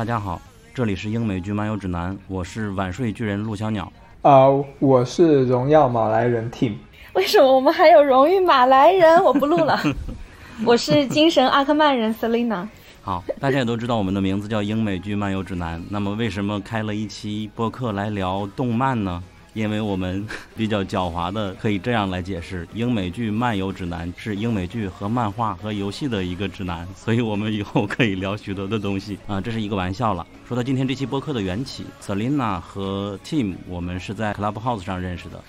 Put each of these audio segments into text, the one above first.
大家好，这里是英美剧漫游指南，我是晚睡巨人陆小鸟。呃，我是荣耀马来人 Team。为什么我们还有荣誉马来人？我不录了。我是精神阿克曼人 Selina。好，大家也都知道我们的名字叫英美剧漫游指南。那么为什么开了一期播客来聊动漫呢？因为我们比较狡猾的，可以这样来解释：英美剧漫游指南是英美剧和漫画和游戏的一个指南，所以我们以后可以聊许多的东西啊，这是一个玩笑了。说到今天这期播客的缘起，Selina 和 Tim 我们是在 Clubhouse 上认识的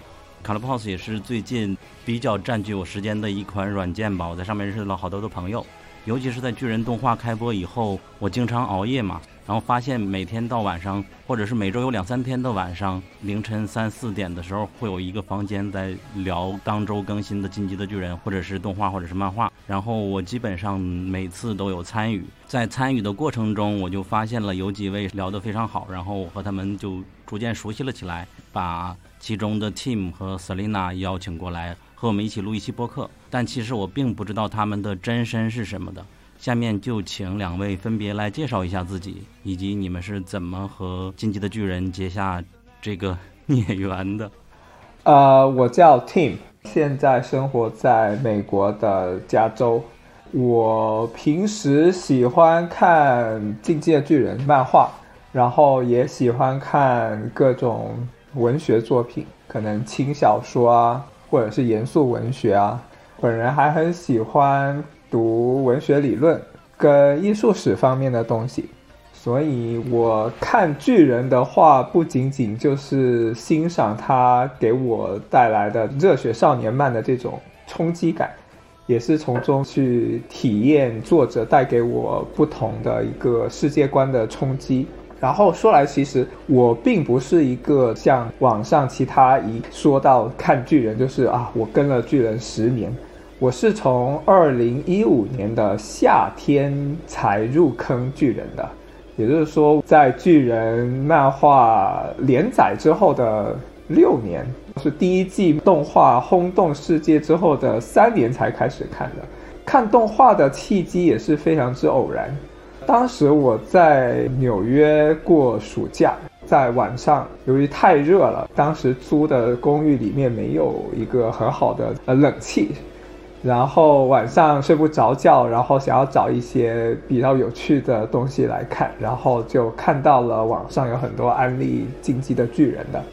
，Clubhouse 也是最近比较占据我时间的一款软件吧，我在上面认识了好多的朋友，尤其是在巨人动画开播以后，我经常熬夜嘛。然后发现每天到晚上，或者是每周有两三天的晚上凌晨三四点的时候，会有一个房间在聊当周更新的《进击的巨人》，或者是动画，或者是漫画。然后我基本上每次都有参与，在参与的过程中，我就发现了有几位聊得非常好，然后我和他们就逐渐熟悉了起来，把其中的 Tim 和 Selina 邀请过来和我们一起录一期播客。但其实我并不知道他们的真身是什么的。下面就请两位分别来介绍一下自己，以及你们是怎么和进击的巨人结下这个孽缘的。呃，我叫 Tim，现在生活在美国的加州。我平时喜欢看进击的巨人漫画，然后也喜欢看各种文学作品，可能轻小说啊，或者是严肃文学啊。本人还很喜欢。读文学理论跟艺术史方面的东西，所以我看巨人的话，不仅仅就是欣赏他给我带来的热血少年漫的这种冲击感，也是从中去体验作者带给我不同的一个世界观的冲击。然后说来，其实我并不是一个像网上其他一说到看巨人，就是啊，我跟了巨人十年。我是从二零一五年的夏天才入坑巨人的，也就是说，在巨人漫画连载之后的六年，是第一季动画轰动世界之后的三年才开始看的。看动画的契机也是非常之偶然，当时我在纽约过暑假，在晚上由于太热了，当时租的公寓里面没有一个很好的呃冷气。然后晚上睡不着觉，然后想要找一些比较有趣的东西来看，然后就看到了网上有很多安利《进击的巨人》的，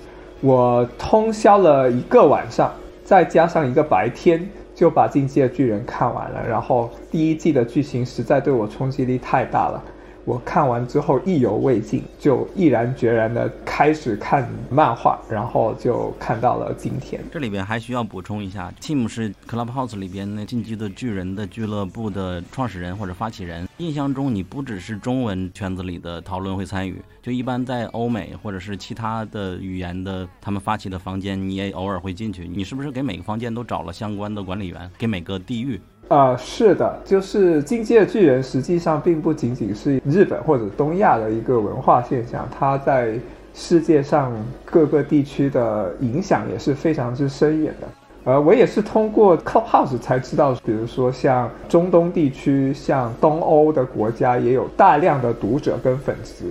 我通宵了一个晚上，再加上一个白天，就把《进击的巨人》看完了。然后第一季的剧情实在对我冲击力太大了。我看完之后意犹未尽，就毅然决然的开始看漫画，然后就看到了今天。这里边还需要补充一下，Tim 是 Clubhouse 里边那进击的巨人的俱乐部的创始人或者发起人。印象中你不只是中文圈子里的讨论会参与，就一般在欧美或者是其他的语言的他们发起的房间，你也偶尔会进去。你是不是给每个房间都找了相关的管理员？给每个地域？呃，是的，就是《进阶的巨人》实际上并不仅仅是日本或者东亚的一个文化现象，它在世界上各个地区的影响也是非常之深远的。呃，我也是通过 Clubhouse 才知道，比如说像中东地区、像东欧的国家，也有大量的读者跟粉丝。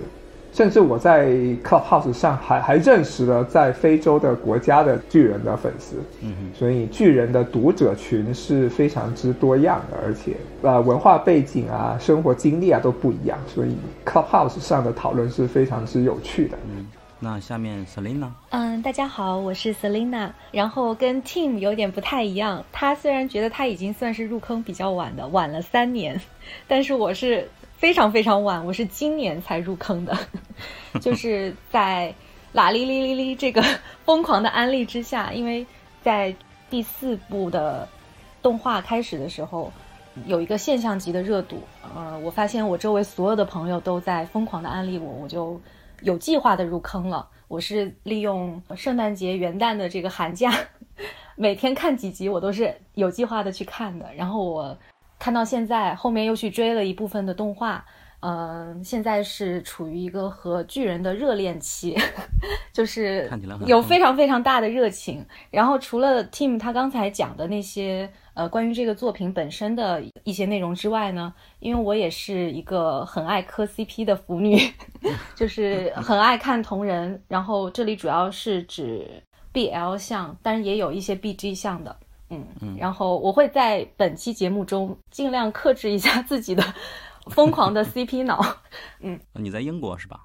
甚至我在 Clubhouse 上还还认识了在非洲的国家的巨人的粉丝，嗯所以巨人的读者群是非常之多样的，而且呃文化背景啊、生活经历啊都不一样，所以 Clubhouse 上的讨论是非常之有趣的。嗯，那下面 Selina，嗯，大家好，我是 Selina，然后跟 Tim 有点不太一样，他虽然觉得他已经算是入坑比较晚的，晚了三年，但是我是。非常非常晚，我是今年才入坑的，就是在啦哩哩哩哩这个 疯狂的安利之下，因为在第四部的动画开始的时候，有一个现象级的热度，呃，我发现我周围所有的朋友都在疯狂的安利我，我就有计划的入坑了。我是利用圣诞节、元旦的这个寒假，每天看几集，我都是有计划的去看的。然后我。看到现在，后面又去追了一部分的动画，嗯，现在是处于一个和巨人的热恋期，就是有非常非常大的热情。然后除了 Tim 他刚才讲的那些呃关于这个作品本身的一些内容之外呢，因为我也是一个很爱磕 CP 的腐女，就是很爱看同人。然后这里主要是指 BL 向，但是也有一些 BG 向的。嗯嗯。然后我会在本期节目中尽量克制一下自己的。疯狂的 CP 脑，嗯，你在英国是吧？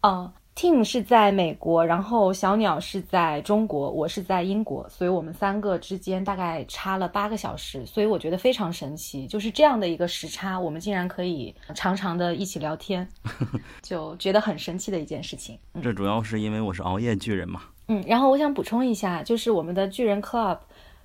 嗯，Tim 是在美国，然后小鸟是在中国，我是在英国，所以我们三个之间大概差了八个小时，所以我觉得非常神奇，就是这样的一个时差，我们竟然可以长长的一起聊天，就觉得很神奇的一件事情。这主要是因为我是熬夜巨人嘛。嗯，然后我想补充一下，就是我们的巨人 Club。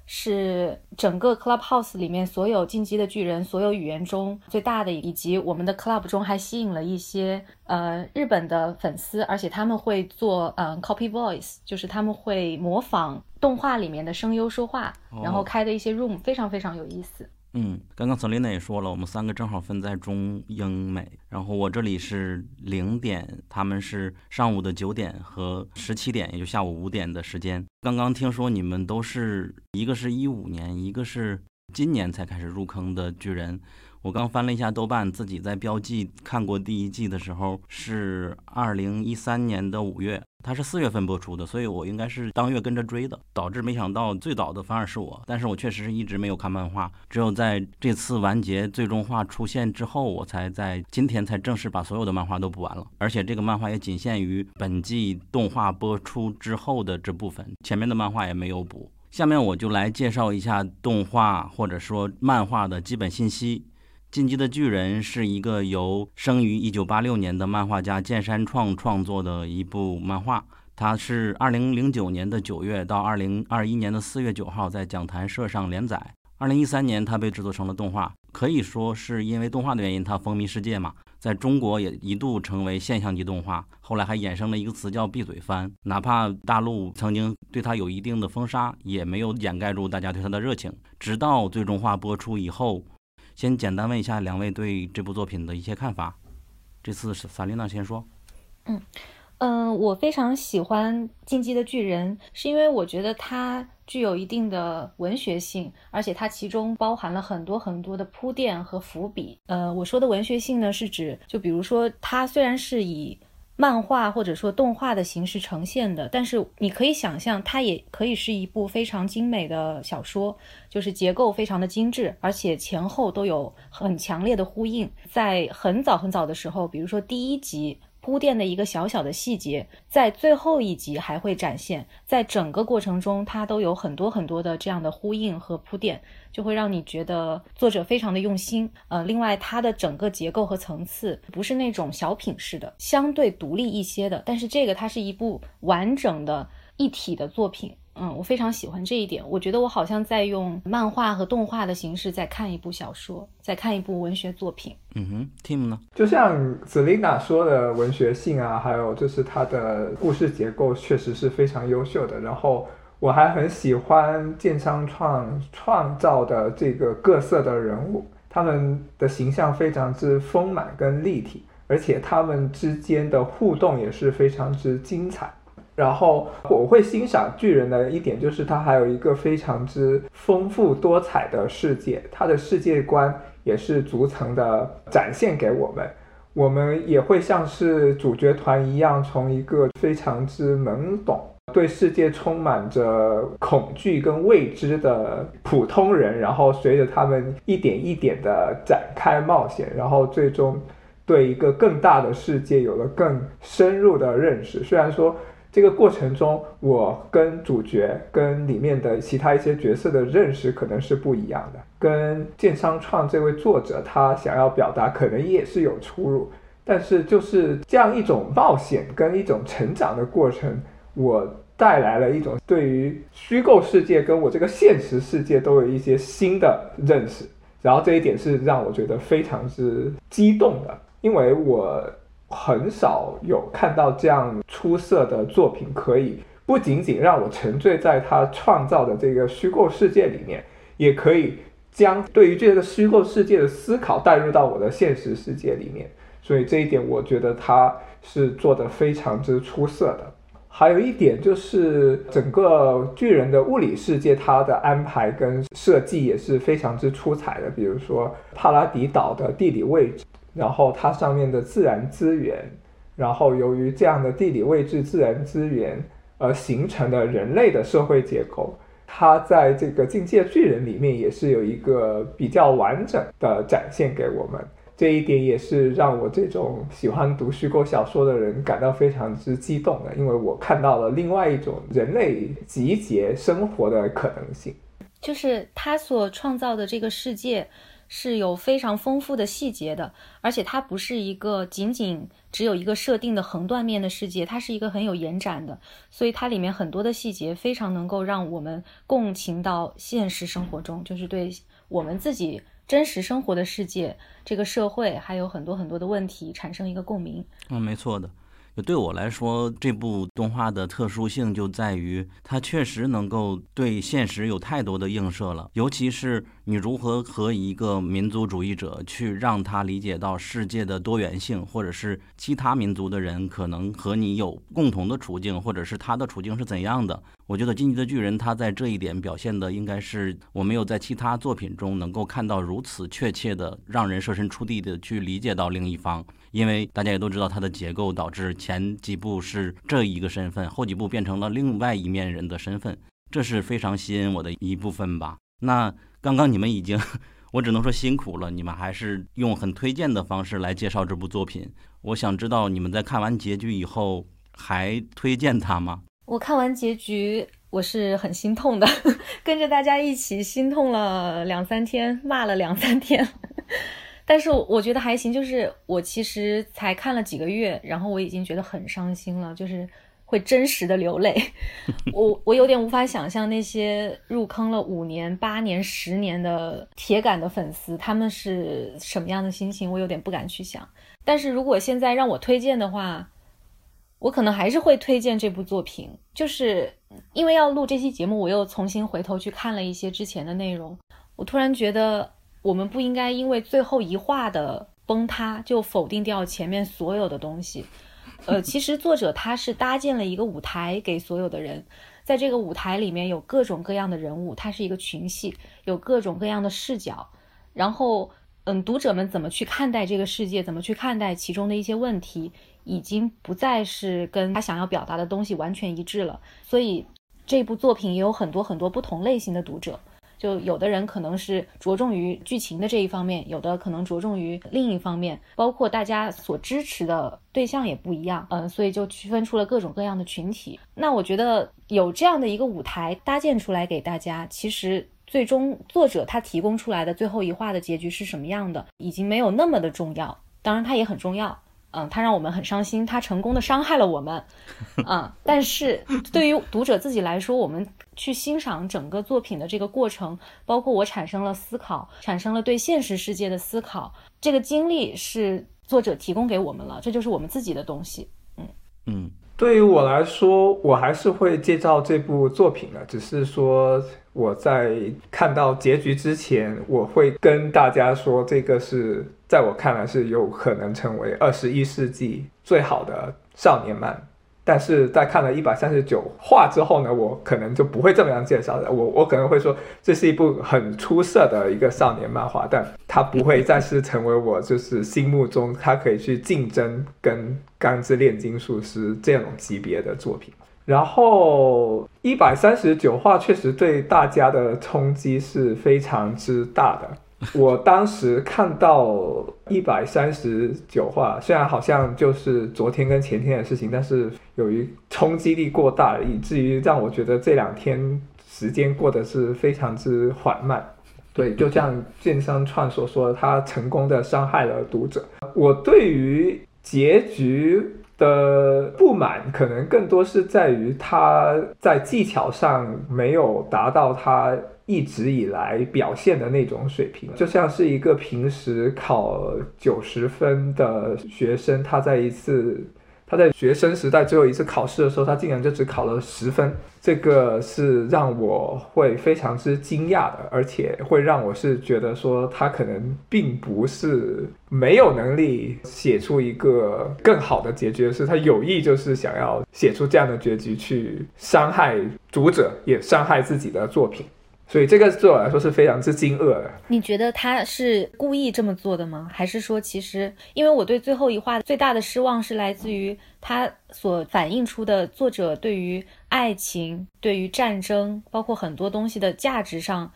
是整个 Clubhouse 里面所有进击的巨人所有语言中最大的，以及我们的 Club 中还吸引了一些呃日本的粉丝，而且他们会做嗯 copy voice，就是他们会模仿动画里面的声优说话，然后开的一些 room 非常非常有意思。嗯，刚刚索琳娜也说了，我们三个正好分在中英美，然后我这里是零点，他们是上午的九点和十七点，也就下午五点的时间。刚刚听说你们都是一个是一五年，一个是今年才开始入坑的巨人。我刚翻了一下豆瓣，自己在标记看过第一季的时候是二零一三年的五月，它是四月份播出的，所以我应该是当月跟着追的，导致没想到最早的反而是我。但是我确实是一直没有看漫画，只有在这次完结最终话出现之后，我才在今天才正式把所有的漫画都补完了。而且这个漫画也仅限于本季动画播出之后的这部分，前面的漫画也没有补。下面我就来介绍一下动画或者说漫画的基本信息。《进击的巨人》是一个由生于1986年的漫画家剑山创创作的一部漫画。它是2009年的9月到2021年的4月9号在讲谈社上连载。2013年，它被制作成了动画。可以说是因为动画的原因，它风靡世界嘛。在中国也一度成为现象级动画，后来还衍生了一个词叫“闭嘴番”。哪怕大陆曾经对它有一定的封杀，也没有掩盖住大家对它的热情。直到最终话播出以后。先简单问一下两位对这部作品的一些看法。这次是萨琳娜先说。嗯嗯，我非常喜欢《进击的巨人》，是因为我觉得它具有一定的文学性，而且它其中包含了很多很多的铺垫和伏笔。呃，我说的文学性呢，是指就比如说它虽然是以漫画或者说动画的形式呈现的，但是你可以想象，它也可以是一部非常精美的小说，就是结构非常的精致，而且前后都有很强烈的呼应。在很早很早的时候，比如说第一集。铺垫的一个小小的细节，在最后一集还会展现，在整个过程中，它都有很多很多的这样的呼应和铺垫，就会让你觉得作者非常的用心。呃，另外，它的整个结构和层次不是那种小品式的，相对独立一些的，但是这个它是一部完整的一体的作品。嗯，我非常喜欢这一点。我觉得我好像在用漫画和动画的形式在看一部小说，在看一部文学作品。嗯哼，Tim 呢？就像 Selina 说的，文学性啊，还有就是它的故事结构确实是非常优秀的。然后我还很喜欢建商创创造的这个各色的人物，他们的形象非常之丰满跟立体，而且他们之间的互动也是非常之精彩。然后我会欣赏巨人的一点，就是它还有一个非常之丰富多彩的世界，它的世界观也是逐层的展现给我们，我们也会像是主角团一样，从一个非常之懵懂、对世界充满着恐惧跟未知的普通人，然后随着他们一点一点的展开冒险，然后最终对一个更大的世界有了更深入的认识。虽然说。这个过程中，我跟主角、跟里面的其他一些角色的认识可能是不一样的，跟剑商创这位作者他想要表达可能也是有出入。但是就是这样一种冒险跟一种成长的过程，我带来了一种对于虚构世界跟我这个现实世界都有一些新的认识。然后这一点是让我觉得非常之激动的，因为我。很少有看到这样出色的作品，可以不仅仅让我沉醉在他创造的这个虚构世界里面，也可以将对于这个虚构世界的思考带入到我的现实世界里面。所以这一点我觉得他是做的非常之出色的。还有一点就是整个巨人的物理世界，它的安排跟设计也是非常之出彩的。比如说帕拉迪岛的地理位置，然后它上面的自然资源，然后由于这样的地理位置、自然资源而形成的人类的社会结构，它在这个境界巨人里面也是有一个比较完整的展现给我们。这一点也是让我这种喜欢读虚构小说的人感到非常之激动的，因为我看到了另外一种人类集结生活的可能性。就是他所创造的这个世界是有非常丰富的细节的，而且它不是一个仅仅只有一个设定的横断面的世界，它是一个很有延展的，所以它里面很多的细节非常能够让我们共情到现实生活中，就是对我们自己。真实生活的世界，这个社会还有很多很多的问题，产生一个共鸣。嗯，没错的。对我来说，这部动画的特殊性就在于，它确实能够对现实有太多的映射了。尤其是你如何和一个民族主义者去让他理解到世界的多元性，或者是其他民族的人可能和你有共同的处境，或者是他的处境是怎样的。我觉得《进击的巨人》他在这一点表现的应该是我没有在其他作品中能够看到如此确切的，让人设身处地的去理解到另一方。因为大家也都知道它的结构，导致前几部是这一个身份，后几部变成了另外一面人的身份，这是非常吸引我的一部分吧。那刚刚你们已经，我只能说辛苦了，你们还是用很推荐的方式来介绍这部作品。我想知道你们在看完结局以后还推荐它吗？我看完结局，我是很心痛的，跟着大家一起心痛了两三天，骂了两三天。但是我觉得还行，就是我其实才看了几个月，然后我已经觉得很伤心了，就是会真实的流泪。我我有点无法想象那些入坑了五年、八年、十年的铁杆的粉丝，他们是什么样的心情，我有点不敢去想。但是如果现在让我推荐的话，我可能还是会推荐这部作品，就是因为要录这期节目，我又重新回头去看了一些之前的内容，我突然觉得。我们不应该因为最后一话的崩塌就否定掉前面所有的东西。呃，其实作者他是搭建了一个舞台给所有的人，在这个舞台里面有各种各样的人物，它是一个群戏，有各种各样的视角。然后，嗯，读者们怎么去看待这个世界，怎么去看待其中的一些问题，已经不再是跟他想要表达的东西完全一致了。所以，这部作品也有很多很多不同类型的读者。就有的人可能是着重于剧情的这一方面，有的可能着重于另一方面，包括大家所支持的对象也不一样，嗯，所以就区分出了各种各样的群体。那我觉得有这样的一个舞台搭建出来给大家，其实最终作者他提供出来的最后一话的结局是什么样的，已经没有那么的重要。当然，它也很重要。嗯，他让我们很伤心，他成功的伤害了我们，啊！但是对于读者自己来说，我们去欣赏整个作品的这个过程，包括我产生了思考，产生了对现实世界的思考，这个经历是作者提供给我们了，这就是我们自己的东西。嗯嗯。对于我来说，我还是会介绍这部作品的。只是说我在看到结局之前，我会跟大家说，这个是在我看来是有可能成为二十一世纪最好的少年漫。但是在看了一百三十九话之后呢，我可能就不会这么样介绍的。我我可能会说，这是一部很出色的一个少年漫画，但它不会再是成为我就是心目中它可以去竞争跟《钢之炼金术师》这种级别的作品。然后一百三十九话确实对大家的冲击是非常之大的。我当时看到一百三十九话，虽然好像就是昨天跟前天的事情，但是由于冲击力过大，以至于让我觉得这两天时间过得是非常之缓慢。对，就像剑山串所说，他成功的伤害了读者。我对于结局的不满，可能更多是在于他在技巧上没有达到他。一直以来表现的那种水平，就像是一个平时考九十分的学生，他在一次他在学生时代最后一次考试的时候，他竟然就只考了十分，这个是让我会非常之惊讶的，而且会让我是觉得说他可能并不是没有能力写出一个更好的结局，是他有意就是想要写出这样的结局去伤害读者，也伤害自己的作品。所以这个对我来说是非常之惊愕的。你觉得他是故意这么做的吗？还是说，其实因为我对最后一话最大的失望是来自于他所反映出的作者对于爱情、对于战争，包括很多东西的价值上，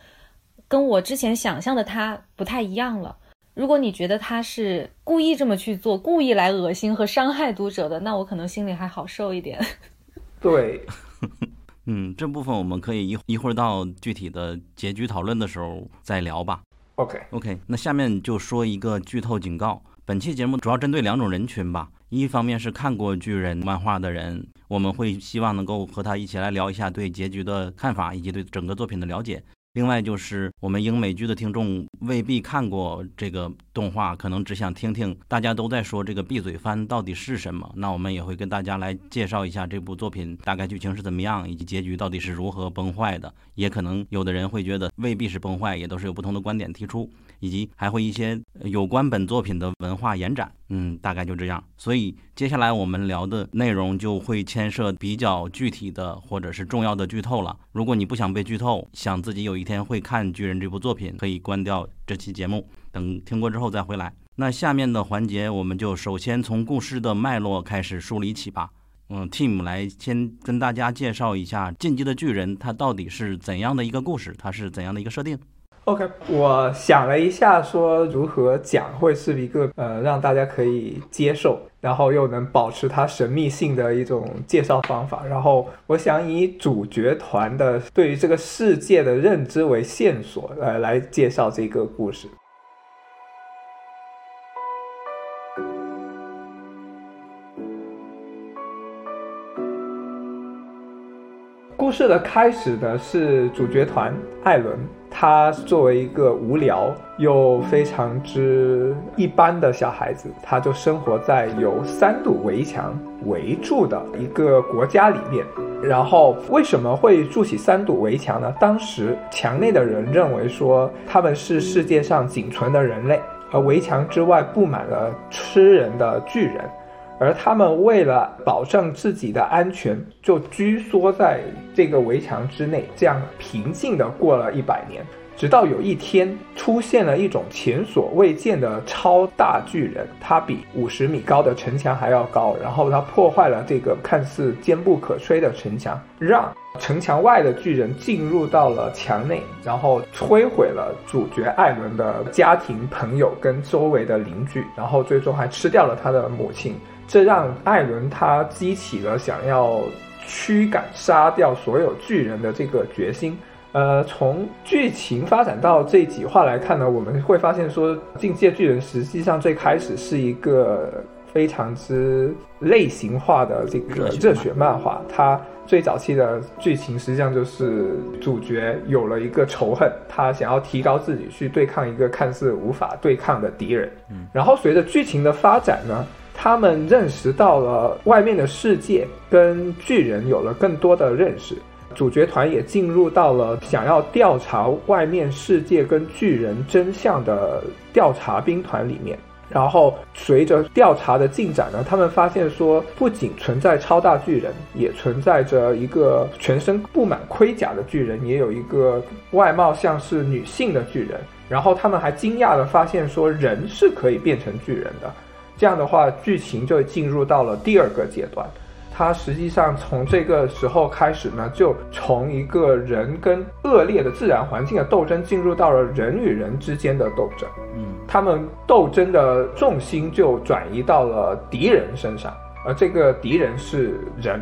跟我之前想象的他不太一样了。如果你觉得他是故意这么去做，故意来恶心和伤害读者的，那我可能心里还好受一点。对。嗯，这部分我们可以一一会儿到具体的结局讨论的时候再聊吧。OK，OK，那下面就说一个剧透警告。本期节目主要针对两种人群吧，一方面是看过巨人漫画的人，我们会希望能够和他一起来聊一下对结局的看法以及对整个作品的了解。另外就是我们英美剧的听众未必看过这个动画，可能只想听听大家都在说这个闭嘴番到底是什么。那我们也会跟大家来介绍一下这部作品大概剧情是怎么样，以及结局到底是如何崩坏的。也可能有的人会觉得未必是崩坏，也都是有不同的观点提出。以及还会一些有关本作品的文化延展，嗯，大概就这样。所以接下来我们聊的内容就会牵涉比较具体的或者是重要的剧透了。如果你不想被剧透，想自己有一天会看《巨人》这部作品，可以关掉这期节目，等听过之后再回来。那下面的环节，我们就首先从故事的脉络开始梳理起吧。嗯，Team 来先跟大家介绍一下《进击的巨人》，它到底是怎样的一个故事，它是怎样的一个设定。OK，我想了一下，说如何讲会是一个呃让大家可以接受，然后又能保持它神秘性的一种介绍方法。然后我想以主角团的对于这个世界的认知为线索，呃，来介绍这个故事。故事的开始呢是主角团艾伦。他作为一个无聊又非常之一般的小孩子，他就生活在由三堵围墙围住的一个国家里面。然后为什么会筑起三堵围墙呢？当时墙内的人认为说他们是世界上仅存的人类，而围墙之外布满了吃人的巨人。而他们为了保证自己的安全，就居缩在这个围墙之内，这样平静地过了一百年。直到有一天，出现了一种前所未见的超大巨人，它比五十米高的城墙还要高，然后它破坏了这个看似坚不可摧的城墙，让城墙外的巨人进入到了墙内，然后摧毁了主角艾伦的家庭、朋友跟周围的邻居，然后最终还吃掉了他的母亲。这让艾伦他激起了想要驱赶、杀掉所有巨人的这个决心。呃，从剧情发展到这几话来看呢，我们会发现说，《境界巨人》实际上最开始是一个非常之类型化的这个热血漫画。它最早期的剧情实际上就是主角有了一个仇恨，他想要提高自己去对抗一个看似无法对抗的敌人。嗯，然后随着剧情的发展呢。他们认识到了外面的世界，跟巨人有了更多的认识。主角团也进入到了想要调查外面世界跟巨人真相的调查兵团里面。然后随着调查的进展呢，他们发现说，不仅存在超大巨人，也存在着一个全身布满盔甲的巨人，也有一个外貌像是女性的巨人。然后他们还惊讶地发现说，人是可以变成巨人的。这样的话，剧情就进入到了第二个阶段。它实际上从这个时候开始呢，就从一个人跟恶劣的自然环境的斗争，进入到了人与人之间的斗争。嗯，他们斗争的重心就转移到了敌人身上，而这个敌人是人。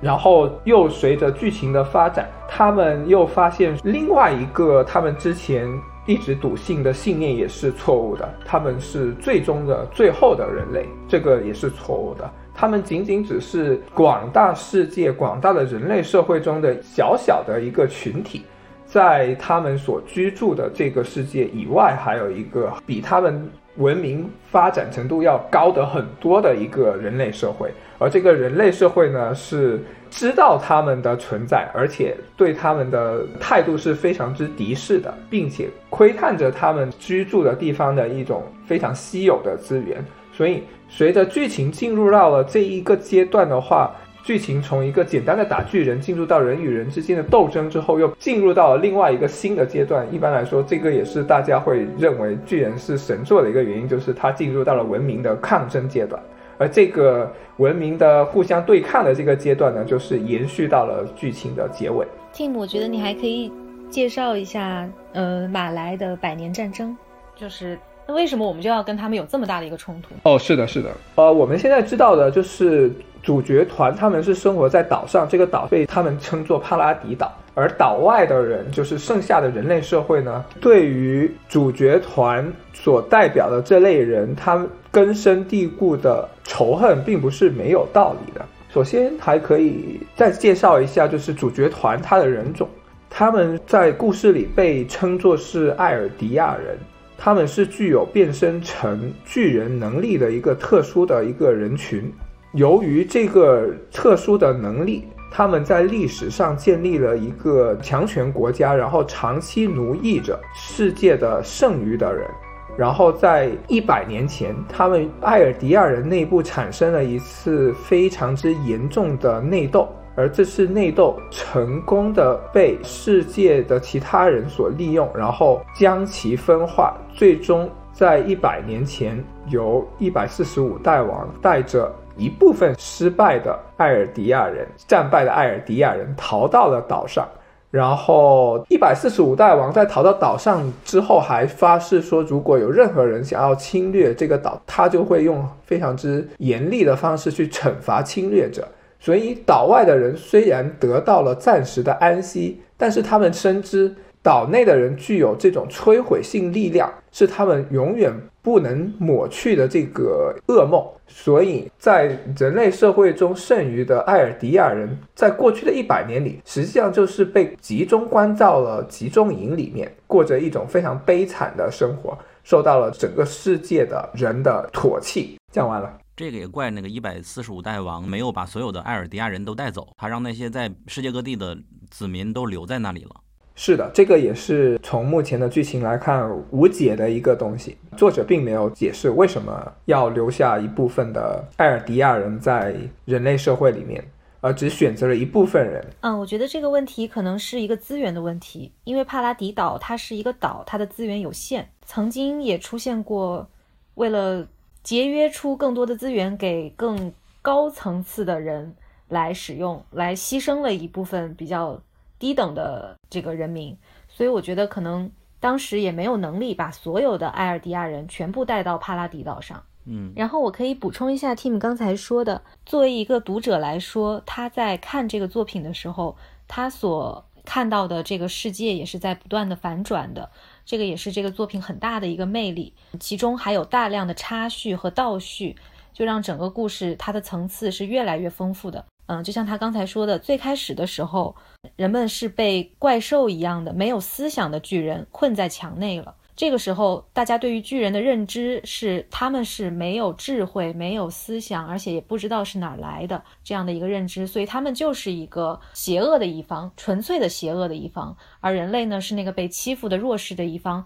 然后又随着剧情的发展，他们又发现另外一个他们之前。一直笃信的信念也是错误的，他们是最终的最后的人类，这个也是错误的。他们仅仅只是广大世界、广大的人类社会中的小小的一个群体，在他们所居住的这个世界以外，还有一个比他们文明发展程度要高得很多的一个人类社会，而这个人类社会呢，是知道他们的存在，而且对他们的态度是非常之敌视的，并且窥探着他们居住的地方的一种非常稀有的资源。所以，随着剧情进入到了这一个阶段的话，剧情从一个简单的打巨人进入到人与人之间的斗争之后，又进入到了另外一个新的阶段。一般来说，这个也是大家会认为巨人是神作的一个原因，就是他进入到了文明的抗争阶段。而这个文明的互相对抗的这个阶段呢，就是延续到了剧情的结尾。Tim，我觉得你还可以介绍一下，呃，马来的百年战争，就是那为什么我们就要跟他们有这么大的一个冲突？哦，是的，是的。呃，我们现在知道的就是。主角团他们是生活在岛上，这个岛被他们称作帕拉迪岛，而岛外的人就是剩下的人类社会呢。对于主角团所代表的这类人，他们根深蒂固的仇恨并不是没有道理的。首先，还可以再介绍一下，就是主角团他的人种，他们在故事里被称作是艾尔迪亚人，他们是具有变身成巨人能力的一个特殊的一个人群。由于这个特殊的能力，他们在历史上建立了一个强权国家，然后长期奴役着世界的剩余的人。然后在一百年前，他们艾尔迪亚人内部产生了一次非常之严重的内斗，而这次内斗成功的被世界的其他人所利用，然后将其分化，最终在一百年前由一百四十五代王带着。一部分失败的艾尔迪亚人，战败的艾尔迪亚人逃到了岛上，然后一百四十五代王在逃到岛上之后，还发誓说，如果有任何人想要侵略这个岛，他就会用非常之严厉的方式去惩罚侵略者。所以，岛外的人虽然得到了暂时的安息，但是他们深知。岛内的人具有这种摧毁性力量，是他们永远不能抹去的这个噩梦。所以在人类社会中剩余的艾尔迪亚人，在过去的一百年里，实际上就是被集中关到了集中营里面，过着一种非常悲惨的生活，受到了整个世界的人的唾弃。讲完了，这个也怪那个一百四十五代王没有把所有的艾尔迪亚人都带走，他让那些在世界各地的子民都留在那里了。是的，这个也是从目前的剧情来看无解的一个东西。作者并没有解释为什么要留下一部分的艾尔迪亚人在人类社会里面，而只选择了一部分人。嗯，我觉得这个问题可能是一个资源的问题，因为帕拉迪岛它是一个岛，它的资源有限。曾经也出现过，为了节约出更多的资源给更高层次的人来使用，来牺牲了一部分比较。低等的这个人民，所以我觉得可能当时也没有能力把所有的埃尔迪亚人全部带到帕拉迪岛上。嗯，然后我可以补充一下，Tim 刚才说的，作为一个读者来说，他在看这个作品的时候，他所看到的这个世界也是在不断的反转的，这个也是这个作品很大的一个魅力。其中还有大量的插叙和倒叙，就让整个故事它的层次是越来越丰富的。嗯，就像他刚才说的，最开始的时候，人们是被怪兽一样的没有思想的巨人困在墙内了。这个时候，大家对于巨人的认知是他们是没有智慧、没有思想，而且也不知道是哪儿来的这样的一个认知，所以他们就是一个邪恶的一方，纯粹的邪恶的一方。而人类呢，是那个被欺负的弱势的一方，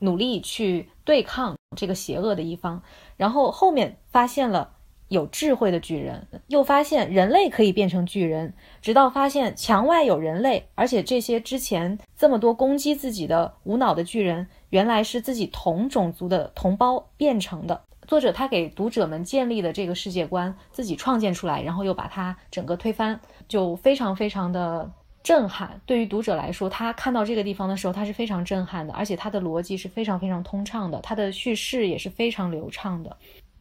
努力去对抗这个邪恶的一方。然后后面发现了。有智慧的巨人，又发现人类可以变成巨人，直到发现墙外有人类，而且这些之前这么多攻击自己的无脑的巨人，原来是自己同种族的同胞变成的。作者他给读者们建立的这个世界观，自己创建出来，然后又把它整个推翻，就非常非常的震撼。对于读者来说，他看到这个地方的时候，他是非常震撼的，而且他的逻辑是非常非常通畅的，他的叙事也是非常流畅的。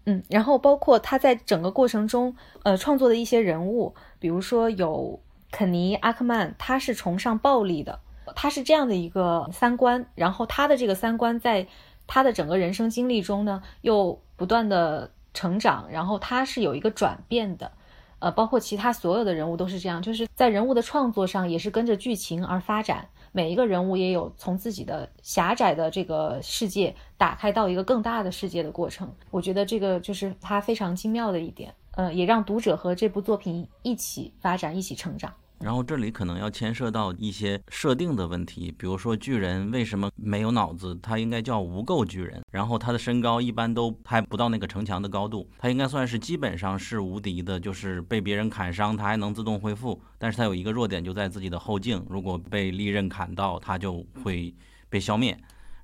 嗯，然后包括他在整个过程中，呃，创作的一些人物，比如说有肯尼阿克曼，他是崇尚暴力的，他是这样的一个三观，然后他的这个三观在他的整个人生经历中呢，又不断的成长，然后他是有一个转变的，呃，包括其他所有的人物都是这样，就是在人物的创作上也是跟着剧情而发展，每一个人物也有从自己的狭窄的这个世界打开到一个更大的世界的过程。我觉得这个就是他非常精妙的一点，呃，也让读者和这部作品一起发展，一起成长。然后这里可能要牵涉到一些设定的问题，比如说巨人为什么没有脑子？他应该叫无垢巨人。然后他的身高一般都还不到那个城墙的高度，他应该算是基本上是无敌的，就是被别人砍伤他还能自动恢复。但是他有一个弱点就在自己的后颈，如果被利刃砍到，他就会被消灭。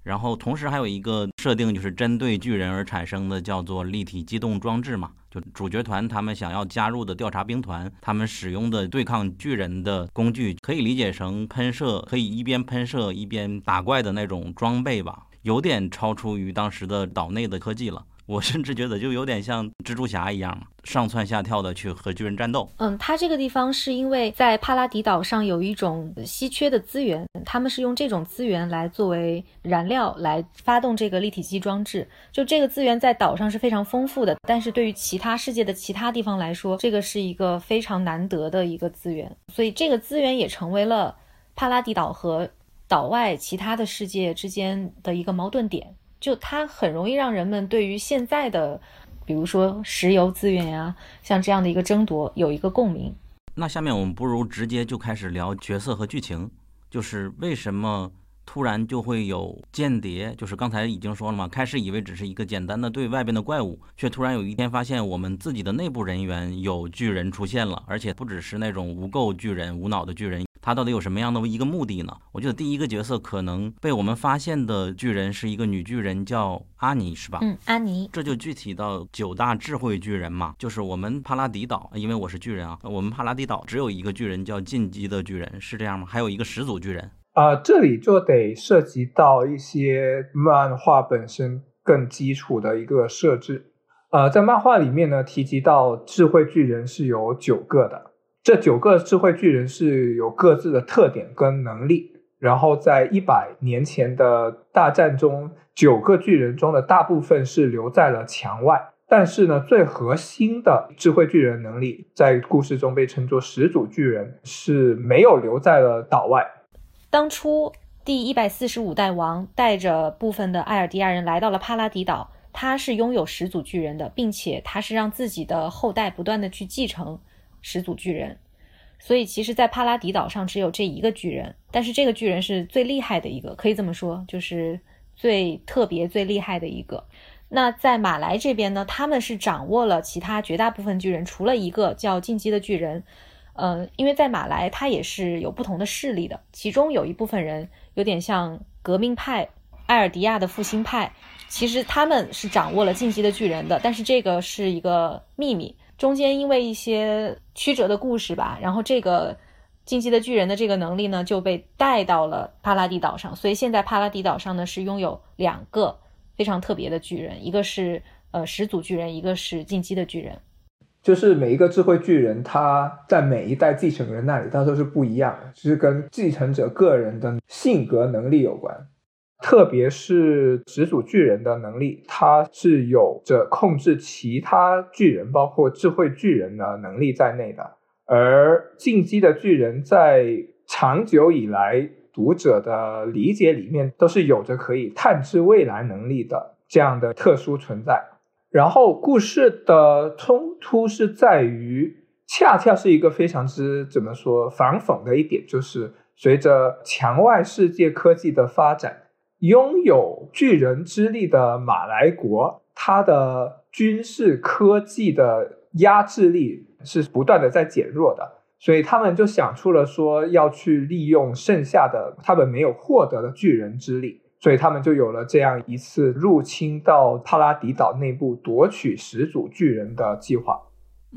然后同时还有一个设定就是针对巨人而产生的，叫做立体机动装置嘛。就主角团他们想要加入的调查兵团，他们使用的对抗巨人的工具，可以理解成喷射，可以一边喷射一边打怪的那种装备吧，有点超出于当时的岛内的科技了。我甚至觉得就有点像蜘蛛侠一样，上蹿下跳的去和巨人战斗。嗯，它这个地方是因为在帕拉迪岛上有一种稀缺的资源，他们是用这种资源来作为燃料来发动这个立体机装置。就这个资源在岛上是非常丰富的，但是对于其他世界的其他地方来说，这个是一个非常难得的一个资源，所以这个资源也成为了帕拉迪岛和岛外其他的世界之间的一个矛盾点。就它很容易让人们对于现在的，比如说石油资源呀，像这样的一个争夺有一个共鸣。那下面我们不如直接就开始聊角色和剧情，就是为什么突然就会有间谍？就是刚才已经说了嘛，开始以为只是一个简单的对外边的怪物，却突然有一天发现我们自己的内部人员有巨人出现了，而且不只是那种无垢巨人、无脑的巨人。他到底有什么样的一个目的呢？我觉得第一个角色可能被我们发现的巨人是一个女巨人，叫阿尼，是吧？嗯，阿尼。这就具体到九大智慧巨人嘛，就是我们帕拉迪岛，因为我是巨人啊，我们帕拉迪岛只有一个巨人叫进击的巨人，是这样吗？还有一个始祖巨人啊，这里就得涉及到一些漫画本身更基础的一个设置。呃，在漫画里面呢，提及到智慧巨人是有九个的。这九个智慧巨人是有各自的特点跟能力，然后在一百年前的大战中，九个巨人中的大部分是留在了墙外，但是呢，最核心的智慧巨人能力在故事中被称作始祖巨人是没有留在了岛外。当初第一百四十五代王带着部分的艾尔迪亚人来到了帕拉迪岛，他是拥有始祖巨人的，并且他是让自己的后代不断的去继承。始祖巨人，所以其实，在帕拉迪岛上只有这一个巨人，但是这个巨人是最厉害的一个，可以这么说，就是最特别、最厉害的一个。那在马来这边呢，他们是掌握了其他绝大部分巨人，除了一个叫进击的巨人。嗯，因为在马来，他也是有不同的势力的，其中有一部分人有点像革命派、艾尔迪亚的复兴派，其实他们是掌握了进击的巨人的，但是这个是一个秘密。中间因为一些曲折的故事吧，然后这个进击的巨人的这个能力呢就被带到了帕拉迪岛上，所以现在帕拉迪岛上呢是拥有两个非常特别的巨人，一个是呃始祖巨人，一个是进击的巨人。就是每一个智慧巨人，他在每一代继承人那里，他都是不一样的，就是跟继承者个人的性格能力有关。特别是始祖巨人的能力，它是有着控制其他巨人，包括智慧巨人的能力在内的。而进击的巨人，在长久以来读者的理解里面，都是有着可以探知未来能力的这样的特殊存在。然后，故事的冲突是在于，恰恰是一个非常之怎么说反讽的一点，就是随着墙外世界科技的发展。拥有巨人之力的马来国，它的军事科技的压制力是不断的在减弱的，所以他们就想出了说要去利用剩下的他们没有获得的巨人之力，所以他们就有了这样一次入侵到帕拉迪岛内部夺取始祖巨人的计划。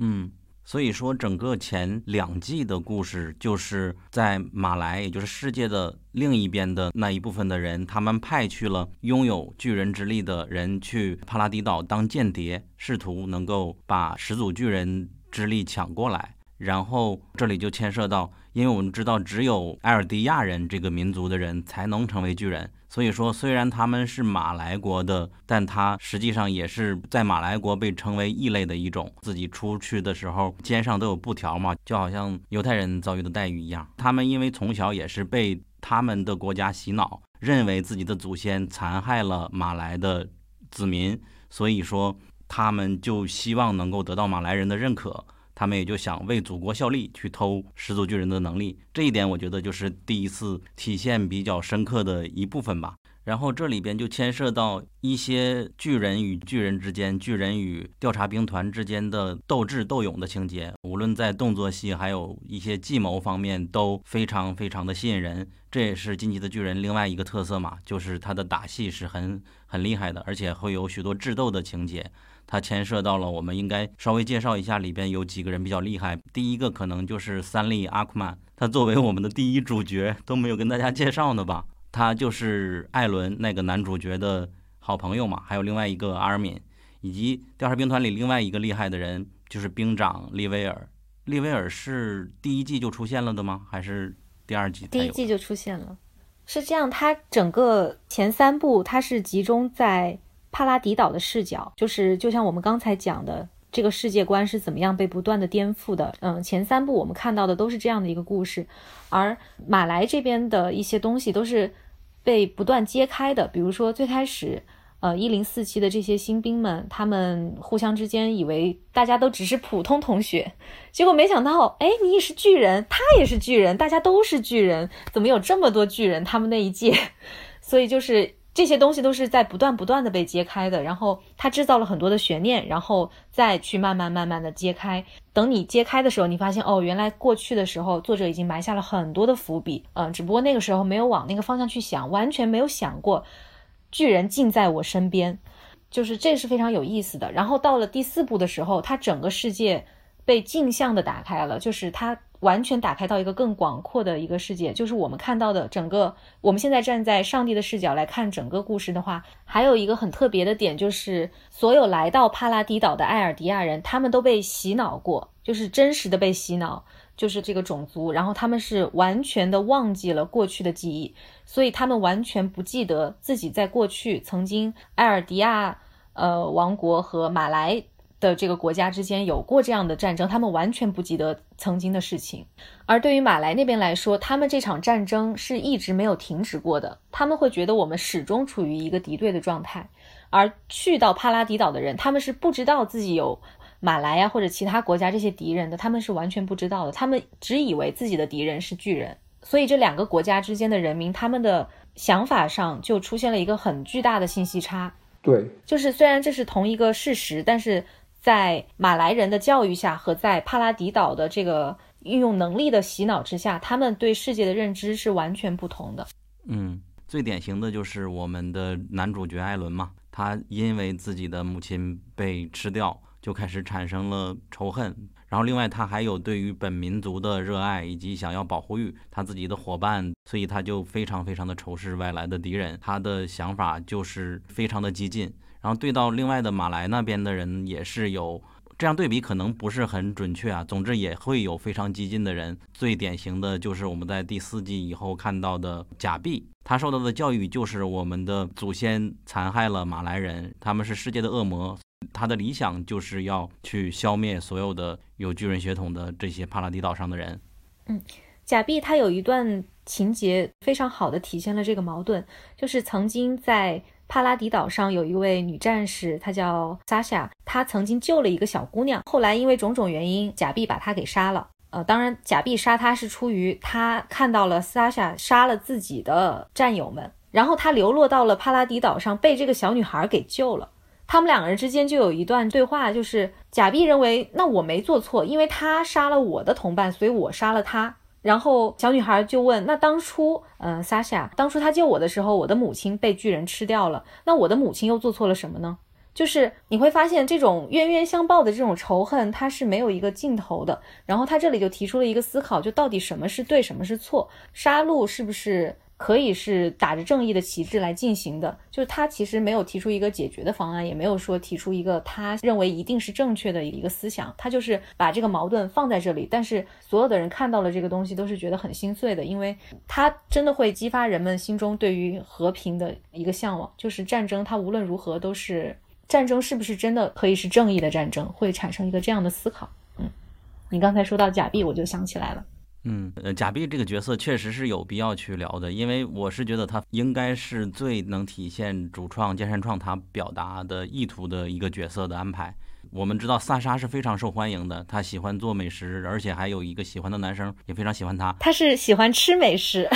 嗯。所以说，整个前两季的故事就是在马来，也就是世界的另一边的那一部分的人，他们派去了拥有巨人之力的人去帕拉迪岛当间谍，试图能够把始祖巨人之力抢过来。然后这里就牵涉到，因为我们知道，只有埃尔迪亚人这个民族的人才能成为巨人。所以说，虽然他们是马来国的，但他实际上也是在马来国被称为异类的一种。自己出去的时候，肩上都有布条嘛，就好像犹太人遭遇的待遇一样。他们因为从小也是被。他们的国家洗脑，认为自己的祖先残害了马来的子民，所以说他们就希望能够得到马来人的认可，他们也就想为祖国效力，去偷始祖巨人的能力。这一点我觉得就是第一次体现比较深刻的一部分吧。然后这里边就牵涉到一些巨人与巨人之间、巨人与调查兵团之间的斗智斗勇的情节，无论在动作戏，还有一些计谋方面，都非常非常的吸引人。这也是进击的巨人另外一个特色嘛，就是他的打戏是很很厉害的，而且会有许多智斗的情节。它牵涉到了，我们应该稍微介绍一下里边有几个人比较厉害。第一个可能就是三笠阿库曼，他作为我们的第一主角都没有跟大家介绍呢吧。他就是艾伦那个男主角的好朋友嘛，还有另外一个阿尔敏，以及调查兵团里另外一个厉害的人就是兵长利威尔。利威尔是第一季就出现了的吗？还是第二季？第一季就出现了，是这样。他整个前三部他是集中在帕拉迪岛的视角，就是就像我们刚才讲的，这个世界观是怎么样被不断的颠覆的。嗯，前三部我们看到的都是这样的一个故事，而马来这边的一些东西都是。被不断揭开的，比如说最开始，呃，一零四七的这些新兵们，他们互相之间以为大家都只是普通同学，结果没想到，哎，你也是巨人，他也是巨人，大家都是巨人，怎么有这么多巨人？他们那一届，所以就是。这些东西都是在不断不断的被揭开的，然后它制造了很多的悬念，然后再去慢慢慢慢的揭开。等你揭开的时候，你发现哦，原来过去的时候作者已经埋下了很多的伏笔，嗯，只不过那个时候没有往那个方向去想，完全没有想过巨人近在我身边，就是这是非常有意思的。然后到了第四部的时候，它整个世界被镜像的打开了，就是它。完全打开到一个更广阔的一个世界，就是我们看到的整个。我们现在站在上帝的视角来看整个故事的话，还有一个很特别的点，就是所有来到帕拉迪岛的艾尔迪亚人，他们都被洗脑过，就是真实的被洗脑，就是这个种族，然后他们是完全的忘记了过去的记忆，所以他们完全不记得自己在过去曾经艾尔迪亚呃王国和马来。的这个国家之间有过这样的战争，他们完全不记得曾经的事情。而对于马来那边来说，他们这场战争是一直没有停止过的。他们会觉得我们始终处于一个敌对的状态。而去到帕拉迪岛的人，他们是不知道自己有马来呀或者其他国家这些敌人的，他们是完全不知道的。他们只以为自己的敌人是巨人。所以这两个国家之间的人民，他们的想法上就出现了一个很巨大的信息差。对，就是虽然这是同一个事实，但是。在马来人的教育下，和在帕拉迪岛的这个运用能力的洗脑之下，他们对世界的认知是完全不同的。嗯，最典型的就是我们的男主角艾伦嘛，他因为自己的母亲被吃掉，就开始产生了仇恨。然后，另外他还有对于本民族的热爱，以及想要保护欲他自己的伙伴，所以他就非常非常的仇视外来的敌人。他的想法就是非常的激进。然后对到另外的马来那边的人也是有这样对比，可能不是很准确啊。总之也会有非常激进的人。最典型的就是我们在第四季以后看到的贾碧，他受到的教育就是我们的祖先残害了马来人，他们是世界的恶魔。他的理想就是要去消灭所有的有巨人血统的这些帕拉迪岛上的人。嗯，贾碧他有一段情节非常好的体现了这个矛盾，就是曾经在。帕拉迪岛上有一位女战士，她叫萨夏，她曾经救了一个小姑娘，后来因为种种原因，贾碧把她给杀了。呃，当然，贾碧杀她是出于他看到了萨夏杀了自己的战友们，然后他流落到了帕拉迪岛上，被这个小女孩给救了。他们两个人之间就有一段对话，就是贾碧认为那我没做错，因为他杀了我的同伴，所以我杀了他。然后小女孩就问：“那当初，嗯，，Sasha，，当初他救我的时候，我的母亲被巨人吃掉了。那我的母亲又做错了什么呢？就是你会发现，这种冤冤相报的这种仇恨，它是没有一个尽头的。然后他这里就提出了一个思考：就到底什么是对，什么是错？杀戮是不是？”可以是打着正义的旗帜来进行的，就是他其实没有提出一个解决的方案，也没有说提出一个他认为一定是正确的一个思想，他就是把这个矛盾放在这里。但是所有的人看到了这个东西都是觉得很心碎的，因为他真的会激发人们心中对于和平的一个向往。就是战争，它无论如何都是战争，是不是真的可以是正义的战争，会产生一个这样的思考。嗯，你刚才说到假币，我就想起来了。嗯，呃，贾碧这个角色确实是有必要去聊的，因为我是觉得他应该是最能体现主创剑山创他表达的意图的一个角色的安排。我们知道萨莎是非常受欢迎的，她喜欢做美食，而且还有一个喜欢的男生也非常喜欢她。她是喜欢吃美食，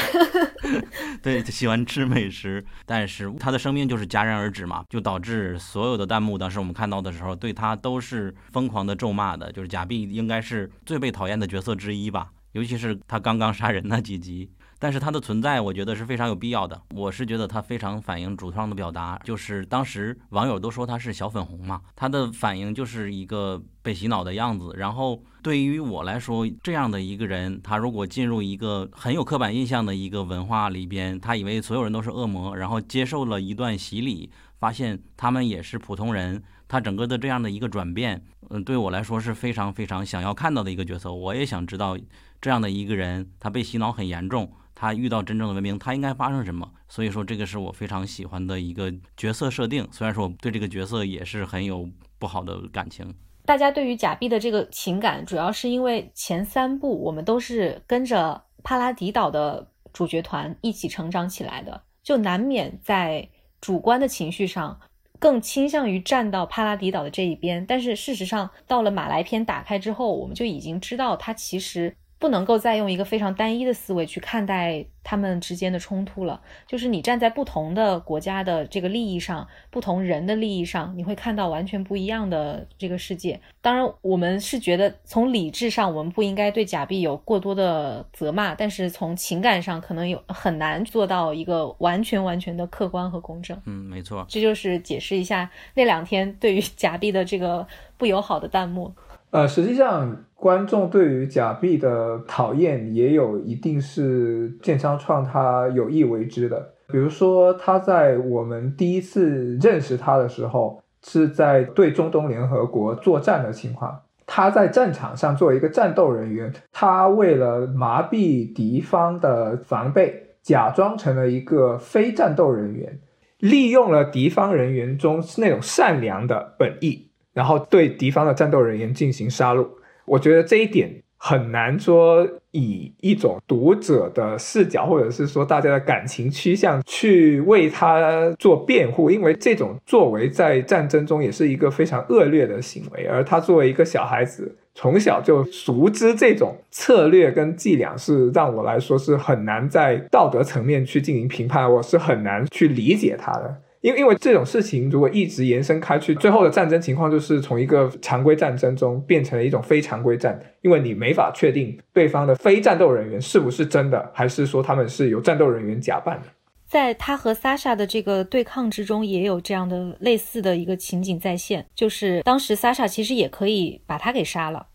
对，喜欢吃美食，但是她的生命就是戛然而止嘛，就导致所有的弹幕当时我们看到的时候，对她都是疯狂的咒骂的，就是贾碧应该是最被讨厌的角色之一吧。尤其是他刚刚杀人那几集，但是他的存在，我觉得是非常有必要的。我是觉得他非常反映主创的表达，就是当时网友都说他是小粉红嘛，他的反应就是一个被洗脑的样子。然后对于我来说，这样的一个人，他如果进入一个很有刻板印象的一个文化里边，他以为所有人都是恶魔，然后接受了一段洗礼，发现他们也是普通人。他整个的这样的一个转变，嗯，对我来说是非常非常想要看到的一个角色。我也想知道这样的一个人，他被洗脑很严重，他遇到真正的文明，他应该发生什么？所以说，这个是我非常喜欢的一个角色设定。虽然说我对这个角色也是很有不好的感情。大家对于贾碧的这个情感，主要是因为前三部我们都是跟着帕拉迪岛的主角团一起成长起来的，就难免在主观的情绪上。更倾向于站到帕拉迪岛的这一边，但是事实上，到了马来篇打开之后，我们就已经知道他其实。不能够再用一个非常单一的思维去看待他们之间的冲突了。就是你站在不同的国家的这个利益上，不同人的利益上，你会看到完全不一样的这个世界。当然，我们是觉得从理智上，我们不应该对假币有过多的责骂，但是从情感上，可能有很难做到一个完全完全的客观和公正。嗯，没错，这就是解释一下那两天对于假币的这个不友好的弹幕。呃，实际上，观众对于假币的讨厌也有一定是建商创他有意为之的。比如说，他在我们第一次认识他的时候，是在对中东联合国作战的情况。他在战场上作为一个战斗人员，他为了麻痹敌方的防备，假装成了一个非战斗人员，利用了敌方人员中那种善良的本意。然后对敌方的战斗人员进行杀戮，我觉得这一点很难说以一种读者的视角，或者是说大家的感情趋向去为他做辩护，因为这种作为在战争中也是一个非常恶劣的行为，而他作为一个小孩子，从小就熟知这种策略跟伎俩，是让我来说是很难在道德层面去进行评判，我是很难去理解他的。因为因为这种事情如果一直延伸开去，最后的战争情况就是从一个常规战争中变成了一种非常规战，因为你没法确定对方的非战斗人员是不是真的，还是说他们是由战斗人员假扮的。在他和萨莎的这个对抗之中，也有这样的类似的一个情景再现，就是当时萨莎其实也可以把他给杀了，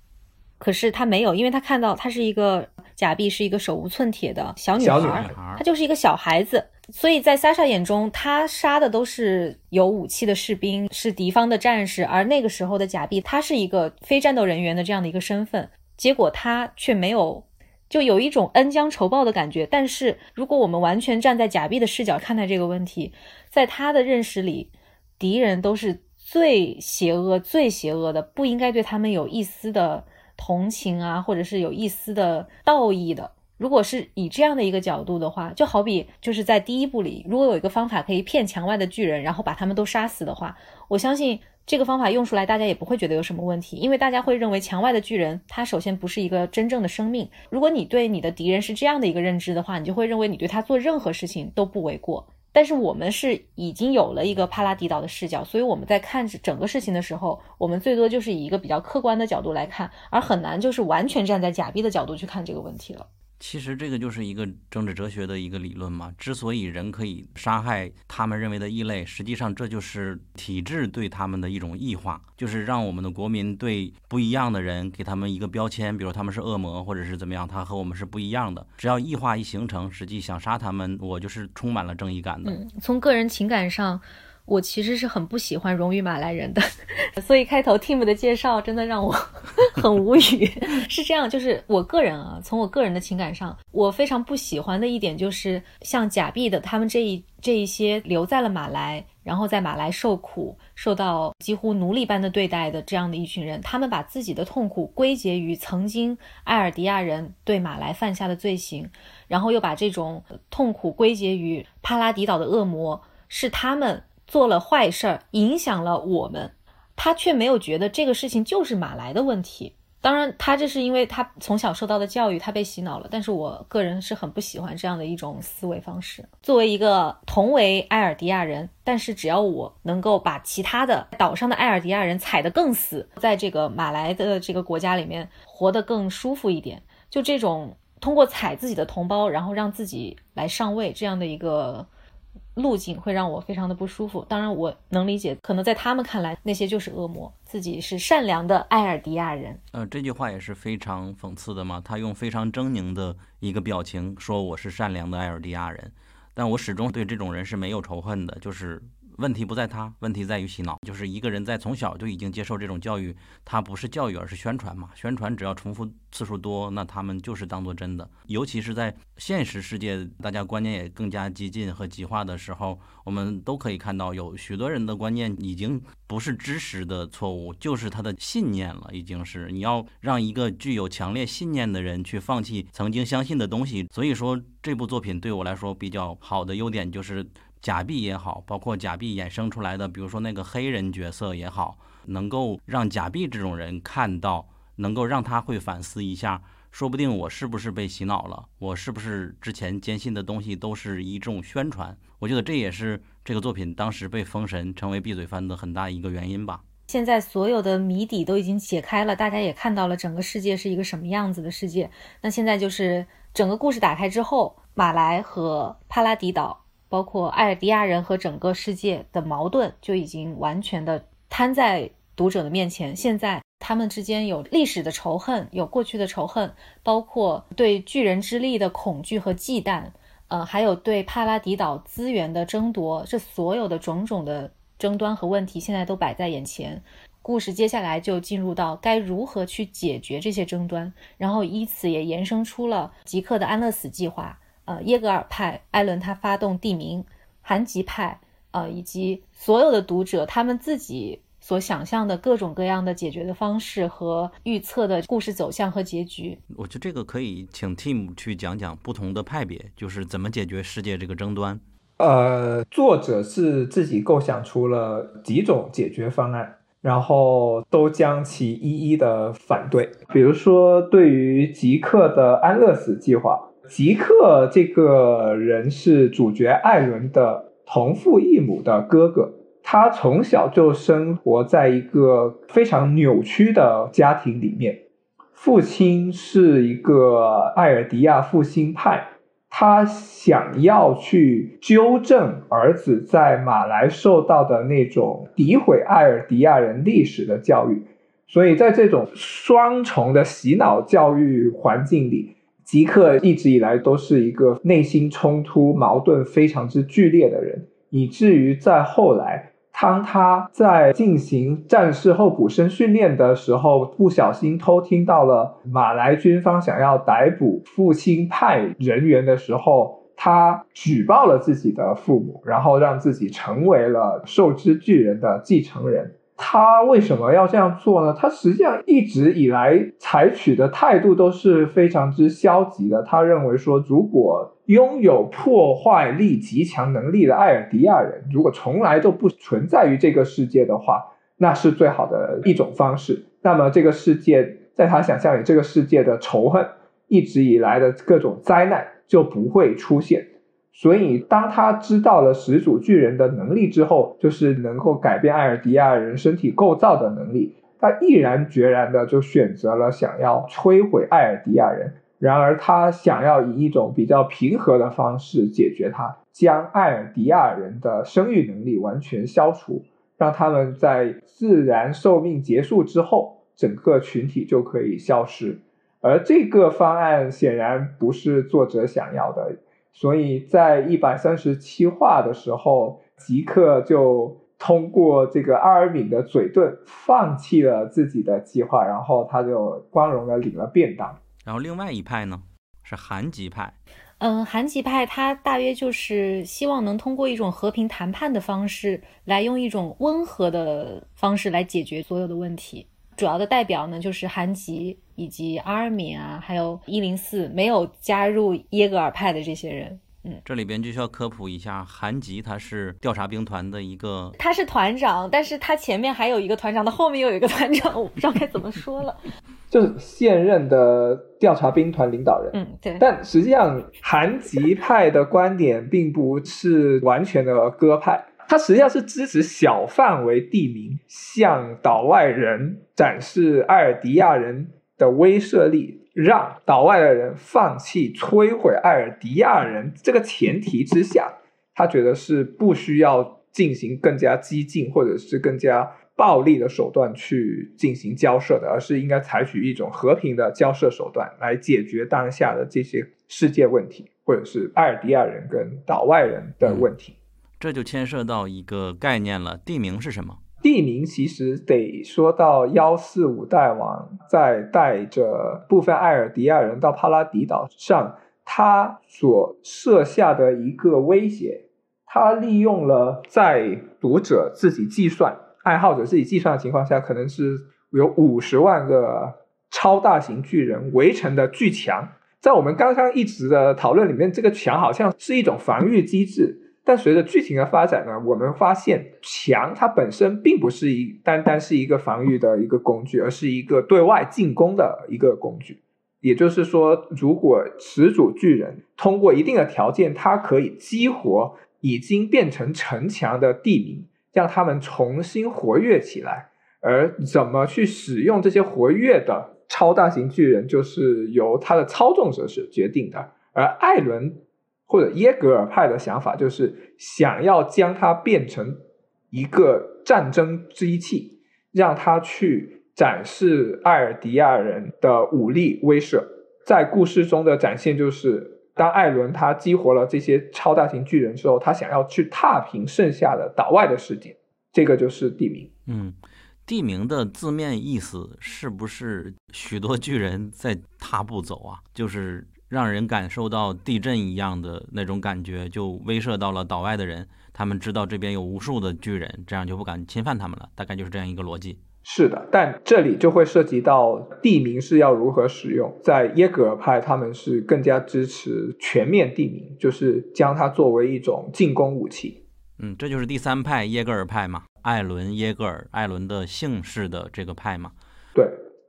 可是他没有，因为他看到他是一个假币，是一个手无寸铁的小女孩，她就是一个小孩子。所以在莎莎眼中，他杀的都是有武器的士兵，是敌方的战士，而那个时候的假币，他是一个非战斗人员的这样的一个身份，结果他却没有，就有一种恩将仇报的感觉。但是如果我们完全站在假币的视角看待这个问题，在他的认识里，敌人都是最邪恶、最邪恶的，不应该对他们有一丝的同情啊，或者是有一丝的道义的。如果是以这样的一个角度的话，就好比就是在第一部里，如果有一个方法可以骗墙外的巨人，然后把他们都杀死的话，我相信这个方法用出来，大家也不会觉得有什么问题，因为大家会认为墙外的巨人他首先不是一个真正的生命。如果你对你的敌人是这样的一个认知的话，你就会认为你对他做任何事情都不为过。但是我们是已经有了一个帕拉迪岛的视角，所以我们在看整个事情的时候，我们最多就是以一个比较客观的角度来看，而很难就是完全站在假币的角度去看这个问题了。其实这个就是一个政治哲学的一个理论嘛。之所以人可以杀害他们认为的异类，实际上这就是体制对他们的一种异化，就是让我们的国民对不一样的人给他们一个标签，比如他们是恶魔，或者是怎么样，他和我们是不一样的。只要异化一形成，实际想杀他们，我就是充满了正义感的。嗯，从个人情感上。我其实是很不喜欢荣誉马来人的，所以开头 Tim 的介绍真的让我 很无语。是这样，就是我个人啊，从我个人的情感上，我非常不喜欢的一点就是，像假币的他们这一这一些留在了马来，然后在马来受苦，受到几乎奴隶般的对待的这样的一群人，他们把自己的痛苦归结于曾经埃尔迪亚人对马来犯下的罪行，然后又把这种痛苦归结于帕拉迪岛的恶魔，是他们做了坏事儿，影响了我们，他却没有觉得这个事情就是马来的问题。当然，他这是因为他从小受到的教育，他被洗脑了。但是我个人是很不喜欢这样的一种思维方式。作为一个同为埃尔迪亚人，但是只要我能够把其他的岛上的埃尔迪亚人踩得更死，在这个马来的这个国家里面活得更舒服一点，就这种通过踩自己的同胞，然后让自己来上位这样的一个。路径会让我非常的不舒服。当然，我能理解，可能在他们看来，那些就是恶魔，自己是善良的埃尔迪亚人。呃，这句话也是非常讽刺的嘛。他用非常狰狞的一个表情说：“我是善良的埃尔迪亚人。”但我始终对这种人是没有仇恨的，就是。问题不在他，问题在于洗脑。就是一个人在从小就已经接受这种教育，他不是教育，而是宣传嘛。宣传只要重复次数多，那他们就是当做真的。尤其是在现实世界，大家观念也更加激进和极化的时候，我们都可以看到，有许多人的观念已经不是知识的错误，就是他的信念了。已经是你要让一个具有强烈信念的人去放弃曾经相信的东西。所以说，这部作品对我来说比较好的优点就是。假币也好，包括假币衍生出来的，比如说那个黑人角色也好，能够让假币这种人看到，能够让他会反思一下，说不定我是不是被洗脑了，我是不是之前坚信的东西都是一种宣传？我觉得这也是这个作品当时被封神，成为闭嘴番的很大一个原因吧。现在所有的谜底都已经解开了，大家也看到了整个世界是一个什么样子的世界。那现在就是整个故事打开之后，马来和帕拉迪岛。包括艾尔迪亚人和整个世界的矛盾就已经完全的摊在读者的面前。现在他们之间有历史的仇恨，有过去的仇恨，包括对巨人之力的恐惧和忌惮，呃，还有对帕拉迪岛资源的争夺，这所有的种种的争端和问题，现在都摆在眼前。故事接下来就进入到该如何去解决这些争端，然后以此也延伸出了吉克的安乐死计划。呃，耶格尔派艾伦他发动地名，韩吉派，呃，以及所有的读者他们自己所想象的各种各样的解决的方式和预测的故事走向和结局。我觉得这个可以请 Tim 去讲讲不同的派别，就是怎么解决世界这个争端。呃，作者是自己构想出了几种解决方案，然后都将其一一的反对。比如说，对于极客的安乐死计划。吉克这个人是主角艾伦的同父异母的哥哥，他从小就生活在一个非常扭曲的家庭里面。父亲是一个艾尔迪亚复兴派，他想要去纠正儿子在马来受到的那种诋毁艾尔迪亚人历史的教育，所以在这种双重的洗脑教育环境里。吉克一直以来都是一个内心冲突、矛盾非常之剧烈的人，以至于在后来，当他在进行战士候补身训练的时候，不小心偷听到了马来军方想要逮捕父亲派人员的时候，他举报了自己的父母，然后让自己成为了受之巨人的继承人。他为什么要这样做呢？他实际上一直以来采取的态度都是非常之消极的。他认为说，如果拥有破坏力极强能力的艾尔迪亚人，如果从来都不存在于这个世界的话，那是最好的一种方式。那么这个世界，在他想象里，这个世界的仇恨一直以来的各种灾难就不会出现。所以，当他知道了始祖巨人的能力之后，就是能够改变艾尔迪亚人身体构造的能力，他毅然决然的就选择了想要摧毁艾尔迪亚人。然而，他想要以一种比较平和的方式解决它，将艾尔迪亚人的生育能力完全消除，让他们在自然寿命结束之后，整个群体就可以消失。而这个方案显然不是作者想要的。所以在一百三十七话的时候，吉克就通过这个阿尔敏的嘴遁，放弃了自己的计划，然后他就光荣的领了便当。然后另外一派呢，是韩吉派。嗯，韩吉派他大约就是希望能通过一种和平谈判的方式，来用一种温和的方式来解决所有的问题。主要的代表呢，就是韩吉以及阿尔敏啊，还有一零四没有加入耶格尔派的这些人。嗯，这里边就需要科普一下，韩吉他是调查兵团的一个，他是团长，但是他前面还有一个团长，他后面又有一个团长，我不知道该怎么说了。就是现任的调查兵团领导人，嗯，对。但实际上，韩吉派的观点并不是完全的鸽派，他实际上是支持小范围地名向岛外人展示艾尔迪亚人的威慑力，让岛外的人放弃摧毁艾尔迪亚人这个前提之下，他觉得是不需要进行更加激进或者是更加。暴力的手段去进行交涉的，而是应该采取一种和平的交涉手段来解决当下的这些世界问题，或者是艾尔迪亚人跟岛外人的问题。这就牵涉到一个概念了，地名是什么？地名其实得说到幺四五代王在带着部分艾尔迪亚人到帕拉迪岛上，他所设下的一个威胁，他利用了在读者自己计算。爱好者自己计算的情况下，可能是有五十万个超大型巨人围成的巨墙。在我们刚刚一直的讨论里面，这个墙好像是一种防御机制。但随着剧情的发展呢，我们发现墙它本身并不是一单单是一个防御的一个工具，而是一个对外进攻的一个工具。也就是说，如果始祖巨人通过一定的条件，它可以激活已经变成城墙的地名。让他们重新活跃起来，而怎么去使用这些活跃的超大型巨人，就是由他的操纵者是决定的。而艾伦或者耶格尔派的想法，就是想要将它变成一个战争机器，让他去展示艾尔迪亚人的武力威慑。在故事中的展现就是。当艾伦他激活了这些超大型巨人之后，他想要去踏平剩下的岛外的世界，这个就是地名。嗯，地名的字面意思是不是许多巨人在踏步走啊？就是让人感受到地震一样的那种感觉，就威慑到了岛外的人，他们知道这边有无数的巨人，这样就不敢侵犯他们了。大概就是这样一个逻辑。是的，但这里就会涉及到地名是要如何使用。在耶格尔派，他们是更加支持全面地名，就是将它作为一种进攻武器。嗯，这就是第三派耶格尔派嘛，艾伦耶格尔，艾伦的姓氏的这个派嘛。对，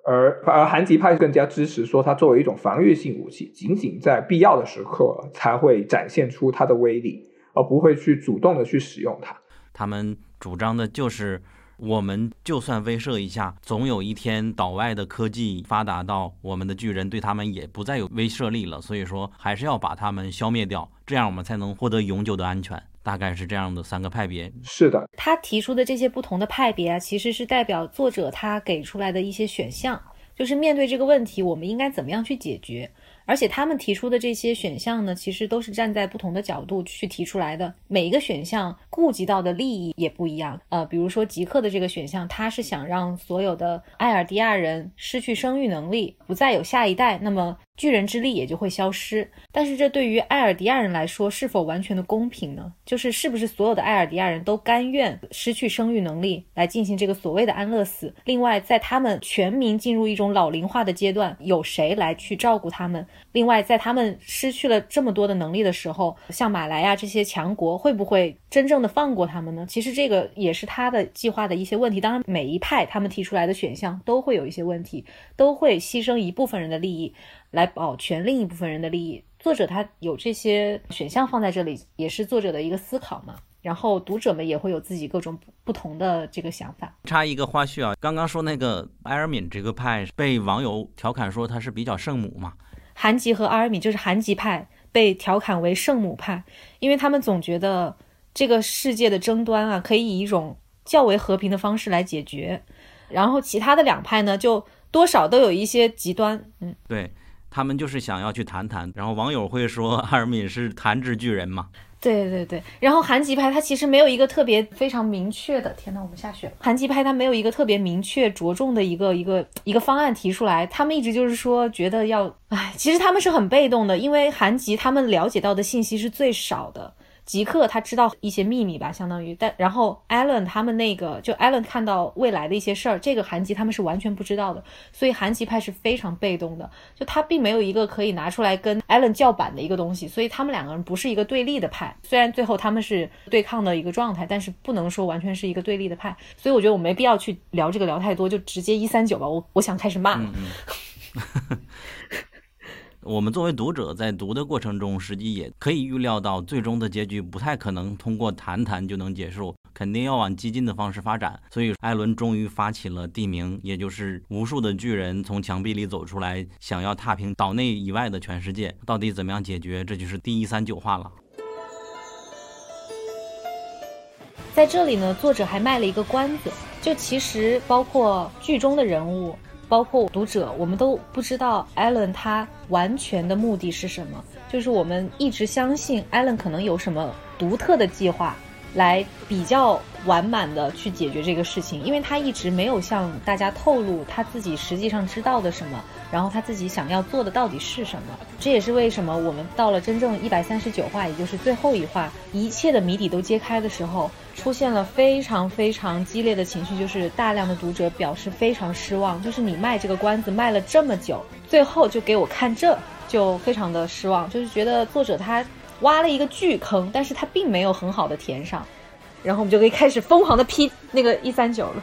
而而韩吉派更加支持说它作为一种防御性武器，仅仅在必要的时刻才会展现出它的威力，而不会去主动的去使用它。他们主张的就是。我们就算威慑一下，总有一天岛外的科技发达到我们的巨人对他们也不再有威慑力了。所以说，还是要把他们消灭掉，这样我们才能获得永久的安全。大概是这样的三个派别。是的，他提出的这些不同的派别啊，其实是代表作者他给出来的一些选项，就是面对这个问题，我们应该怎么样去解决。而且他们提出的这些选项呢，其实都是站在不同的角度去提出来的，每一个选项顾及到的利益也不一样。呃，比如说极客的这个选项，他是想让所有的艾尔迪亚人失去生育能力，不再有下一代，那么。巨人之力也就会消失，但是这对于艾尔迪亚人来说是否完全的公平呢？就是是不是所有的艾尔迪亚人都甘愿失去生育能力来进行这个所谓的安乐死？另外，在他们全民进入一种老龄化的阶段，有谁来去照顾他们？另外，在他们失去了这么多的能力的时候，像马来亚这些强国会不会真正的放过他们呢？其实这个也是他的计划的一些问题。当然，每一派他们提出来的选项都会有一些问题，都会牺牲一部分人的利益。来保全另一部分人的利益，作者他有这些选项放在这里，也是作者的一个思考嘛。然后读者们也会有自己各种不同的这个想法。插一个花絮啊，刚刚说那个埃尔敏这个派被网友调侃说他是比较圣母嘛。韩吉和阿尔敏就是韩吉派被调侃为圣母派，因为他们总觉得这个世界的争端啊可以以一种较为和平的方式来解决，然后其他的两派呢就多少都有一些极端。嗯，对。他们就是想要去谈谈，然后网友会说阿尔敏是弹指巨人嘛？对对对，然后韩吉拍他其实没有一个特别非常明确的，天呐，我们下雪了。韩吉拍他没有一个特别明确着重的一个一个一个方案提出来，他们一直就是说觉得要，哎，其实他们是很被动的，因为韩吉他们了解到的信息是最少的。吉克他知道一些秘密吧，相当于，但然后艾伦他们那个就艾伦看到未来的一些事儿，这个韩吉他们是完全不知道的，所以韩吉派是非常被动的，就他并没有一个可以拿出来跟艾伦叫板的一个东西，所以他们两个人不是一个对立的派，虽然最后他们是对抗的一个状态，但是不能说完全是一个对立的派，所以我觉得我没必要去聊这个聊太多，就直接一三九吧，我我想开始骂了。我们作为读者，在读的过程中，实际也可以预料到，最终的结局不太可能通过谈谈就能结束，肯定要往激进的方式发展。所以，艾伦终于发起了地名，也就是无数的巨人从墙壁里走出来，想要踏平岛内以外的全世界。到底怎么样解决？这就是第一三九话了。在这里呢，作者还卖了一个关子，就其实包括剧中的人物。包括读者，我们都不知道艾伦他完全的目的是什么。就是我们一直相信艾伦可能有什么独特的计划，来比较完满的去解决这个事情，因为他一直没有向大家透露他自己实际上知道的什么，然后他自己想要做的到底是什么。这也是为什么我们到了真正一百三十九话，也就是最后一话，一切的谜底都揭开的时候。出现了非常非常激烈的情绪，就是大量的读者表示非常失望，就是你卖这个关子卖了这么久，最后就给我看这就非常的失望，就是觉得作者他挖了一个巨坑，但是他并没有很好的填上，然后我们就可以开始疯狂的批那个一三九了。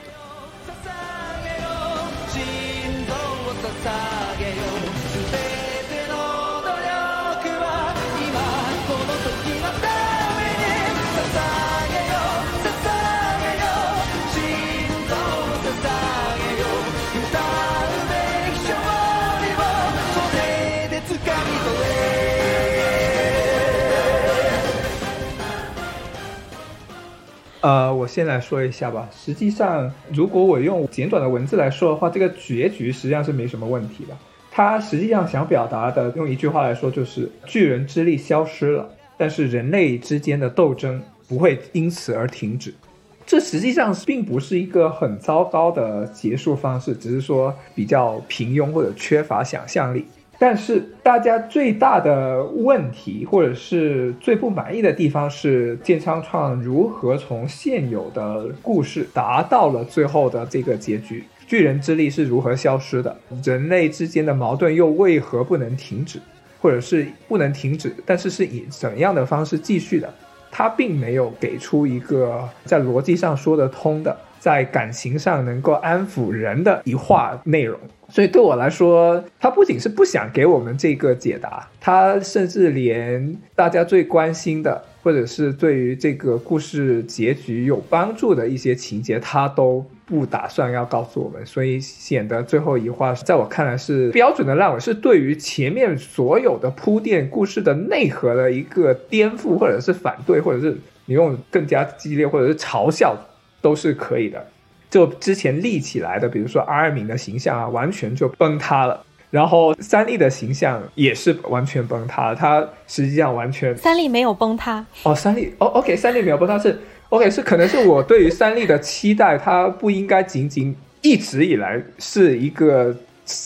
呃，我先来说一下吧。实际上，如果我用简短的文字来说的话，这个结局实际上是没什么问题的。他实际上想表达的，用一句话来说，就是巨人之力消失了，但是人类之间的斗争不会因此而停止。这实际上并不是一个很糟糕的结束方式，只是说比较平庸或者缺乏想象力。但是大家最大的问题，或者是最不满意的地方是，剑仓创如何从现有的故事达到了最后的这个结局？巨人之力是如何消失的？人类之间的矛盾又为何不能停止，或者是不能停止？但是是以怎样的方式继续的？他并没有给出一个在逻辑上说得通的，在感情上能够安抚人的一话内容。所以对我来说，他不仅是不想给我们这个解答，他甚至连大家最关心的，或者是对于这个故事结局有帮助的一些情节，他都不打算要告诉我们。所以显得最后一话，在我看来是标准的烂尾，是对于前面所有的铺垫故事的内核的一个颠覆，或者是反对，或者是你用更加激烈，或者是嘲笑，都是可以的。就之前立起来的，比如说阿尔敏的形象啊，完全就崩塌了。然后三笠的形象也是完全崩塌了。他实际上完全三笠没有崩塌哦，三笠哦，OK，三笠没有崩塌是 OK，是可能是我对于三笠的期待，他不应该仅仅一直以来是一个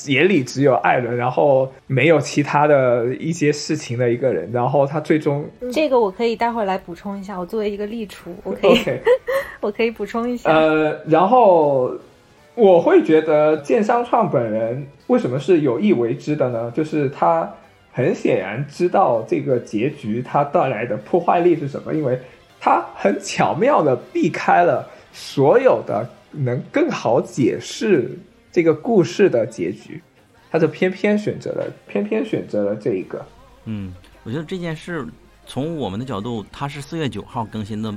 眼里只有艾伦，然后没有其他的一些事情的一个人，然后他最终这个我可以待会儿来补充一下，我作为一个立厨，我可以 我可以补充一下。呃，然后我会觉得剑商创本人为什么是有意为之的呢？就是他很显然知道这个结局它带来的破坏力是什么，因为他很巧妙的避开了所有的能更好解释这个故事的结局，他就偏偏选择了偏偏选择了这一个。嗯，我觉得这件事从我们的角度，它是四月九号更新的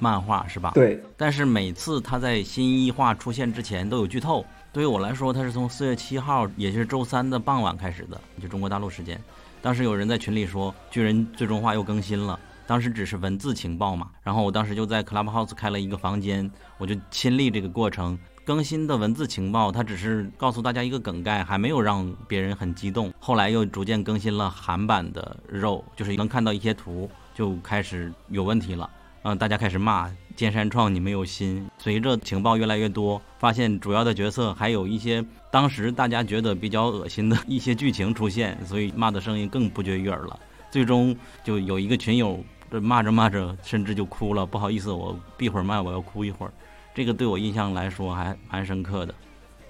漫画，是吧？。对，但是每次他在新一话出现之前都有剧透。对于我来说，他是从四月七号，也就是周三的傍晚开始的，就中国大陆时间。当时有人在群里说，巨人最终话又更新了。当时只是文字情报嘛，然后我当时就在 Clubhouse 开了一个房间，我就亲历这个过程。更新的文字情报，它只是告诉大家一个梗概，还没有让别人很激动。后来又逐渐更新了韩版的肉，就是能看到一些图，就开始有问题了。嗯，大家开始骂剑山创你没有心。随着情报越来越多，发现主要的角色还有一些当时大家觉得比较恶心的一些剧情出现，所以骂的声音更不绝于耳了。最终就有一个群友。这骂着骂着，甚至就哭了。不好意思，我闭会儿麦，我要哭一会儿。这个对我印象来说还蛮深刻的。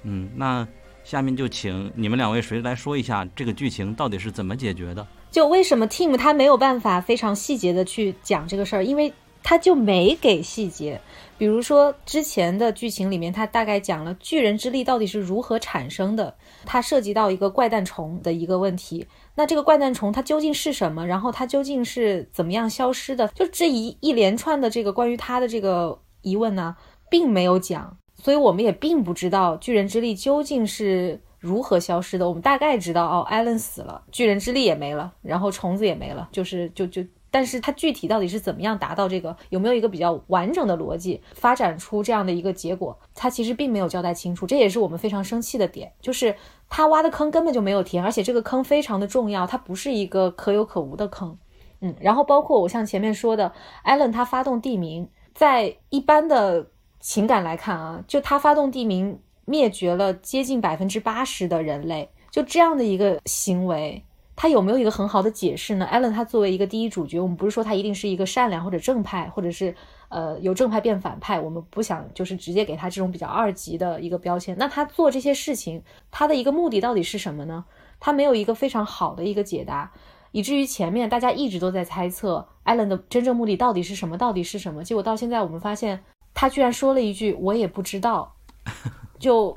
嗯，那下面就请你们两位谁来说一下这个剧情到底是怎么解决的？就为什么 Team 他没有办法非常细节的去讲这个事儿，因为他就没给细节。比如说之前的剧情里面，他大概讲了巨人之力到底是如何产生的，它涉及到一个怪诞虫的一个问题。那这个怪诞虫它究竟是什么？然后它究竟是怎么样消失的？就这一一连串的这个关于它的这个疑问呢，并没有讲，所以我们也并不知道巨人之力究竟是如何消失的。我们大概知道，哦，艾伦死了，巨人之力也没了，然后虫子也没了，就是就就。但是它具体到底是怎么样达到这个？有没有一个比较完整的逻辑发展出这样的一个结果？它其实并没有交代清楚，这也是我们非常生气的点，就是他挖的坑根本就没有填，而且这个坑非常的重要，它不是一个可有可无的坑。嗯，然后包括我像前面说的，艾伦他发动地名，在一般的情感来看啊，就他发动地名灭绝了接近百分之八十的人类，就这样的一个行为。他有没有一个很好的解释呢？Allen 他作为一个第一主角，我们不是说他一定是一个善良或者正派，或者是呃由正派变反派，我们不想就是直接给他这种比较二级的一个标签。那他做这些事情，他的一个目的到底是什么呢？他没有一个非常好的一个解答，以至于前面大家一直都在猜测 Allen 的真正目的到底是什么，到底是什么？结果到现在我们发现，他居然说了一句“我也不知道 ”，就。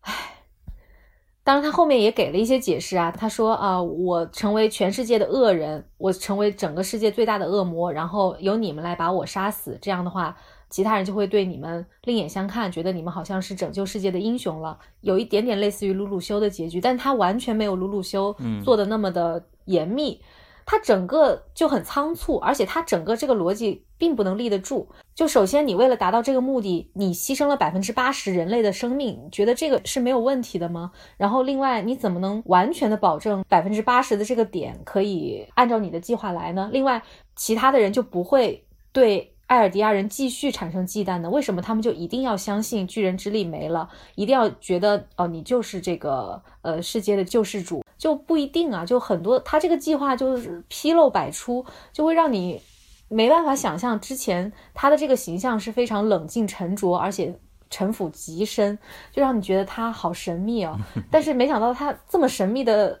唉当然，他后面也给了一些解释啊。他说啊，我成为全世界的恶人，我成为整个世界最大的恶魔，然后由你们来把我杀死。这样的话，其他人就会对你们另眼相看，觉得你们好像是拯救世界的英雄了。有一点点类似于鲁鲁修的结局，但他完全没有鲁鲁修做的那么的严密。它整个就很仓促，而且它整个这个逻辑并不能立得住。就首先，你为了达到这个目的，你牺牲了百分之八十人类的生命，觉得这个是没有问题的吗？然后，另外，你怎么能完全的保证百分之八十的这个点可以按照你的计划来呢？另外，其他的人就不会对艾尔迪亚人继续产生忌惮呢？为什么他们就一定要相信巨人之力没了，一定要觉得哦，你就是这个呃世界的救世主？就不一定啊，就很多，他这个计划就是纰漏百出，就会让你没办法想象之前他的这个形象是非常冷静沉着，而且城府极深，就让你觉得他好神秘哦。但是没想到他这么神秘的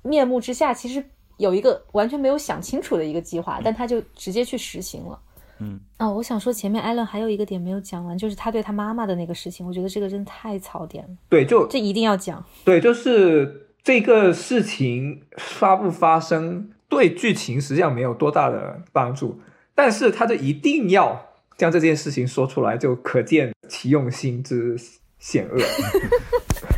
面目之下，其实有一个完全没有想清楚的一个计划，但他就直接去实行了。嗯，哦，我想说前面艾伦还有一个点没有讲完，就是他对他妈妈的那个事情，我觉得这个真的太槽点了。对，就这一定要讲。对，就是。这个事情发不发生，对剧情实际上没有多大的帮助，但是他就一定要将这件事情说出来，就可见其用心之险恶。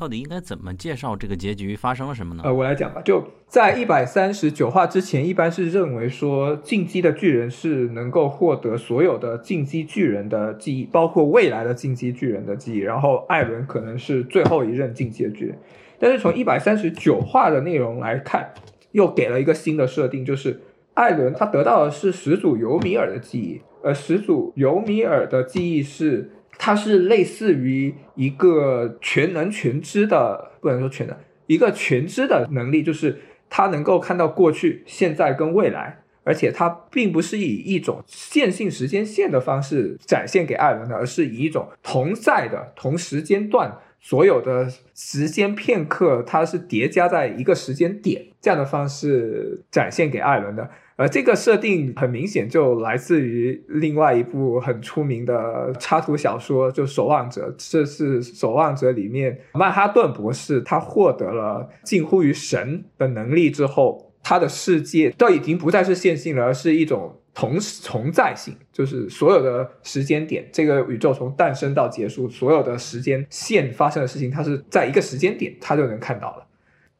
到底应该怎么介绍这个结局发生了什么呢？呃，我来讲吧。就在一百三十九话之前，一般是认为说进击的巨人是能够获得所有的进击巨人的记忆，包括未来的进击巨人的记忆。然后艾伦可能是最后一任进击的巨人。但是从一百三十九话的内容来看，又给了一个新的设定，就是艾伦他得到的是始祖尤米尔的记忆，而始祖尤米尔的记忆是。它是类似于一个全能全知的，不能说全能，一个全知的能力，就是它能够看到过去、现在跟未来，而且它并不是以一种线性时间线的方式展现给艾伦的，而是以一种同在的同时间段所有的时间片刻，它是叠加在一个时间点这样的方式展现给艾伦的。而这个设定很明显就来自于另外一部很出名的插图小说，就《守望者》。这是《守望者》里面曼哈顿博士他获得了近乎于神的能力之后，他的世界都已经不再是线性了，而是一种同同在性，就是所有的时间点，这个宇宙从诞生到结束，所有的时间线发生的事情，他是在一个时间点他就能看到了。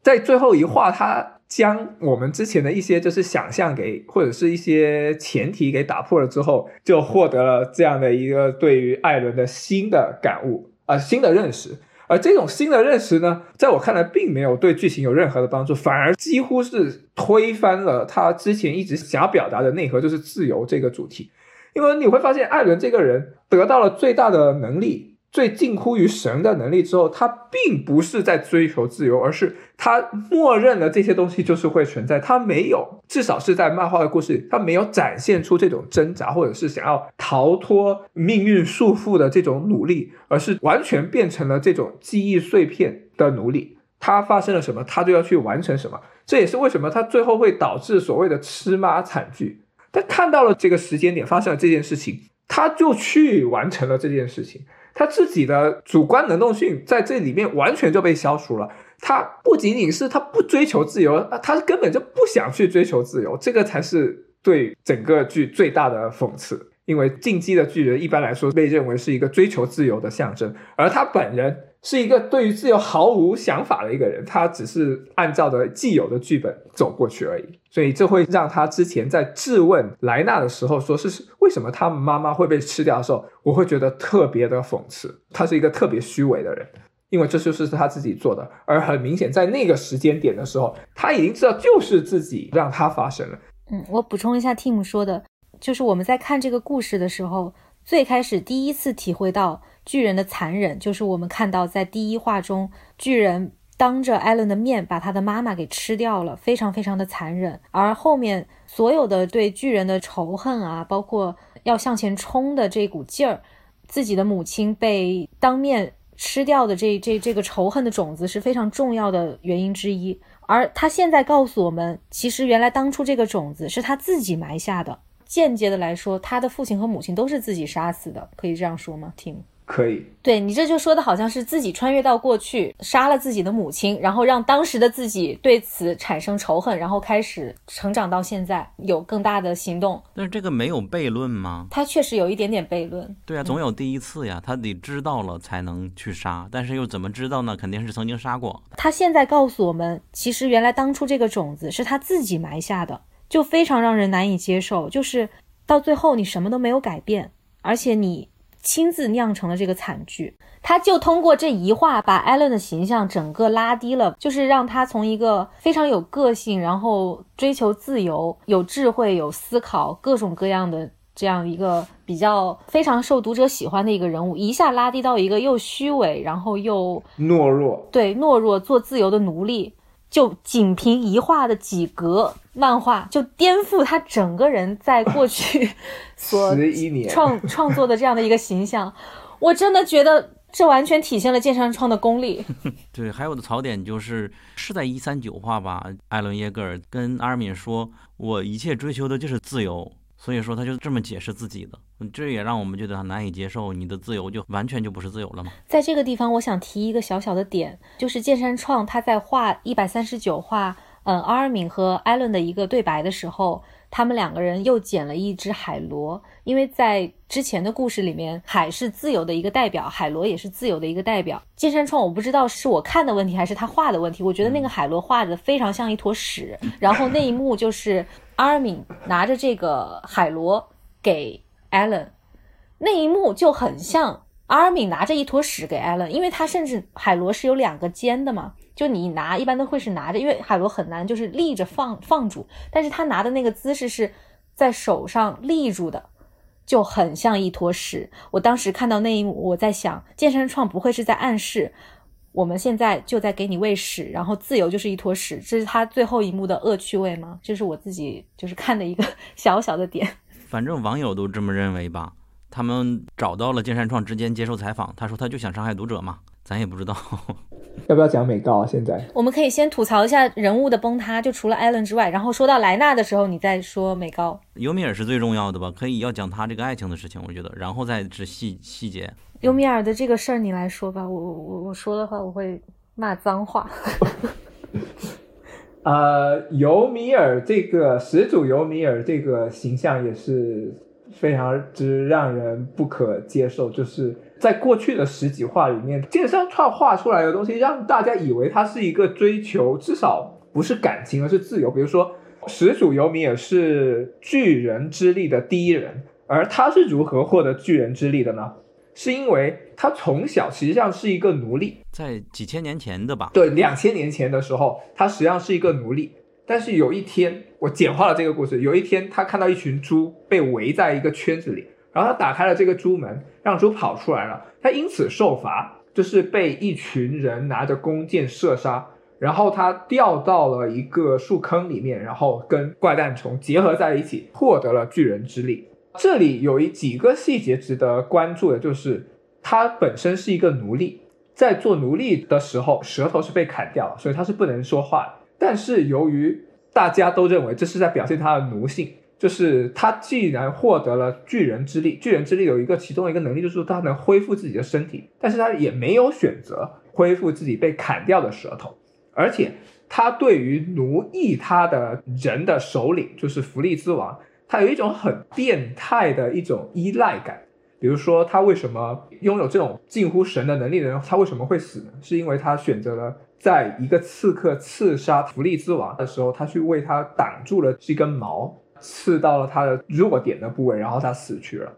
在最后一话，他。将我们之前的一些就是想象给或者是一些前提给打破了之后，就获得了这样的一个对于艾伦的新的感悟啊，新的认识。而这种新的认识呢，在我看来并没有对剧情有任何的帮助，反而几乎是推翻了他之前一直想表达的内核，就是自由这个主题。因为你会发现，艾伦这个人得到了最大的能力。最近乎于神的能力之后，他并不是在追求自由，而是他默认了这些东西就是会存在。他没有，至少是在漫画的故事里，他没有展现出这种挣扎，或者是想要逃脱命运束缚的这种努力，而是完全变成了这种记忆碎片的奴隶。他发生了什么，他就要去完成什么。这也是为什么他最后会导致所谓的吃妈惨剧。他看到了这个时间点发生了这件事情，他就去完成了这件事情。他自己的主观能动性在这里面完全就被消除了。他不仅仅是他不追求自由，他根本就不想去追求自由，这个才是对整个剧最大的讽刺。因为进击的巨人一般来说被认为是一个追求自由的象征，而他本人。是一个对于自由毫无想法的一个人，他只是按照着既有的剧本走过去而已，所以这会让他之前在质问莱纳的时候，说是为什么他们妈妈会被吃掉的时候，我会觉得特别的讽刺。他是一个特别虚伪的人，因为这就是他自己做的，而很明显在那个时间点的时候，他已经知道就是自己让他发生了。嗯，我补充一下，Tim 说的，就是我们在看这个故事的时候，最开始第一次体会到。巨人的残忍，就是我们看到在第一话中，巨人当着艾伦的面把他的妈妈给吃掉了，非常非常的残忍。而后面所有的对巨人的仇恨啊，包括要向前冲的这股劲儿，自己的母亲被当面吃掉的这这这个仇恨的种子是非常重要的原因之一。而他现在告诉我们，其实原来当初这个种子是他自己埋下的。间接的来说，他的父亲和母亲都是自己杀死的，可以这样说吗听。可以，对你这就说的好像是自己穿越到过去，杀了自己的母亲，然后让当时的自己对此产生仇恨，然后开始成长到现在有更大的行动。但是这个没有悖论吗？他确实有一点点悖论。对啊，总有第一次呀，他得知道了才能去杀，但是又怎么知道呢？肯定是曾经杀过。他现在告诉我们，其实原来当初这个种子是他自己埋下的，就非常让人难以接受。就是到最后你什么都没有改变，而且你。亲自酿成了这个惨剧，他就通过这一话把艾伦的形象整个拉低了，就是让他从一个非常有个性，然后追求自由、有智慧、有思考、各种各样的这样一个比较非常受读者喜欢的一个人物，一下拉低到一个又虚伪，然后又懦弱，对懦弱做自由的奴隶。就仅凭一画的几格漫画，就颠覆他整个人在过去 所创创作的这样的一个形象，我真的觉得这完全体现了剑山创的功力。对，还有的槽点就是是在一三九画吧，艾伦耶格尔跟阿尔敏说：“我一切追求的就是自由。”所以说他就这么解释自己的，这也让我们觉得很难以接受。你的自由就完全就不是自由了吗？在这个地方，我想提一个小小的点，就是剑山创他在画一百三十九画，嗯，阿尔敏和艾伦的一个对白的时候，他们两个人又捡了一只海螺，因为在之前的故事里面，海是自由的一个代表，海螺也是自由的一个代表。金山创，我不知道是我看的问题还是他画的问题，我觉得那个海螺画的非常像一坨屎，然后那一幕就是。阿尔敏拿着这个海螺给艾伦，那一幕就很像阿尔敏拿着一坨屎给艾伦，因为他甚至海螺是有两个尖的嘛，就你拿一般都会是拿着，因为海螺很难就是立着放放住，但是他拿的那个姿势是在手上立住的，就很像一坨屎。我当时看到那一幕，我在想，健身创不会是在暗示我们现在就在给你喂屎，然后自由就是一坨屎，这是他最后一幕的恶趣味吗？这是我自己就是看的一个小小的点。反正网友都这么认为吧。他们找到了健山创之间接受采访，他说他就想伤害读者嘛，咱也不知道。要不要讲美高啊？现在我们可以先吐槽一下人物的崩塌，就除了艾伦之外，然后说到莱纳的时候，你再说美高。尤米尔是最重要的吧？可以要讲他这个爱情的事情，我觉得，然后再是细细节。尤米尔的这个事儿你来说吧，我我我说的话我会骂脏话。呃，尤米尔这个始祖尤米尔这个形象也是。非常之让人不可接受，就是在过去的十几话里面，剑山创画出来的东西，让大家以为他是一个追求至少不是感情，而是自由。比如说，始祖游民也是巨人之力的第一人，而他是如何获得巨人之力的呢？是因为他从小实际上是一个奴隶，在几千年前的吧？对，两千年前的时候，他实际上是一个奴隶。但是有一天，我简化了这个故事。有一天，他看到一群猪被围在一个圈子里，然后他打开了这个猪门，让猪跑出来了。他因此受罚，就是被一群人拿着弓箭射杀。然后他掉到了一个树坑里面，然后跟怪诞虫结合在一起，获得了巨人之力。这里有一几个细节值得关注的，就是他本身是一个奴隶，在做奴隶的时候，舌头是被砍掉了，所以他是不能说话的。但是由于大家都认为这是在表现他的奴性，就是他既然获得了巨人之力，巨人之力有一个其中的一个能力，就是他能恢复自己的身体，但是他也没有选择恢复自己被砍掉的舌头，而且他对于奴役他的人的首领，就是弗利兹王，他有一种很变态的一种依赖感。比如说，他为什么拥有这种近乎神的能力的人，他为什么会死呢？是因为他选择了。在一个刺客刺杀弗利兹王的时候，他去为他挡住了这根矛，刺到了他的弱点的部位，然后他死去了。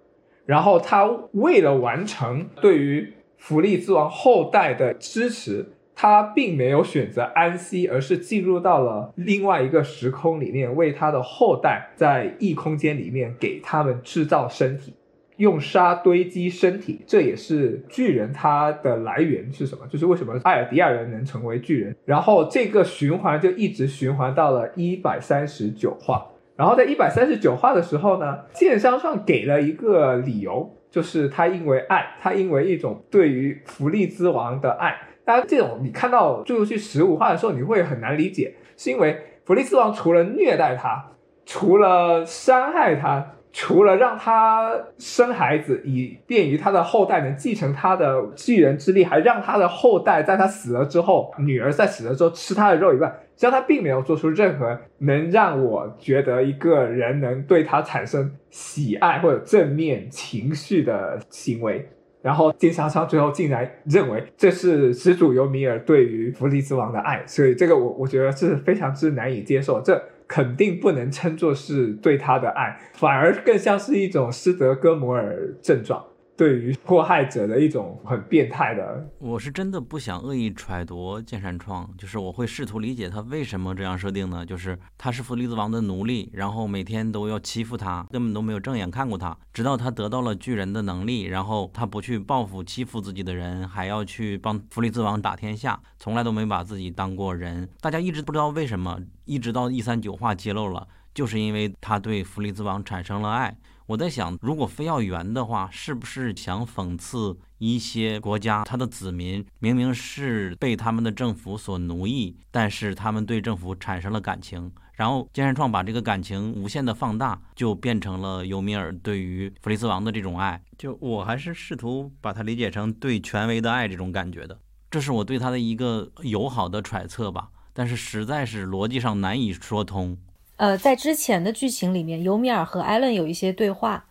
然后他为了完成对于福利之王后代的支持，他并没有选择安息，而是进入到了另外一个时空里面，为他的后代在异空间里面给他们制造身体。用沙堆积身体，这也是巨人他的来源是什么？就是为什么艾尔迪亚人能成为巨人？然后这个循环就一直循环到了一百三十九话。然后在一百三十九话的时候呢，剑商上给了一个理由，就是他因为爱，他因为一种对于弗利兹王的爱。当然，这种你看到最后去十五话的时候，你会很难理解，是因为弗利兹王除了虐待他，除了伤害他。除了让他生孩子，以便于他的后代能继承他的巨人之力，还让他的后代在他死了之后，女儿在死了之后吃他的肉以外，实际上他并没有做出任何能让我觉得一个人能对他产生喜爱或者正面情绪的行为。然后金沙昌最后竟然认为这是始祖尤米尔对于弗利兹王的爱，所以这个我我觉得是非常之难以接受。这。肯定不能称作是对他的爱，反而更像是一种施德哥摩尔症状。对于迫害者的一种很变态的，我是真的不想恶意揣度剑山创，就是我会试图理解他为什么这样设定呢？就是他是弗利兹王的奴隶，然后每天都要欺负他，根本都没有正眼看过他，直到他得到了巨人的能力，然后他不去报复欺负自己的人，还要去帮弗利兹王打天下，从来都没把自己当过人。大家一直不知道为什么，一直到一三九话揭露了，就是因为他对弗利兹王产生了爱。我在想，如果非要圆的话，是不是想讽刺一些国家，他的子民明明是被他们的政府所奴役，但是他们对政府产生了感情，然后金山创把这个感情无限的放大，就变成了尤米尔对于弗利斯王的这种爱。就我还是试图把它理解成对权威的爱这种感觉的，这是我对他的一个友好的揣测吧，但是实在是逻辑上难以说通。呃，在之前的剧情里面，尤米尔和艾伦有一些对话，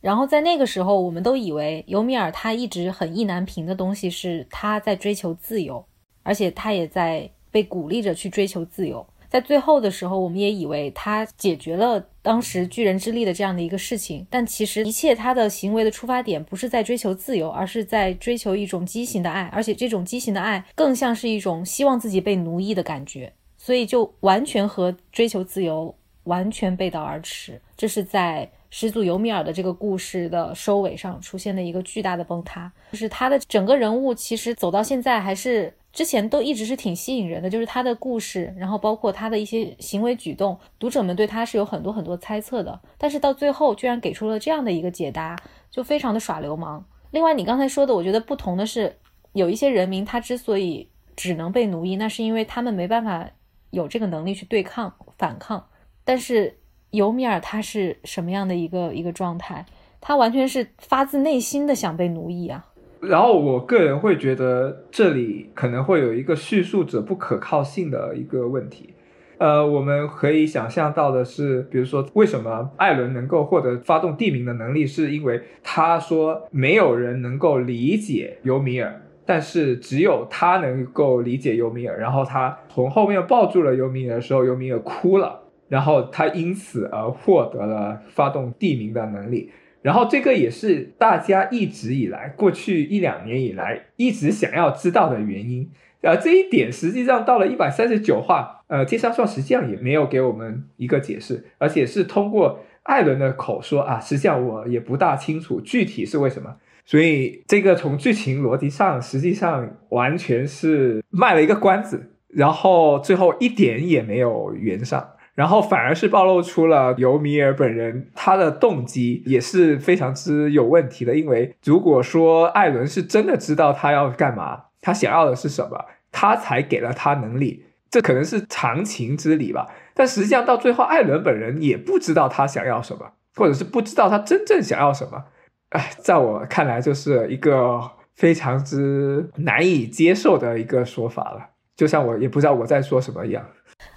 然后在那个时候，我们都以为尤米尔他一直很意难平的东西是他在追求自由，而且他也在被鼓励着去追求自由。在最后的时候，我们也以为他解决了当时巨人之力的这样的一个事情，但其实一切他的行为的出发点不是在追求自由，而是在追求一种畸形的爱，而且这种畸形的爱更像是一种希望自己被奴役的感觉。所以就完全和追求自由完全背道而驰，这是在始祖尤米尔的这个故事的收尾上出现的一个巨大的崩塌，就是他的整个人物其实走到现在还是之前都一直是挺吸引人的，就是他的故事，然后包括他的一些行为举动，读者们对他是有很多很多猜测的，但是到最后居然给出了这样的一个解答，就非常的耍流氓。另外，你刚才说的，我觉得不同的是，有一些人民他之所以只能被奴役，那是因为他们没办法有这个能力去对抗反抗，但是。尤米尔他是什么样的一个一个状态？他完全是发自内心的想被奴役啊。然后我个人会觉得这里可能会有一个叙述者不可靠性的一个问题。呃，我们可以想象到的是，比如说为什么艾伦能够获得发动地名的能力，是因为他说没有人能够理解尤米尔，但是只有他能够理解尤米尔。然后他从后面抱住了尤米尔的时候，尤米尔哭了。然后他因此而获得了发动地名的能力，然后这个也是大家一直以来过去一两年以来一直想要知道的原因。呃，这一点实际上到了一百三十九话，呃，金三创实际上也没有给我们一个解释，而且是通过艾伦的口说啊，实际上我也不大清楚具体是为什么。所以这个从剧情逻辑上实际上完全是卖了一个关子，然后最后一点也没有圆上。然后反而是暴露出了尤米尔本人，他的动机也是非常之有问题的。因为如果说艾伦是真的知道他要干嘛，他想要的是什么，他才给了他能力，这可能是常情之理吧。但实际上到最后，艾伦本人也不知道他想要什么，或者是不知道他真正想要什么。哎，在我看来，就是一个非常之难以接受的一个说法了。就像我也不知道我在说什么一样。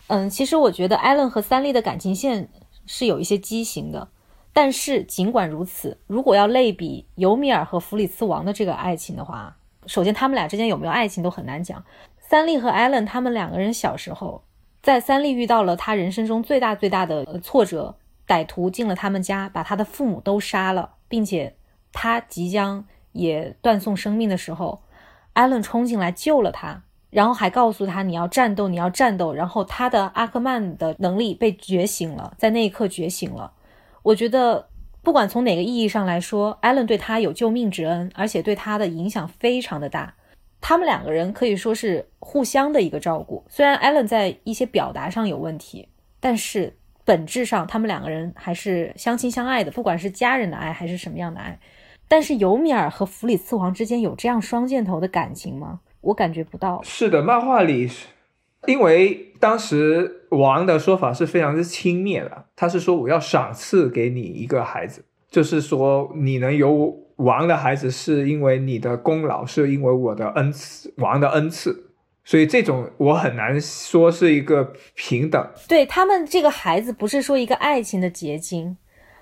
嗯，其实我觉得艾伦和三丽的感情线是有一些畸形的，但是尽管如此，如果要类比尤米尔和弗里茨王的这个爱情的话，首先他们俩之间有没有爱情都很难讲。三丽和艾伦他们两个人小时候，在三丽遇到了他人生中最大最大的挫折，歹徒进了他们家，把他的父母都杀了，并且他即将也断送生命的时候，艾伦冲进来救了他。然后还告诉他你要战斗，你要战斗。然后他的阿克曼的能力被觉醒了，在那一刻觉醒了。我觉得不管从哪个意义上来说，艾伦对他有救命之恩，而且对他的影响非常的大。他们两个人可以说是互相的一个照顾。虽然艾伦在一些表达上有问题，但是本质上他们两个人还是相亲相爱的，不管是家人的爱还是什么样的爱。但是尤米尔和弗里茨王之间有这样双箭头的感情吗？我感觉不到。是的，漫画里，因为当时王的说法是非常之轻蔑的，他是说我要赏赐给你一个孩子，就是说你能有王的孩子，是因为你的功劳，是因为我的恩赐，王的恩赐，所以这种我很难说是一个平等。对他们这个孩子，不是说一个爱情的结晶。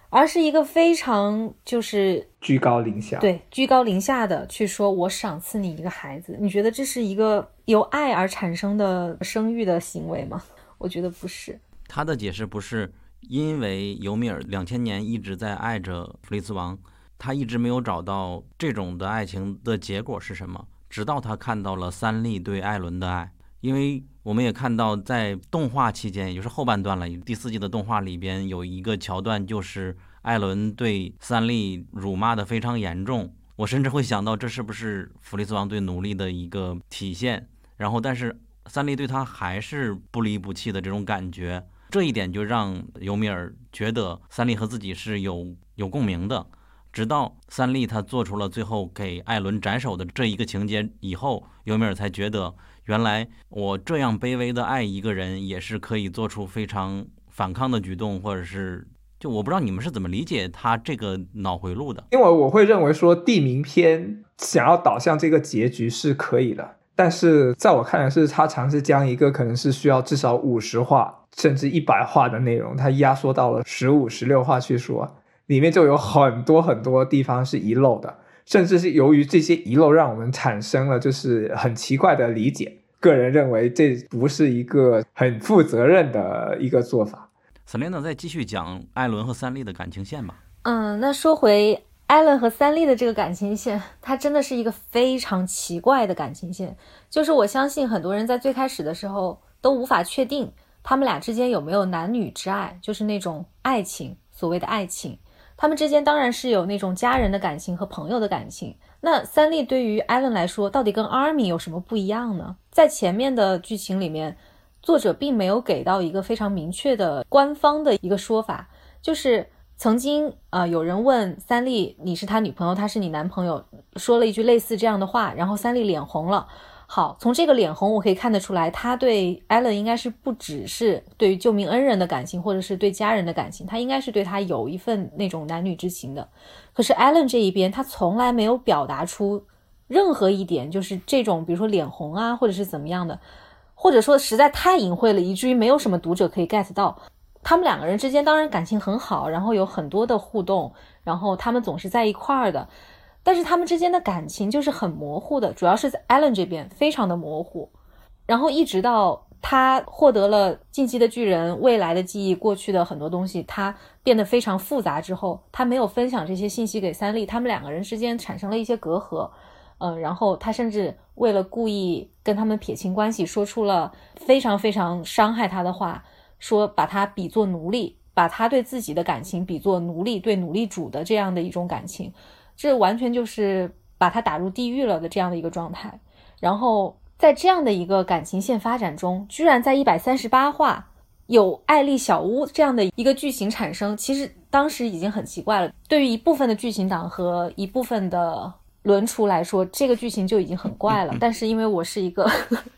而是一个非常就是居高临下，对居高临下的去说，我赏赐你一个孩子，你觉得这是一个由爱而产生的生育的行为吗？我觉得不是。他的解释不是因为尤米尔两千年一直在爱着弗利兹王，他一直没有找到这种的爱情的结果是什么，直到他看到了三笠对艾伦的爱，因为我们也看到在动画期间，也就是后半段了，第四季的动画里边有一个桥段就是。艾伦对三笠辱骂的非常严重，我甚至会想到这是不是弗利斯王对奴隶的一个体现。然后，但是三笠对他还是不离不弃的这种感觉，这一点就让尤米尔觉得三笠和自己是有有共鸣的。直到三笠他做出了最后给艾伦斩首的这一个情节以后，尤米尔才觉得原来我这样卑微的爱一个人也是可以做出非常反抗的举动，或者是。就我不知道你们是怎么理解他这个脑回路的，因为我会认为说地名篇想要导向这个结局是可以的，但是在我看来是他尝试将一个可能是需要至少五十话甚至一百话的内容，他压缩到了十五十六话去说，里面就有很多很多地方是遗漏的，甚至是由于这些遗漏让我们产生了就是很奇怪的理解。个人认为这不是一个很负责任的一个做法。s e l n a 再继续讲艾伦和三丽的感情线吧。嗯，那说回艾伦和三丽的这个感情线，它真的是一个非常奇怪的感情线。就是我相信很多人在最开始的时候都无法确定他们俩之间有没有男女之爱，就是那种爱情，所谓的爱情。他们之间当然是有那种家人的感情和朋友的感情。那三笠对于艾伦来说，到底跟阿米有什么不一样呢？在前面的剧情里面，作者并没有给到一个非常明确的官方的一个说法，就是曾经啊有人问三笠你是他女朋友，他是你男朋友，说了一句类似这样的话，然后三笠脸红了。好，从这个脸红我可以看得出来，他对艾伦应该是不只是对于救命恩人的感情，或者是对家人的感情，他应该是对他有一份那种男女之情的。可是艾伦这一边，他从来没有表达出任何一点，就是这种，比如说脸红啊，或者是怎么样的，或者说实在太隐晦了，以至于没有什么读者可以 get 到。他们两个人之间当然感情很好，然后有很多的互动，然后他们总是在一块儿的。但是他们之间的感情就是很模糊的，主要是在 Allen 这边非常的模糊，然后一直到他获得了进击的巨人未来的记忆、过去的很多东西，他变得非常复杂之后，他没有分享这些信息给三笠，他们两个人之间产生了一些隔阂，嗯，然后他甚至为了故意跟他们撇清关系，说出了非常非常伤害他的话，说把他比作奴隶，把他对自己的感情比作奴隶对奴隶主的这样的一种感情。这完全就是把他打入地狱了的这样的一个状态，然后在这样的一个感情线发展中，居然在一百三十八话有艾丽小屋这样的一个剧情产生，其实当时已经很奇怪了。对于一部分的剧情党和一部分的轮厨来说，这个剧情就已经很怪了。但是因为我是一个，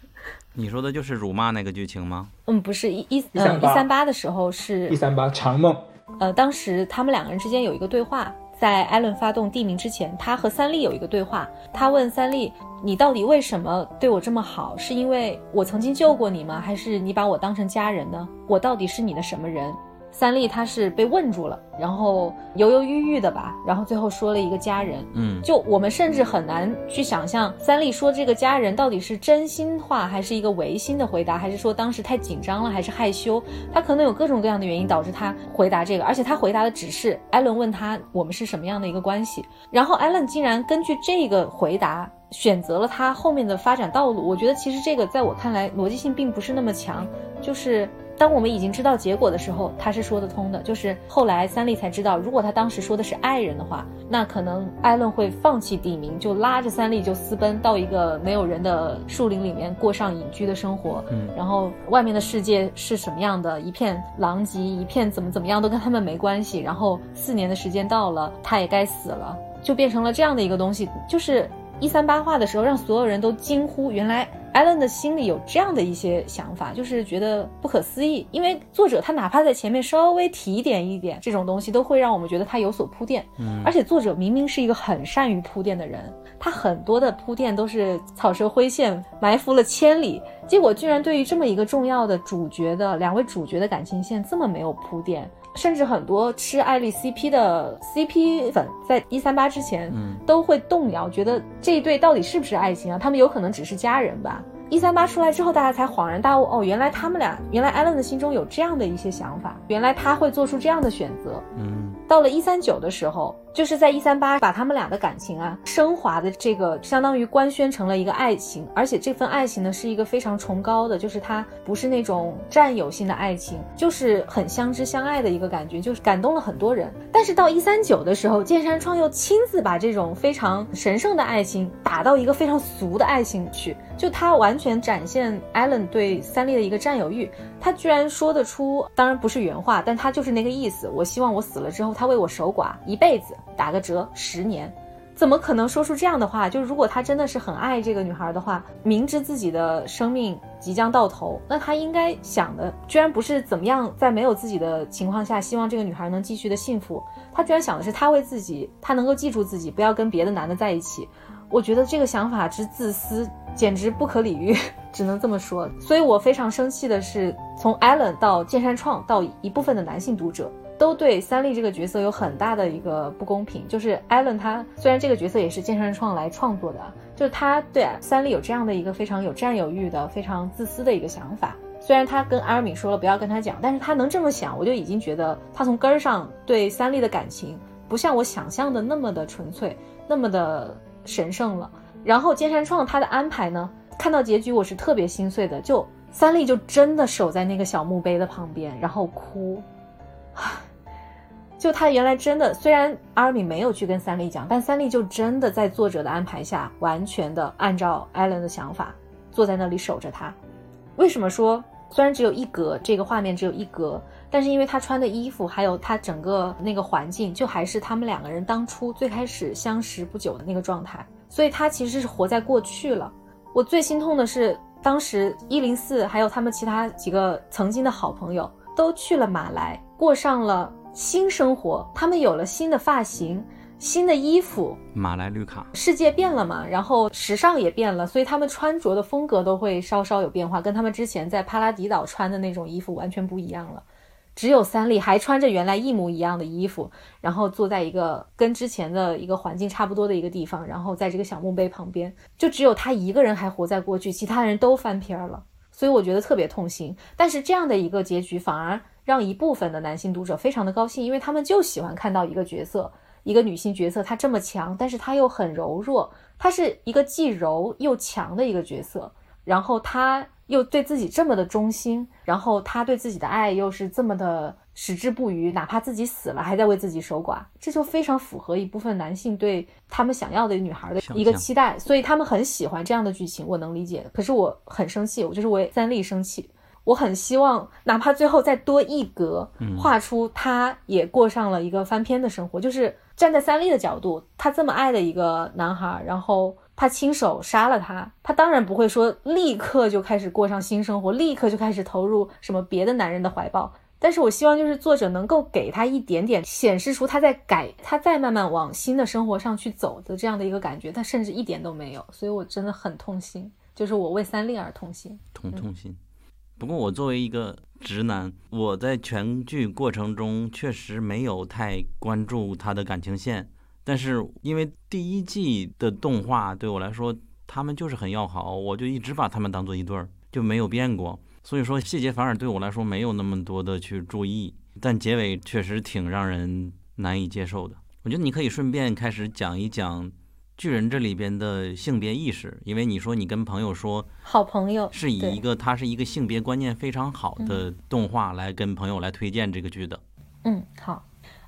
你说的就是辱骂那个剧情吗？嗯，不是一一嗯一三八的时候是一三八长梦，呃，当时他们两个人之间有一个对话。在艾伦发动地名之前，他和三笠有一个对话。他问三笠：“你到底为什么对我这么好？是因为我曾经救过你吗？还是你把我当成家人呢？我到底是你的什么人？”三笠他是被问住了，然后犹犹豫豫的吧，然后最后说了一个家人。嗯，就我们甚至很难去想象三笠说这个家人到底是真心话还是一个违心的回答，还是说当时太紧张了，还是害羞？他可能有各种各样的原因导致他回答这个，而且他回答的只是艾伦问他我们是什么样的一个关系，然后艾伦竟然根据这个回答选择了他后面的发展道路。我觉得其实这个在我看来逻辑性并不是那么强，就是。当我们已经知道结果的时候，他是说得通的。就是后来三笠才知道，如果他当时说的是爱人的话，那可能艾伦会放弃地名，就拉着三笠就私奔到一个没有人的树林里面过上隐居的生活。嗯，然后外面的世界是什么样的，一片狼藉，一片怎么怎么样都跟他们没关系。然后四年的时间到了，他也该死了，就变成了这样的一个东西。就是一三八话的时候，让所有人都惊呼，原来。艾伦的心里有这样的一些想法，就是觉得不可思议。因为作者他哪怕在前面稍微提点一点这种东西，都会让我们觉得他有所铺垫。嗯，而且作者明明是一个很善于铺垫的人，他很多的铺垫都是草蛇灰线，埋伏了千里，结果居然对于这么一个重要的主角的两位主角的感情线这么没有铺垫。甚至很多吃艾丽 CP 的 CP 粉，在一三八之前，嗯，都会动摇，觉得这一对到底是不是爱情啊？他们有可能只是家人吧。一三八出来之后，大家才恍然大悟，哦，原来他们俩，原来艾伦的心中有这样的一些想法，原来他会做出这样的选择。嗯，到了一三九的时候，就是在一三八把他们俩的感情啊升华的这个，相当于官宣成了一个爱情，而且这份爱情呢是一个非常崇高的，就是它不是那种占有性的爱情，就是很相知相爱的一个感觉，就是感动了很多人。但是到一三九的时候，剑山创又亲自把这种非常神圣的爱情打到一个非常俗的爱情去。就他完全展现艾伦对三笠的一个占有欲，他居然说得出，当然不是原话，但他就是那个意思。我希望我死了之后，他为我守寡一辈子，打个折十年，怎么可能说出这样的话？就如果他真的是很爱这个女孩的话，明知自己的生命即将到头，那他应该想的居然不是怎么样在没有自己的情况下，希望这个女孩能继续的幸福，他居然想的是他为自己，他能够记住自己，不要跟别的男的在一起。我觉得这个想法之自私，简直不可理喻，只能这么说。所以我非常生气的是，从 Allen 到剑山创到一部分的男性读者，都对三笠这个角色有很大的一个不公平。就是艾伦他虽然这个角色也是剑山创来创作的，就是他对三笠有这样的一个非常有占有欲的、非常自私的一个想法。虽然他跟阿尔敏说了不要跟他讲，但是他能这么想，我就已经觉得他从根儿上对三笠的感情不像我想象的那么的纯粹，那么的。神圣了，然后剑山创他的安排呢？看到结局我是特别心碎的，就三笠就真的守在那个小墓碑的旁边，然后哭，就他原来真的，虽然阿尔敏没有去跟三丽讲，但三丽就真的在作者的安排下，完全的按照艾伦的想法，坐在那里守着他。为什么说虽然只有一格，这个画面只有一格，但是因为他穿的衣服，还有他整个那个环境，就还是他们两个人当初最开始相识不久的那个状态，所以他其实是活在过去了。我最心痛的是，当时一零四还有他们其他几个曾经的好朋友都去了马来，过上了。新生活，他们有了新的发型、新的衣服。马来绿卡，世界变了嘛，然后时尚也变了，所以他们穿着的风格都会稍稍有变化，跟他们之前在帕拉迪岛穿的那种衣服完全不一样了。只有三丽还穿着原来一模一样的衣服，然后坐在一个跟之前的一个环境差不多的一个地方，然后在这个小墓碑旁边，就只有他一个人还活在过去，其他人都翻篇了。所以我觉得特别痛心。但是这样的一个结局反而。让一部分的男性读者非常的高兴，因为他们就喜欢看到一个角色，一个女性角色，她这么强，但是她又很柔弱，她是一个既柔又强的一个角色，然后她又对自己这么的忠心，然后她对自己的爱又是这么的矢志不渝，哪怕自己死了还在为自己守寡，这就非常符合一部分男性对他们想要的女孩的一个期待，所以他们很喜欢这样的剧情，我能理解。可是我很生气，我就是为三立生气。我很希望，哪怕最后再多一格，画出他也过上了一个翻篇的生活。就是站在三丽的角度，他这么爱的一个男孩，然后他亲手杀了他，他当然不会说立刻就开始过上新生活，立刻就开始投入什么别的男人的怀抱。但是我希望，就是作者能够给他一点点显示出他在改，他在慢慢往新的生活上去走的这样的一个感觉，他甚至一点都没有。所以我真的很痛心，就是我为三丽而痛心，痛痛心。不过我作为一个直男，我在全剧过程中确实没有太关注他的感情线。但是因为第一季的动画对我来说，他们就是很要好，我就一直把他们当做一对儿，就没有变过。所以说细节反而对我来说没有那么多的去注意。但结尾确实挺让人难以接受的。我觉得你可以顺便开始讲一讲。巨人这里边的性别意识，因为你说你跟朋友说，好朋友是以一个他是一个性别观念非常好的动画来跟朋友来推荐这个剧的。嗯，好，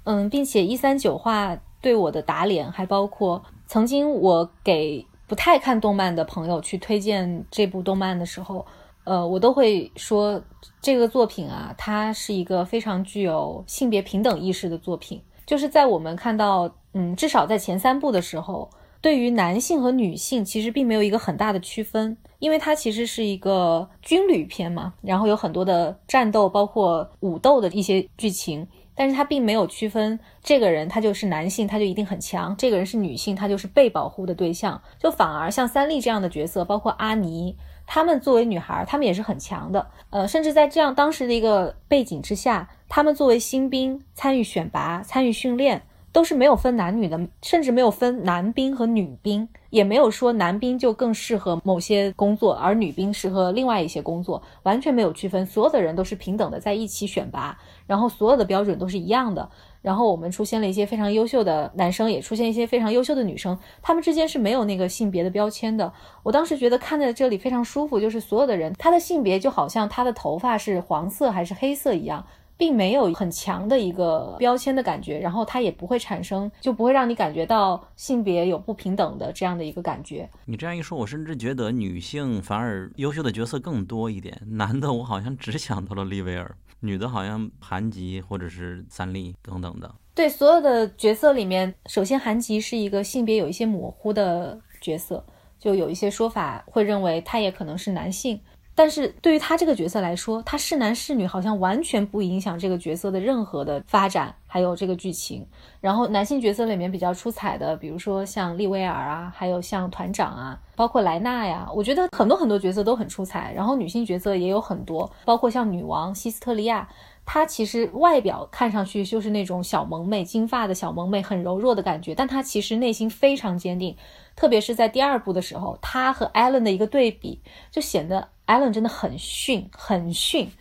嗯，并且一三九话对我的打脸，还包括曾经我给不太看动漫的朋友去推荐这部动漫的时候，呃，我都会说这个作品啊，它是一个非常具有性别平等意识的作品，就是在我们看到，嗯，至少在前三部的时候。对于男性和女性，其实并没有一个很大的区分，因为它其实是一个军旅片嘛，然后有很多的战斗，包括武斗的一些剧情，但是它并没有区分这个人他就是男性，他就一定很强；这个人是女性，他就是被保护的对象。就反而像三丽这样的角色，包括阿尼，他们作为女孩，他们也是很强的。呃，甚至在这样当时的一个背景之下，他们作为新兵参与选拔、参与训练。都是没有分男女的，甚至没有分男兵和女兵，也没有说男兵就更适合某些工作，而女兵适合另外一些工作，完全没有区分，所有的人都是平等的在一起选拔，然后所有的标准都是一样的。然后我们出现了一些非常优秀的男生，也出现一些非常优秀的女生，他们之间是没有那个性别的标签的。我当时觉得看在这里非常舒服，就是所有的人他的性别就好像他的头发是黄色还是黑色一样。并没有很强的一个标签的感觉，然后它也不会产生，就不会让你感觉到性别有不平等的这样的一个感觉。你这样一说，我甚至觉得女性反而优秀的角色更多一点，男的我好像只想到了利维尔，女的好像韩吉或者是三笠等等的。对，所有的角色里面，首先韩吉是一个性别有一些模糊的角色，就有一些说法会认为他也可能是男性。但是对于他这个角色来说，他是男是女好像完全不影响这个角色的任何的发展，还有这个剧情。然后男性角色里面比较出彩的，比如说像利威尔啊，还有像团长啊，包括莱纳呀，我觉得很多很多角色都很出彩。然后女性角色也有很多，包括像女王希斯特利亚，她其实外表看上去就是那种小萌妹，金发的小萌妹，很柔弱的感觉，但她其实内心非常坚定。特别是在第二部的时候，她和艾伦的一个对比，就显得。艾伦真的很逊，很逊，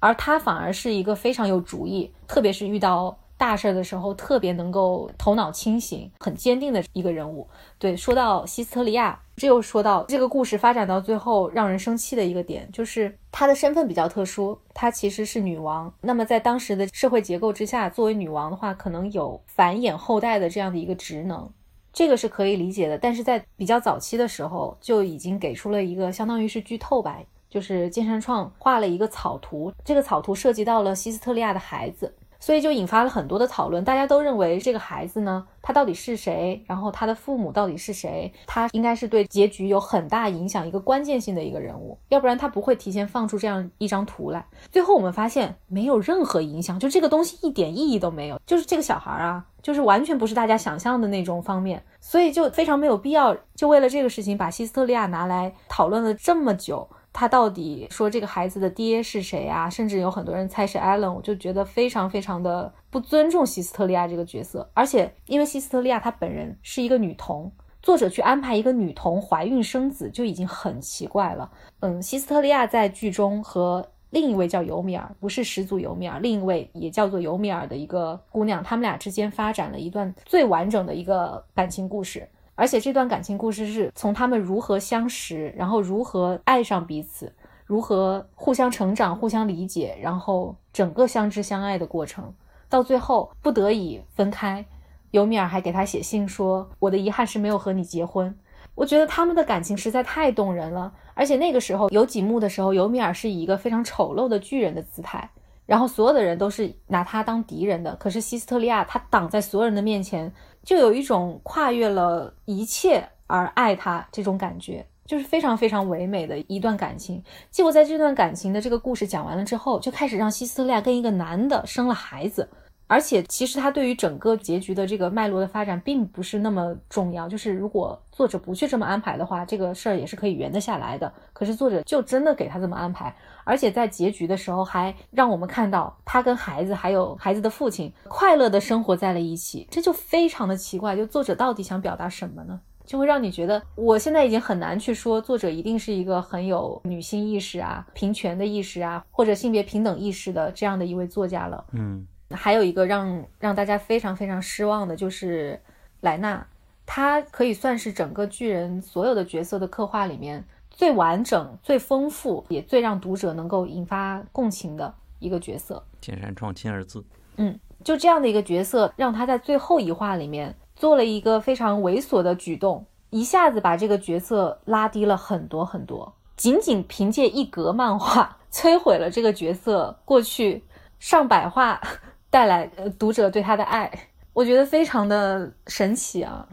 而他反而是一个非常有主意，特别是遇到大事的时候特别能够头脑清醒、很坚定的一个人物。对，说到西斯特利亚，这又说到这个故事发展到最后让人生气的一个点，就是她的身份比较特殊，她其实是女王。那么在当时的社会结构之下，作为女王的话，可能有繁衍后代的这样的一个职能。这个是可以理解的，但是在比较早期的时候就已经给出了一个相当于是剧透吧，就是金山创画了一个草图，这个草图涉及到了西斯特利亚的孩子。所以就引发了很多的讨论，大家都认为这个孩子呢，他到底是谁？然后他的父母到底是谁？他应该是对结局有很大影响、一个关键性的一个人物，要不然他不会提前放出这样一张图来。最后我们发现没有任何影响，就这个东西一点意义都没有，就是这个小孩啊，就是完全不是大家想象的那种方面，所以就非常没有必要，就为了这个事情把希斯特利亚拿来讨论了这么久。他到底说这个孩子的爹是谁啊？甚至有很多人猜是艾伦，我就觉得非常非常的不尊重希斯特利亚这个角色。而且因为希斯特利亚她本人是一个女童，作者去安排一个女童怀孕生子就已经很奇怪了。嗯，希斯特利亚在剧中和另一位叫尤米尔，不是始祖尤米尔，另一位也叫做尤米尔的一个姑娘，他们俩之间发展了一段最完整的一个感情故事。而且这段感情故事是从他们如何相识，然后如何爱上彼此，如何互相成长、互相理解，然后整个相知相爱的过程，到最后不得已分开。尤米尔还给他写信说：“我的遗憾是没有和你结婚。”我觉得他们的感情实在太动人了。而且那个时候有几幕的时候，尤米尔是以一个非常丑陋的巨人的姿态，然后所有的人都是拿他当敌人的。可是希斯特利亚他挡在所有人的面前。就有一种跨越了一切而爱他这种感觉，就是非常非常唯美的一段感情。结果在这段感情的这个故事讲完了之后，就开始让希斯特利亚跟一个男的生了孩子。而且，其实他对于整个结局的这个脉络的发展并不是那么重要。就是如果作者不去这么安排的话，这个事儿也是可以圆得下来的。可是作者就真的给他这么安排，而且在结局的时候还让我们看到他跟孩子还有孩子的父亲快乐的生活在了一起，这就非常的奇怪。就作者到底想表达什么呢？就会让你觉得，我现在已经很难去说作者一定是一个很有女性意识啊、平权的意识啊，或者性别平等意识的这样的一位作家了。嗯。还有一个让让大家非常非常失望的就是莱纳，他可以算是整个巨人所有的角色的刻画里面最完整、最丰富，也最让读者能够引发共情的一个角色。天山创亲二字，嗯，就这样的一个角色，让他在最后一话里面做了一个非常猥琐的举动，一下子把这个角色拉低了很多很多，仅仅凭借一格漫画摧毁了这个角色过去上百话。带来呃读者对他的爱，我觉得非常的神奇啊！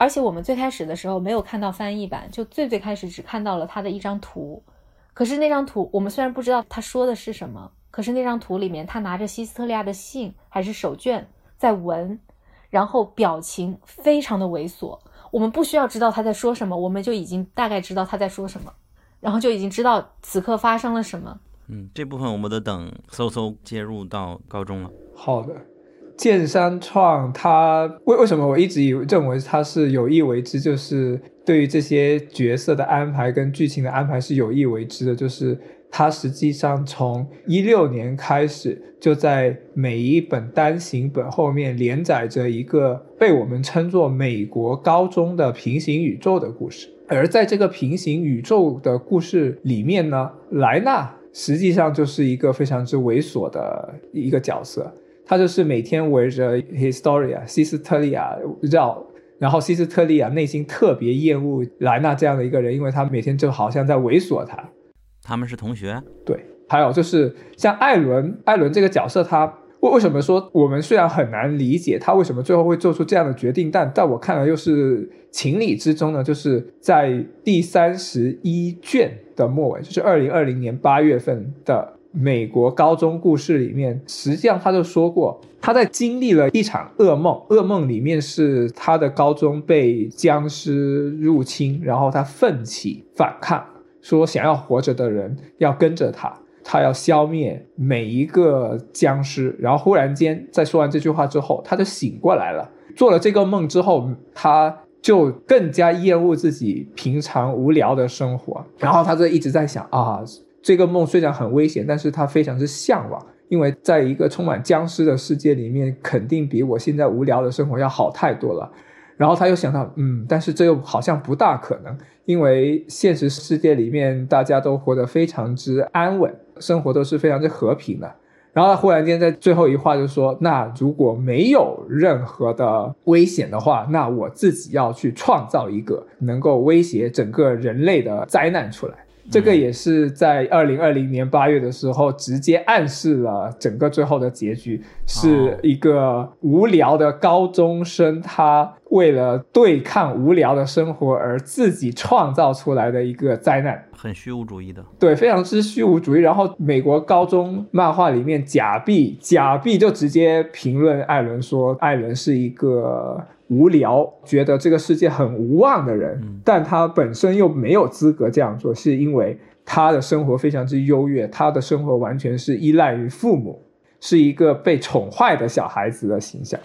而且我们最开始的时候没有看到翻译版，就最最开始只看到了他的一张图。可是那张图，我们虽然不知道他说的是什么，可是那张图里面他拿着希斯特利亚的信还是手绢在闻，然后表情非常的猥琐。我们不需要知道他在说什么，我们就已经大概知道他在说什么，然后就已经知道此刻发生了什么。嗯，这部分我们得等搜搜接入到高中了。好的，剑山创他为为什么我一直以认为他是有意为之，就是对于这些角色的安排跟剧情的安排是有意为之的，就是他实际上从一六年开始就在每一本单行本后面连载着一个被我们称作美国高中的平行宇宙的故事，而在这个平行宇宙的故事里面呢，莱纳实际上就是一个非常之猥琐的一个角色。他就是每天围着 Historia 西斯特利亚绕，然后西斯特利亚内心特别厌恶莱纳这样的一个人，因为他每天就好像在猥琐他。他们是同学？对。还有就是像艾伦，艾伦这个角色，他为为什么说我们虽然很难理解他为什么最后会做出这样的决定，但在我看来又是情理之中呢？就是在第三十一卷的末尾，就是二零二零年八月份的。美国高中故事里面，实际上他就说过，他在经历了一场噩梦，噩梦里面是他的高中被僵尸入侵，然后他奋起反抗，说想要活着的人要跟着他，他要消灭每一个僵尸。然后忽然间，在说完这句话之后，他就醒过来了。做了这个梦之后，他就更加厌恶自己平常无聊的生活，然后他就一直在想啊。这个梦虽然很危险，但是他非常之向往因为在一个充满僵尸的世界里面，肯定比我现在无聊的生活要好太多了。然后他又想到，嗯，但是这又好像不大可能，因为现实世界里面大家都活得非常之安稳，生活都是非常之和平的。然后他忽然间在最后一话就说：“那如果没有任何的危险的话，那我自己要去创造一个能够威胁整个人类的灾难出来。”这个也是在二零二零年八月的时候，直接暗示了整个最后的结局是一个无聊的高中生，他为了对抗无聊的生活而自己创造出来的一个灾难，很虚无主义的，对，非常之虚无主义。然后美国高中漫画里面，假币假币就直接评论艾伦说，艾伦是一个。无聊，觉得这个世界很无望的人，但他本身又没有资格这样做，是因为他的生活非常之优越，他的生活完全是依赖于父母，是一个被宠坏的小孩子的形象。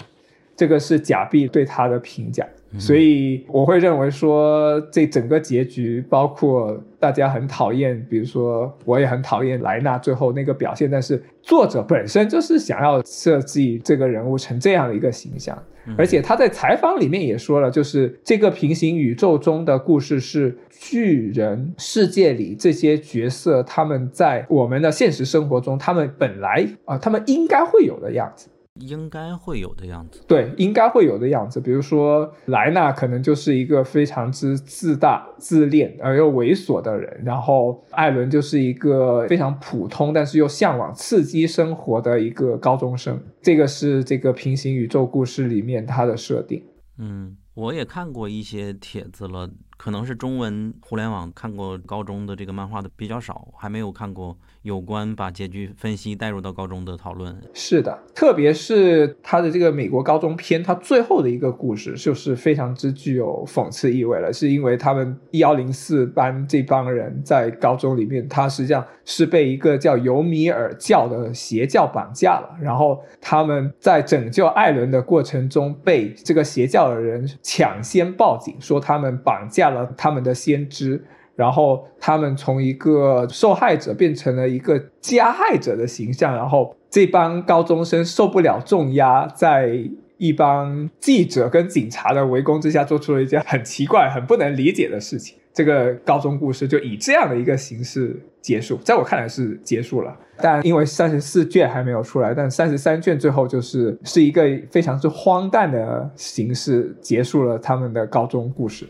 这个是假币对他的评价，所以我会认为说，这整个结局，包括大家很讨厌，比如说我也很讨厌莱纳最后那个表现，但是作者本身就是想要设计这个人物成这样的一个形象。而且他在采访里面也说了，就是这个平行宇宙中的故事是巨人世界里这些角色他们在我们的现实生活中，他们本来啊，他们应该会有的样子。应该会有的样子，对，应该会有的样子。比如说，莱纳可能就是一个非常之自大、自恋而又猥琐的人，然后艾伦就是一个非常普通，但是又向往刺激生活的一个高中生。这个是这个平行宇宙故事里面它的设定。嗯，我也看过一些帖子了。可能是中文互联网看过高中的这个漫画的比较少，还没有看过有关把结局分析带入到高中的讨论。是的，特别是他的这个美国高中篇，他最后的一个故事就是非常之具有讽刺意味了，是因为他们幺零四班这帮人在高中里面，他实际上是被一个叫尤米尔教的邪教绑架了，然后他们在拯救艾伦的过程中，被这个邪教的人抢先报警，说他们绑架。了他们的先知，然后他们从一个受害者变成了一个加害者的形象，然后这帮高中生受不了重压，在一帮记者跟警察的围攻之下，做出了一件很奇怪、很不能理解的事情。这个高中故事就以这样的一个形式结束，在我看来是结束了。但因为三十四卷还没有出来，但三十三卷最后就是是一个非常之荒诞的形式结束了他们的高中故事。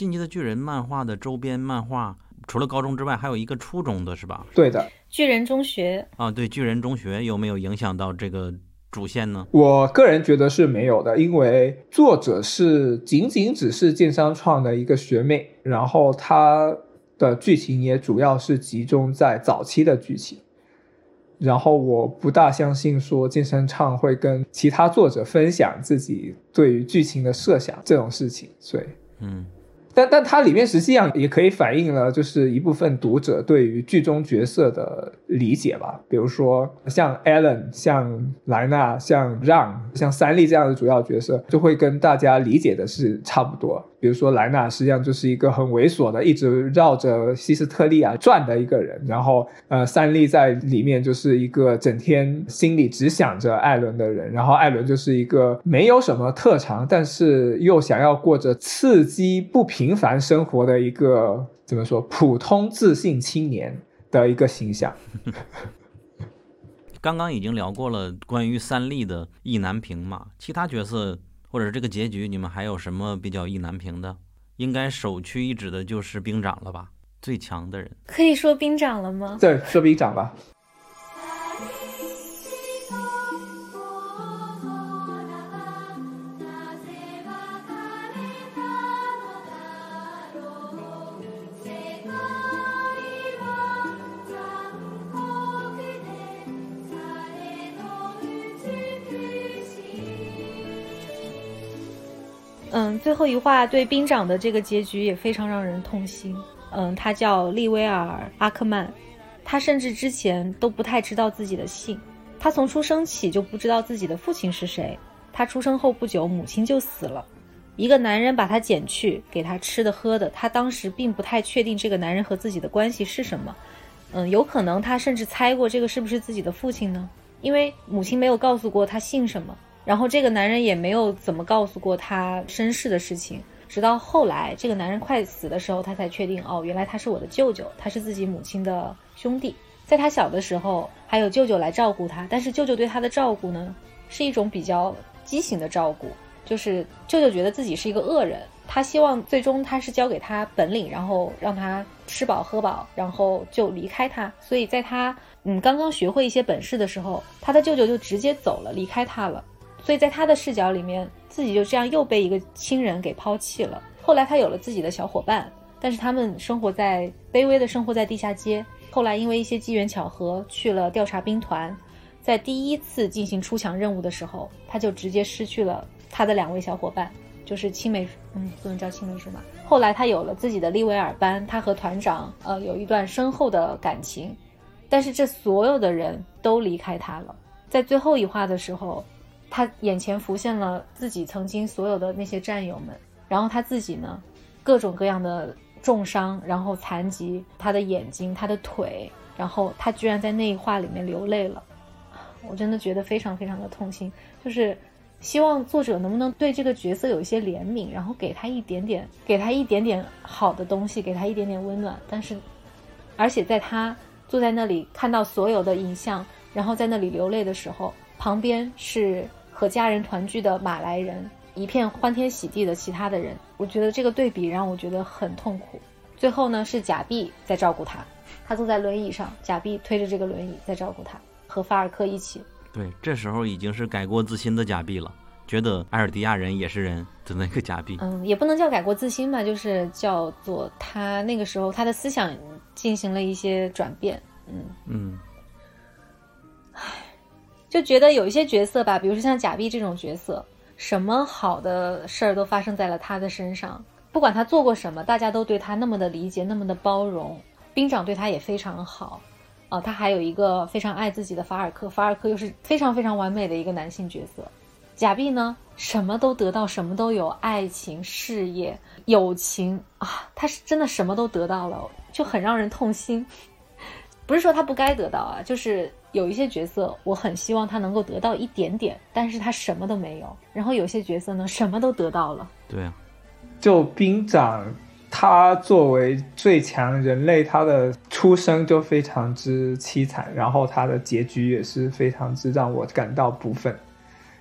进击的巨人漫画的周边漫画，除了高中之外，还有一个初中的，是吧？对的，巨人中学啊，对，巨人中学有没有影响到这个主线呢？我个人觉得是没有的，因为作者是仅仅只是剑山创的一个学妹，然后她的剧情也主要是集中在早期的剧情，然后我不大相信说剑山创会跟其他作者分享自己对于剧情的设想这种事情，所以。嗯，但但它里面实际上也可以反映了，就是一部分读者对于剧中角色的理解吧。比如说像 Allen、像莱纳、像让、像三笠这样的主要角色，就会跟大家理解的是差不多。比如说莱纳实际上就是一个很猥琐的，一直绕着西斯特利亚转的一个人。然后，呃，三笠在里面就是一个整天心里只想着艾伦的人。然后艾伦就是一个没有什么特长，但是又想要过着刺激不平凡生活的一个怎么说普通自信青年的一个形象。刚刚已经聊过了关于三笠的意难平嘛，其他角色。或者这个结局，你们还有什么比较意难平的？应该首屈一指的就是兵长了吧？最强的人可以说兵长了吗？对，说兵长吧。嗯，最后一话对兵长的这个结局也非常让人痛心。嗯，他叫利威尔·阿克曼，他甚至之前都不太知道自己的姓。他从出生起就不知道自己的父亲是谁。他出生后不久，母亲就死了。一个男人把他捡去，给他吃的喝的。他当时并不太确定这个男人和自己的关系是什么，嗯，有可能他甚至猜过这个是不是自己的父亲呢？因为母亲没有告诉过他姓什么，然后这个男人也没有怎么告诉过他身世的事情。直到后来，这个男人快死的时候，他才确定哦，原来他是我的舅舅，他是自己母亲的兄弟。在他小的时候，还有舅舅来照顾他，但是舅舅对他的照顾呢，是一种比较畸形的照顾，就是舅舅觉得自己是一个恶人，他希望最终他是教给他本领，然后让他吃饱喝饱，然后就离开他。所以在他嗯刚刚学会一些本事的时候，他的舅舅就直接走了，离开他了。所以在他的视角里面。自己就这样又被一个亲人给抛弃了。后来他有了自己的小伙伴，但是他们生活在卑微的生活在地下街。后来因为一些机缘巧合去了调查兵团，在第一次进行出墙任务的时候，他就直接失去了他的两位小伙伴，就是青梅，嗯，不能叫青梅竹马。后来他有了自己的利维尔班，他和团长呃有一段深厚的感情，但是这所有的人都离开他了。在最后一话的时候。他眼前浮现了自己曾经所有的那些战友们，然后他自己呢，各种各样的重伤，然后残疾，他的眼睛，他的腿，然后他居然在那一话里面流泪了，我真的觉得非常非常的痛心，就是希望作者能不能对这个角色有一些怜悯，然后给他一点点，给他一点点好的东西，给他一点点温暖，但是，而且在他坐在那里看到所有的影像，然后在那里流泪的时候，旁边是。和家人团聚的马来人，一片欢天喜地的其他的人，我觉得这个对比让我觉得很痛苦。最后呢，是贾碧在照顾他，他坐在轮椅上，贾碧推着这个轮椅在照顾他，和法尔克一起。对，这时候已经是改过自新的贾碧了，觉得埃尔迪亚人也是人的那个贾碧。嗯，也不能叫改过自新吧，就是叫做他那个时候他的思想进行了一些转变。嗯嗯。就觉得有一些角色吧，比如说像贾碧这种角色，什么好的事儿都发生在了他的身上。不管他做过什么，大家都对他那么的理解，那么的包容。兵长对他也非常好，啊，他还有一个非常爱自己的法尔克，法尔克又是非常非常完美的一个男性角色。贾碧呢，什么都得到，什么都有，爱情、事业、友情啊，他是真的什么都得到了，就很让人痛心。不是说他不该得到啊，就是。有一些角色，我很希望他能够得到一点点，但是他什么都没有。然后有些角色呢，什么都得到了。对啊，就兵长，他作为最强人类，他的出生就非常之凄惨，然后他的结局也是非常之让我感到不忿。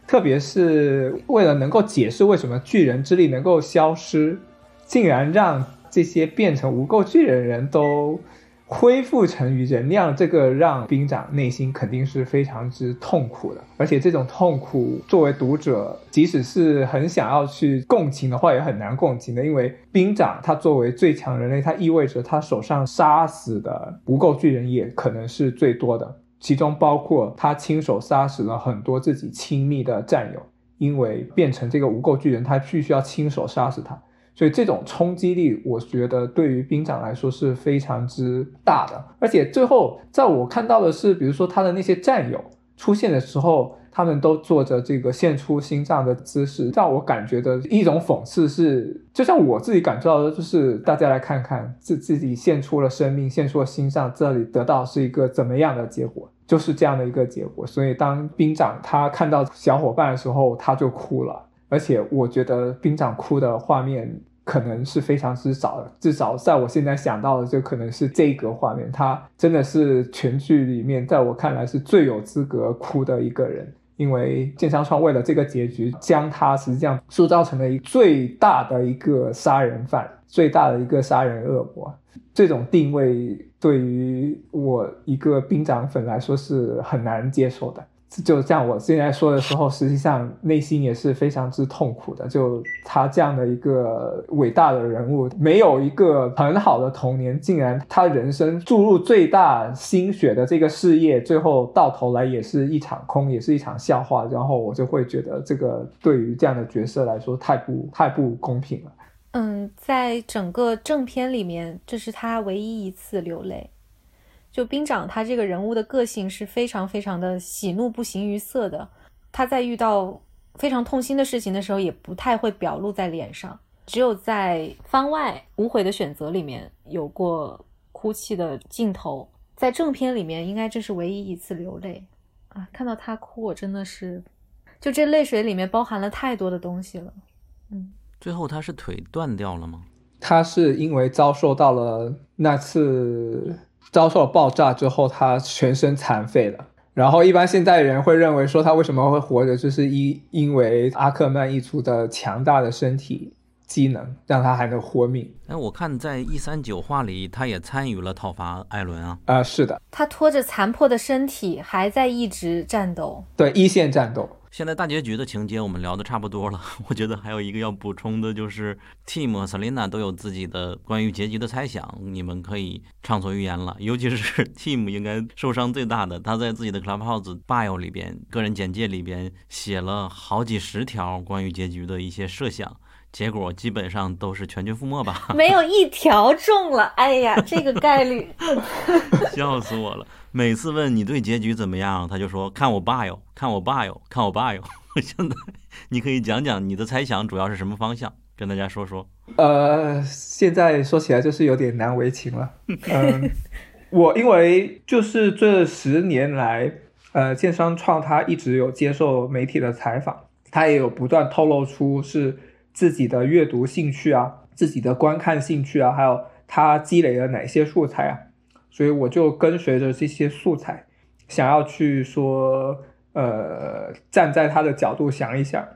特别是为了能够解释为什么巨人之力能够消失，竟然让这些变成无垢巨人的人都。恢复成于人量，这个让兵长内心肯定是非常之痛苦的，而且这种痛苦，作为读者，即使是很想要去共情的话，也很难共情的，因为兵长他作为最强人类，他意味着他手上杀死的不够巨人也可能是最多的，其中包括他亲手杀死了很多自己亲密的战友，因为变成这个无垢巨人，他必须要亲手杀死他。所以这种冲击力，我觉得对于兵长来说是非常之大的。而且最后，在我看到的是，比如说他的那些战友出现的时候，他们都做着这个献出心脏的姿势，让我感觉的一种讽刺是，就像我自己感受到的，就是大家来看看自自己献出了生命，献出了心脏，这里得到是一个怎么样的结果，就是这样的一个结果。所以当兵长他看到小伙伴的时候，他就哭了。而且我觉得兵长哭的画面。可能是非常之少的，至少在我现在想到的，就可能是这个画面。他真的是全剧里面，在我看来是最有资格哭的一个人，因为剑香川为了这个结局，将他实际上塑造成了一最大的一个杀人犯，最大的一个杀人恶魔。这种定位对于我一个兵长粉来说是很难接受的。就像我现在说的时候，实际上内心也是非常之痛苦的。就他这样的一个伟大的人物，没有一个很好的童年，竟然他人生注入最大心血的这个事业，最后到头来也是一场空，也是一场笑话。然后我就会觉得，这个对于这样的角色来说，太不太不公平了。嗯，在整个正片里面，这是他唯一一次流泪。就兵长他这个人物的个性是非常非常的喜怒不形于色的，他在遇到非常痛心的事情的时候，也不太会表露在脸上，只有在番外无悔的选择里面有过哭泣的镜头。在正片里面，应该这是唯一一次流泪啊！看到他哭，我真的是，就这泪水里面包含了太多的东西了。嗯，最后他是腿断掉了吗？他是因为遭受到了那次遭受了爆炸之后，他全身残废了。然后一般现代人会认为说他为什么会活着，就是因因为阿克曼一族的强大的身体。机能让他还能活命。哎，我看在一三九话里，他也参与了讨伐艾伦啊。啊，是的，他拖着残破的身体还在一直战斗。对，一线战斗。现在大结局的情节我们聊的差不多了，我觉得还有一个要补充的就是 Team 和 Selina 都有自己的关于结局的猜想，你们可以畅所欲言了。尤其是 Team 应该受伤最大的，他在自己的 Clubhouse bio 里边个人简介里边写了好几十条关于结局的一些设想。结果基本上都是全军覆没吧？没有 一条中了，哎呀，这个概率，笑死我了！每次问你对结局怎么样，他就说看我爸哟，看我爸哟，看我爸哟。现在你可以讲讲你的猜想主要是什么方向，跟大家说说。呃，现在说起来就是有点难为情了。嗯，我因为就是这十年来，呃，剑商创他一直有接受媒体的采访，他也有不断透露出是。自己的阅读兴趣啊，自己的观看兴趣啊，还有他积累了哪些素材啊，所以我就跟随着这些素材，想要去说，呃，站在他的角度想一想，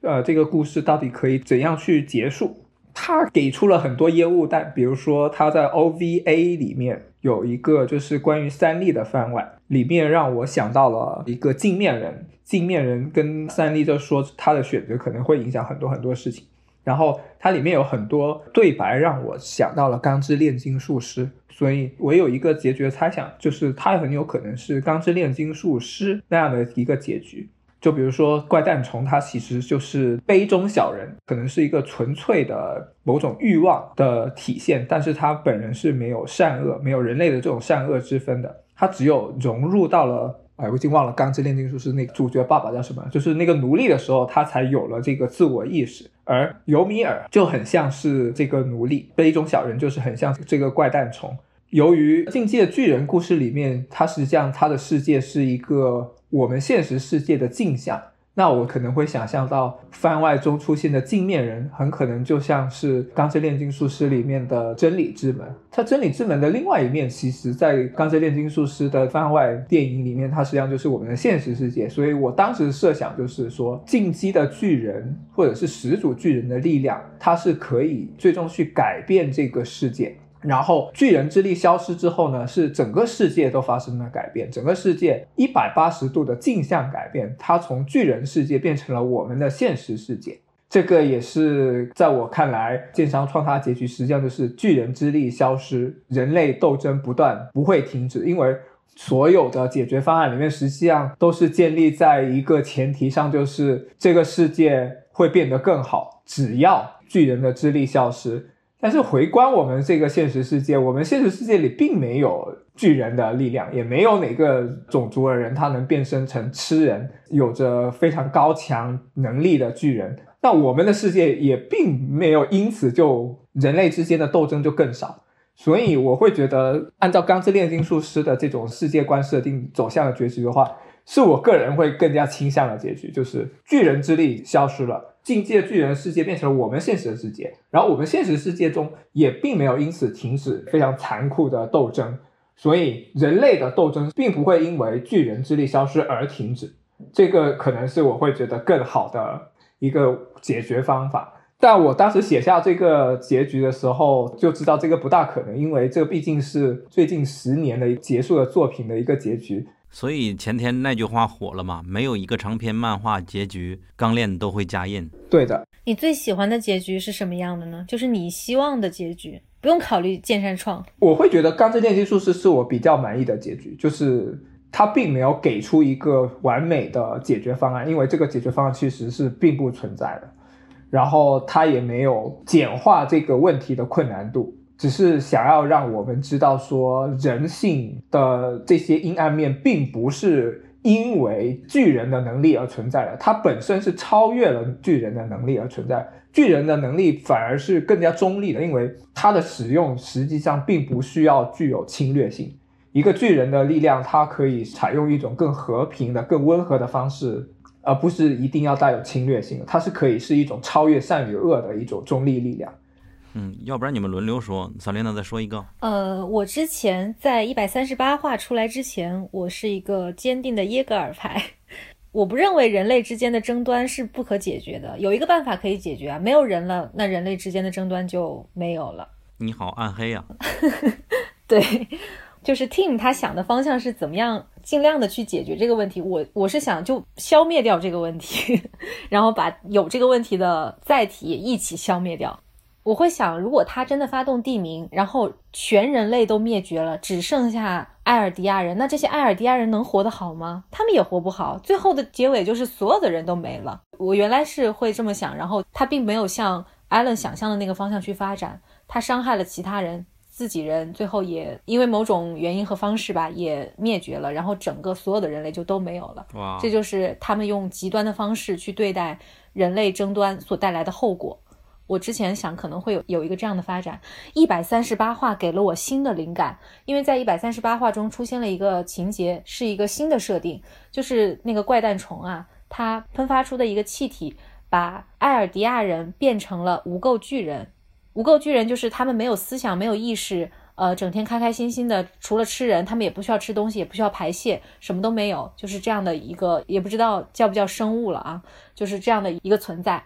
呃，这个故事到底可以怎样去结束？他给出了很多烟雾弹，比如说他在 OVA 里面有一个就是关于三笠的番外，里面让我想到了一个镜面人。镜面人跟三笠就说他的选择可能会影响很多很多事情，然后它里面有很多对白让我想到了钢之炼金术师，所以我有一个结局的猜想，就是他很有可能是钢之炼金术师那样的一个结局。就比如说怪诞虫，它其实就是杯中小人，可能是一个纯粹的某种欲望的体现，但是他本人是没有善恶，没有人类的这种善恶之分的，他只有融入到了。哎，我已经忘了《钢之炼金术师》那个主角爸爸叫什么，就是那个奴隶的时候，他才有了这个自我意识。而尤米尔就很像是这个奴隶，杯中小人就是很像这个怪诞虫。由于《境界巨人》故事里面，它实际上它的世界是一个我们现实世界的镜像。那我可能会想象到番外中出现的镜面人，很可能就像是《钢之炼金术师》里面的真理之门。它真理之门的另外一面，其实在《钢之炼金术师》的番外电影里面，它实际上就是我们的现实世界。所以我当时设想就是说，进击的巨人或者是始祖巨人的力量，它是可以最终去改变这个世界。然后巨人之力消失之后呢，是整个世界都发生了改变，整个世界一百八十度的镜像改变，它从巨人世界变成了我们的现实世界。这个也是在我看来，剑商创他结局实际上就是巨人之力消失，人类斗争不断不会停止，因为所有的解决方案里面实际上都是建立在一个前提上，就是这个世界会变得更好，只要巨人的之力消失。但是回观我们这个现实世界，我们现实世界里并没有巨人的力量，也没有哪个种族的人他能变身成吃人，有着非常高强能力的巨人。那我们的世界也并没有因此就人类之间的斗争就更少。所以我会觉得，按照钢之炼金术师的这种世界观设定走向的结局的话，是我个人会更加倾向的结局，就是巨人之力消失了。境界巨人世界变成了我们现实的世界，然后我们现实世界中也并没有因此停止非常残酷的斗争，所以人类的斗争并不会因为巨人之力消失而停止。这个可能是我会觉得更好的一个解决方法。但我当时写下这个结局的时候，就知道这个不大可能，因为这毕竟是最近十年的结束的作品的一个结局。所以前天那句话火了嘛？没有一个长篇漫画结局钢炼都会加印。对的。你最喜欢的结局是什么样的呢？就是你希望的结局，不用考虑剑山创。我会觉得《钢之炼金术师》是我比较满意的结局，就是他并没有给出一个完美的解决方案，因为这个解决方案其实是并不存在的。然后他也没有简化这个问题的困难度。只是想要让我们知道，说人性的这些阴暗面，并不是因为巨人的能力而存在的，它本身是超越了巨人的能力而存在。巨人的能力反而是更加中立的，因为它的使用实际上并不需要具有侵略性。一个巨人的力量，它可以采用一种更和平的、更温和的方式，而不是一定要带有侵略性，它是可以是一种超越善与恶的一种中立力量。嗯，要不然你们轮流说，萨琳娜再说一个。呃，我之前在一百三十八话出来之前，我是一个坚定的耶格尔派。我不认为人类之间的争端是不可解决的，有一个办法可以解决啊，没有人了，那人类之间的争端就没有了。你好，暗黑呀。对，就是 Team 他想的方向是怎么样尽量的去解决这个问题。我我是想就消灭掉这个问题，然后把有这个问题的载体也一起消灭掉。我会想，如果他真的发动地名，然后全人类都灭绝了，只剩下艾尔迪亚人，那这些艾尔迪亚人能活得好吗？他们也活不好。最后的结尾就是所有的人都没了。我原来是会这么想，然后他并没有像艾伦想象的那个方向去发展，他伤害了其他人，自己人最后也因为某种原因和方式吧，也灭绝了，然后整个所有的人类就都没有了。哇，这就是他们用极端的方式去对待人类争端所带来的后果。我之前想可能会有有一个这样的发展，一百三十八话给了我新的灵感，因为在一百三十八话中出现了一个情节，是一个新的设定，就是那个怪诞虫啊，它喷发出的一个气体，把艾尔迪亚人变成了无垢巨人。无垢巨人就是他们没有思想、没有意识，呃，整天开开心心的，除了吃人，他们也不需要吃东西，也不需要排泄，什么都没有，就是这样的一个，也不知道叫不叫生物了啊，就是这样的一个存在。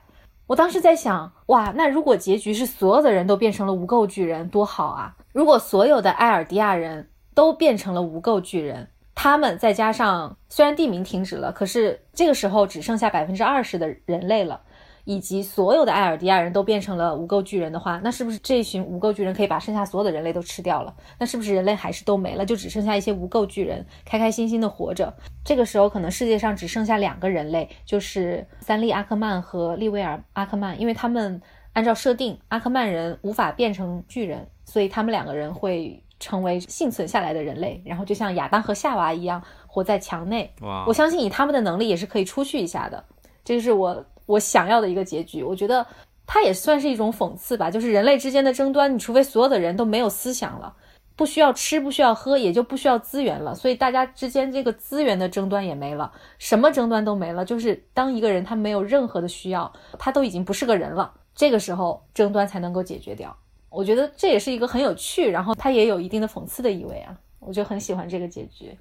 我当时在想，哇，那如果结局是所有的人都变成了无垢巨人，多好啊！如果所有的埃尔迪亚人都变成了无垢巨人，他们再加上虽然地名停止了，可是这个时候只剩下百分之二十的人类了。以及所有的艾尔迪亚人都变成了无垢巨人的话，那是不是这群无垢巨人可以把剩下所有的人类都吃掉了？那是不是人类还是都没了，就只剩下一些无垢巨人开开心心的活着？这个时候可能世界上只剩下两个人类，就是三利阿克曼和利威尔阿克曼，因为他们按照设定，阿克曼人无法变成巨人，所以他们两个人会成为幸存下来的人类，然后就像亚当和夏娃一样活在墙内。我相信以他们的能力也是可以出去一下的。这是我。我想要的一个结局，我觉得它也算是一种讽刺吧。就是人类之间的争端，你除非所有的人都没有思想了，不需要吃，不需要喝，也就不需要资源了。所以大家之间这个资源的争端也没了，什么争端都没了。就是当一个人他没有任何的需要，他都已经不是个人了，这个时候争端才能够解决掉。我觉得这也是一个很有趣，然后它也有一定的讽刺的意味啊。我就很喜欢这个结局。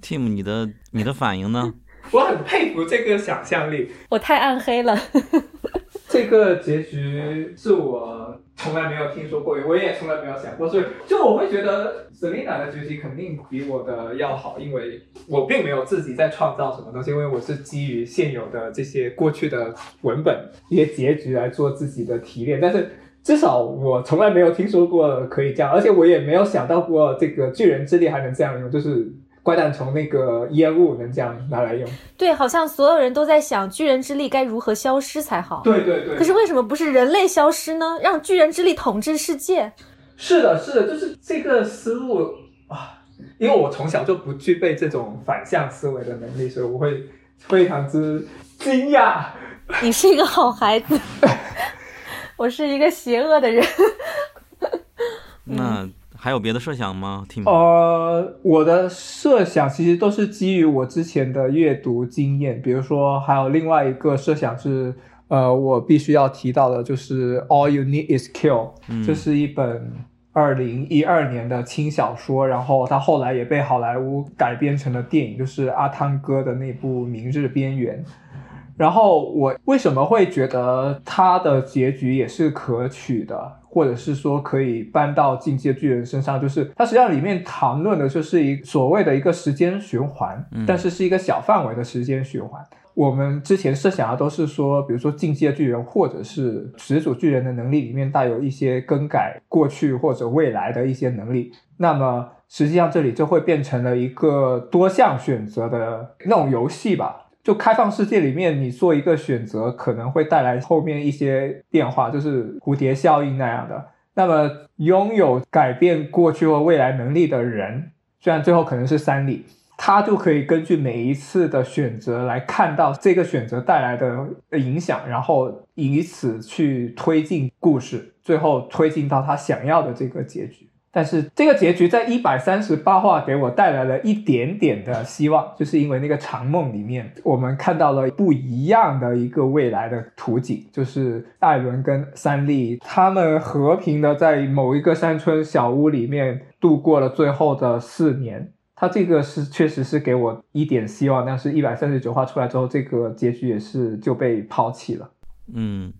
Tim，你的你的反应呢？我很佩服这个想象力，我太暗黑了。这个结局是我从来没有听说过，我也从来没有想过，所以就我会觉得 Selina 的结局肯定比我的要好，因为我并没有自己在创造什么东西，因为我是基于现有的这些过去的文本一些结局来做自己的提炼，但是至少我从来没有听说过可以这样，而且我也没有想到过这个巨人之力还能这样用，就是。怪诞虫那个烟雾能这样拿来用？对，好像所有人都在想巨人之力该如何消失才好。对对对。可是为什么不是人类消失呢？让巨人之力统治世界？是的，是的，就是这个思路啊。因为我从小就不具备这种反向思维的能力，所以我会非常之惊讶。你是一个好孩子，我是一个邪恶的人。那。还有别的设想吗？听呃，我的设想其实都是基于我之前的阅读经验，比如说还有另外一个设想是，呃，我必须要提到的就是《All You Need Is Kill》，这是一本二零一二年的轻小说，然后它后来也被好莱坞改编成了电影，就是阿汤哥的那部《明日边缘》。然后我为什么会觉得它的结局也是可取的？或者是说可以搬到进阶巨人身上，就是它实际上里面谈论的就是一所谓的一个时间循环，但是是一个小范围的时间循环。我们之前设想的都是说，比如说进阶巨人或者是始祖巨人的能力里面带有一些更改过去或者未来的一些能力，那么实际上这里就会变成了一个多项选择的那种游戏吧。就开放世界里面，你做一个选择可能会带来后面一些变化，就是蝴蝶效应那样的。那么拥有改变过去或未来能力的人，虽然最后可能是三里，他就可以根据每一次的选择来看到这个选择带来的影响，然后以此去推进故事，最后推进到他想要的这个结局。但是这个结局在一百三十八话给我带来了一点点的希望，就是因为那个长梦里面，我们看到了不一样的一个未来的图景，就是艾伦跟三笠他们和平的在某一个山村小屋里面度过了最后的四年。他这个是确实是给我一点希望，但是一百三十九话出来之后，这个结局也是就被抛弃了。嗯，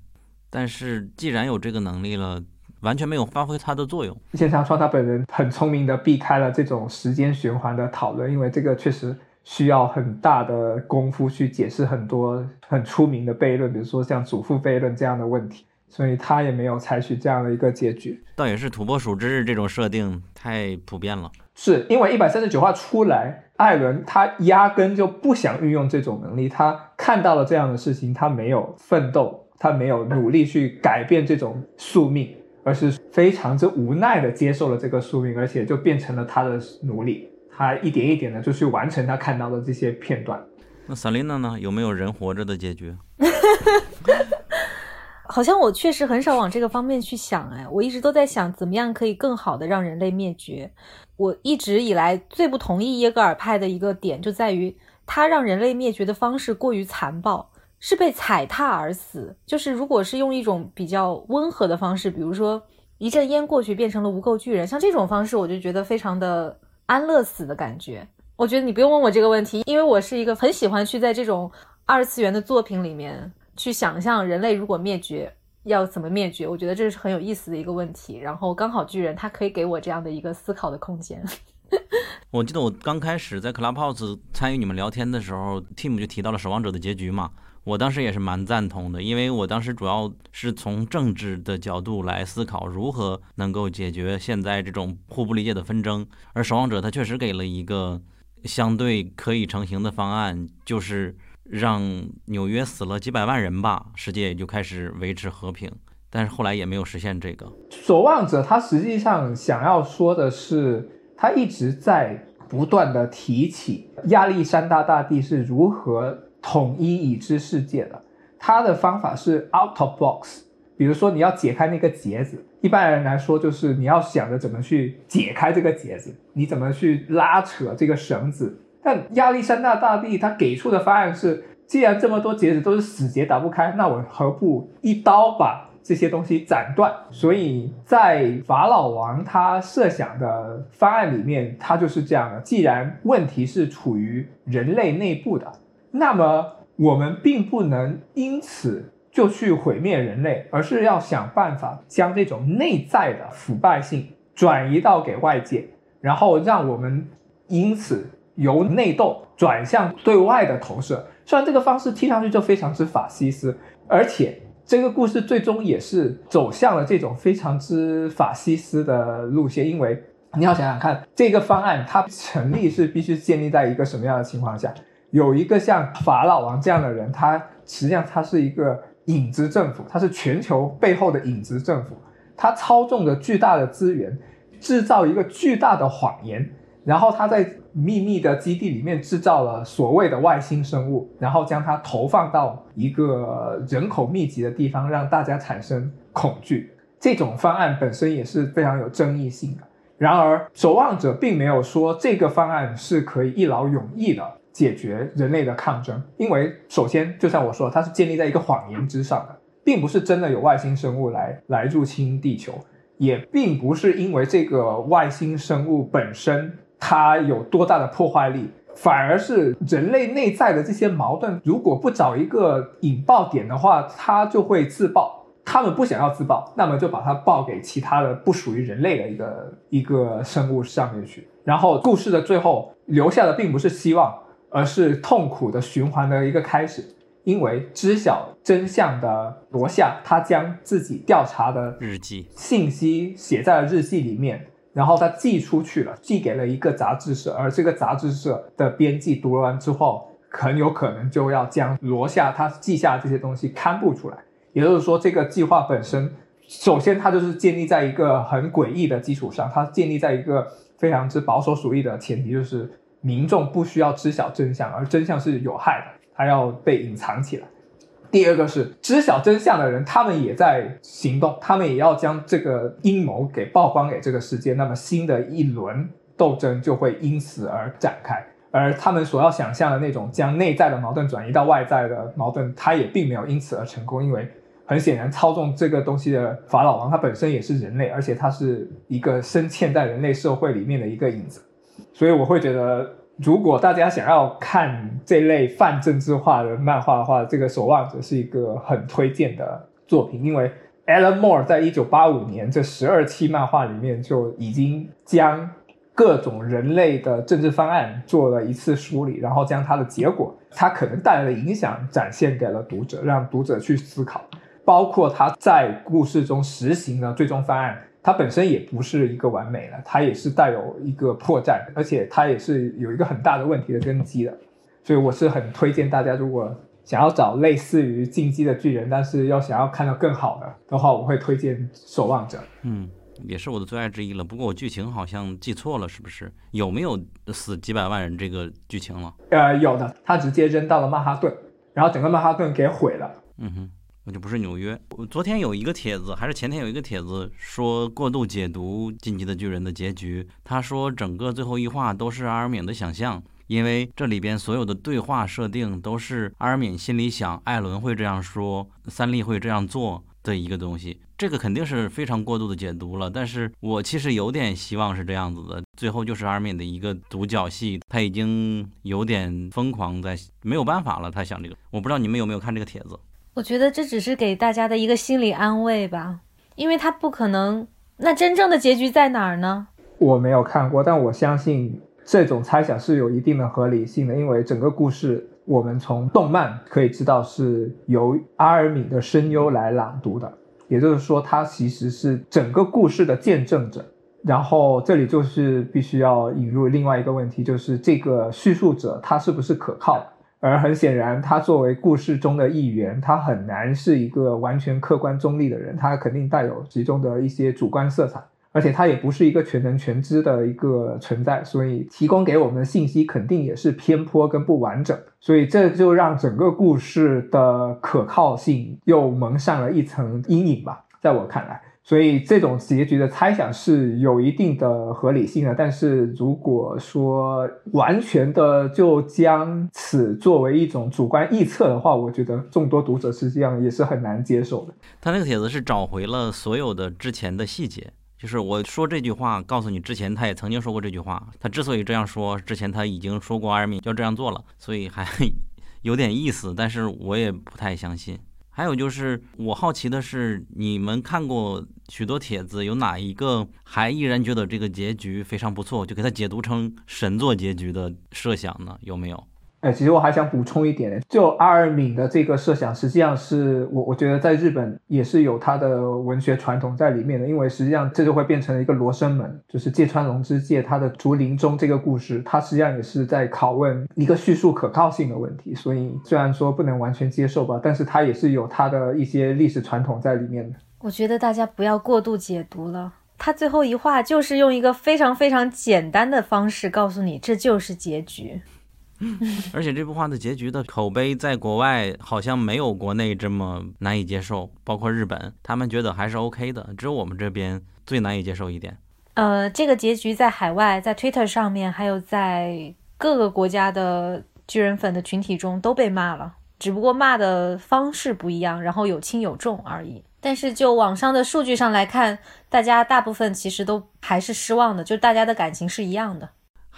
但是既然有这个能力了。完全没有发挥它的作用。谢长川他本人很聪明的避开了这种时间循环的讨论，因为这个确实需要很大的功夫去解释很多很出名的悖论，比如说像祖父悖论这样的问题，所以他也没有采取这样的一个结局。倒也是土拨鼠之日这种设定太普遍了，是因为一百三十九话出来，艾伦他压根就不想运用这种能力，他看到了这样的事情，他没有奋斗，他没有努力去改变这种宿命。而是非常之无奈的接受了这个宿命，而且就变成了他的奴隶。他一点一点的就去完成他看到的这些片段。那萨琳娜呢？有没有人活着的结局？好像我确实很少往这个方面去想。哎，我一直都在想怎么样可以更好的让人类灭绝。我一直以来最不同意耶格尔派的一个点就在于，他让人类灭绝的方式过于残暴。是被踩踏而死，就是如果是用一种比较温和的方式，比如说一阵烟过去变成了无垢巨人，像这种方式，我就觉得非常的安乐死的感觉。我觉得你不用问我这个问题，因为我是一个很喜欢去在这种二次元的作品里面去想象人类如果灭绝要怎么灭绝，我觉得这是很有意思的一个问题。然后刚好巨人他可以给我这样的一个思考的空间。我记得我刚开始在 Clubhouse 参与你们聊天的时候，Tim 就提到了守望者的结局嘛。我当时也是蛮赞同的，因为我当时主要是从政治的角度来思考如何能够解决现在这种互不理解的纷争，而守望者他确实给了一个相对可以成型的方案，就是让纽约死了几百万人吧，世界也就开始维持和平，但是后来也没有实现这个。守望者他实际上想要说的是，他一直在不断的提起亚历山大大帝是如何。统一已知世界的，他的方法是 out of box。比如说，你要解开那个结子，一般人来说就是你要想着怎么去解开这个结子，你怎么去拉扯这个绳子。但亚历山大大帝他给出的方案是，既然这么多结子都是死结打不开，那我何不一刀把这些东西斩断？所以在法老王他设想的方案里面，他就是这样的：既然问题是处于人类内部的。那么我们并不能因此就去毁灭人类，而是要想办法将这种内在的腐败性转移到给外界，然后让我们因此由内斗转向对外的投射。虽然这个方式听上去就非常之法西斯，而且这个故事最终也是走向了这种非常之法西斯的路线，因为你要想想看，这个方案它成立是必须建立在一个什么样的情况下？有一个像法老王这样的人，他实际上他是一个影子政府，他是全球背后的影子政府，他操纵着巨大的资源，制造一个巨大的谎言，然后他在秘密的基地里面制造了所谓的外星生物，然后将它投放到一个人口密集的地方，让大家产生恐惧。这种方案本身也是非常有争议性的。然而，守望者并没有说这个方案是可以一劳永逸的。解决人类的抗争，因为首先，就像我说，它是建立在一个谎言之上的，并不是真的有外星生物来来入侵地球，也并不是因为这个外星生物本身它有多大的破坏力，反而是人类内在的这些矛盾，如果不找一个引爆点的话，它就会自爆。他们不想要自爆，那么就把它爆给其他的不属于人类的一个一个生物上面去。然后故事的最后留下的并不是希望。而是痛苦的循环的一个开始，因为知晓真相的罗夏，他将自己调查的日记信息写在了日记里面，然后他寄出去了，寄给了一个杂志社，而这个杂志社的编辑读完之后，很有可能就要将罗夏他记下这些东西刊布出来。也就是说，这个计划本身，首先它就是建立在一个很诡异的基础上，它建立在一个非常之保守主义的前提，就是。民众不需要知晓真相，而真相是有害的，它要被隐藏起来。第二个是知晓真相的人，他们也在行动，他们也要将这个阴谋给曝光给这个世界。那么新的一轮斗争就会因此而展开。而他们所要想象的那种将内在的矛盾转移到外在的矛盾，他也并没有因此而成功，因为很显然操纵这个东西的法老王他本身也是人类，而且他是一个深嵌在人类社会里面的一个影子。所以我会觉得。如果大家想要看这类泛政治化的漫画的话，这个《守望者》是一个很推荐的作品，因为 Alan Moore 在一九八五年这十二期漫画里面就已经将各种人类的政治方案做了一次梳理，然后将它的结果、它可能带来的影响展现给了读者，让读者去思考，包括他在故事中实行的最终方案。它本身也不是一个完美的，它也是带有一个破绽，而且它也是有一个很大的问题的根基的，所以我是很推荐大家，如果想要找类似于《进击的巨人》，但是要想要看到更好的的话，我会推荐《守望者》。嗯，也是我的最爱之一了。不过我剧情好像记错了，是不是？有没有死几百万人这个剧情了？呃，有的，他直接扔到了曼哈顿，然后整个曼哈顿给毁了。嗯哼。那就不是纽约。昨天有一个帖子，还是前天有一个帖子，说过度解读《进击的巨人》的结局。他说整个最后一话都是阿尔敏的想象，因为这里边所有的对话设定都是阿尔敏心里想艾伦会这样说，三笠会这样做的一个东西。这个肯定是非常过度的解读了。但是我其实有点希望是这样子的，最后就是阿尔敏的一个独角戏，他已经有点疯狂，在没有办法了。他想这个，我不知道你们有没有看这个帖子。我觉得这只是给大家的一个心理安慰吧，因为他不可能。那真正的结局在哪儿呢？我没有看过，但我相信这种猜想是有一定的合理性的，因为整个故事我们从动漫可以知道是由阿尔敏的声优来朗读的，也就是说他其实是整个故事的见证者。然后这里就是必须要引入另外一个问题，就是这个叙述者他是不是可靠？而很显然，他作为故事中的一员，他很难是一个完全客观中立的人，他肯定带有其中的一些主观色彩，而且他也不是一个全能全知的一个存在，所以提供给我们的信息肯定也是偏颇跟不完整，所以这就让整个故事的可靠性又蒙上了一层阴影吧，在我看来。所以这种结局的猜想是有一定的合理性的，但是如果说完全的就将此作为一种主观臆测的话，我觉得众多读者实际上也是很难接受的。他那个帖子是找回了所有的之前的细节，就是我说这句话，告诉你之前他也曾经说过这句话。他之所以这样说，之前他已经说过阿尔敏要这样做了，所以还 有点意思，但是我也不太相信。还有就是，我好奇的是，你们看过许多帖子，有哪一个还依然觉得这个结局非常不错，就给它解读成神作结局的设想呢？有没有？哎，其实我还想补充一点，就阿尔敏的这个设想，实际上是我我觉得在日本也是有它的文学传统在里面的，因为实际上这就会变成了一个罗生门，就是芥川龙之介他的竹林中这个故事，它实际上也是在拷问一个叙述可靠性的问题。所以虽然说不能完全接受吧，但是它也是有它的一些历史传统在里面的。我觉得大家不要过度解读了，他最后一话就是用一个非常非常简单的方式告诉你，这就是结局。而且这部画的结局的口碑在国外好像没有国内这么难以接受，包括日本，他们觉得还是 OK 的，只有我们这边最难以接受一点。呃，这个结局在海外，在 Twitter 上面，还有在各个国家的巨人粉的群体中都被骂了，只不过骂的方式不一样，然后有轻有重而已。但是就网上的数据上来看，大家大部分其实都还是失望的，就大家的感情是一样的。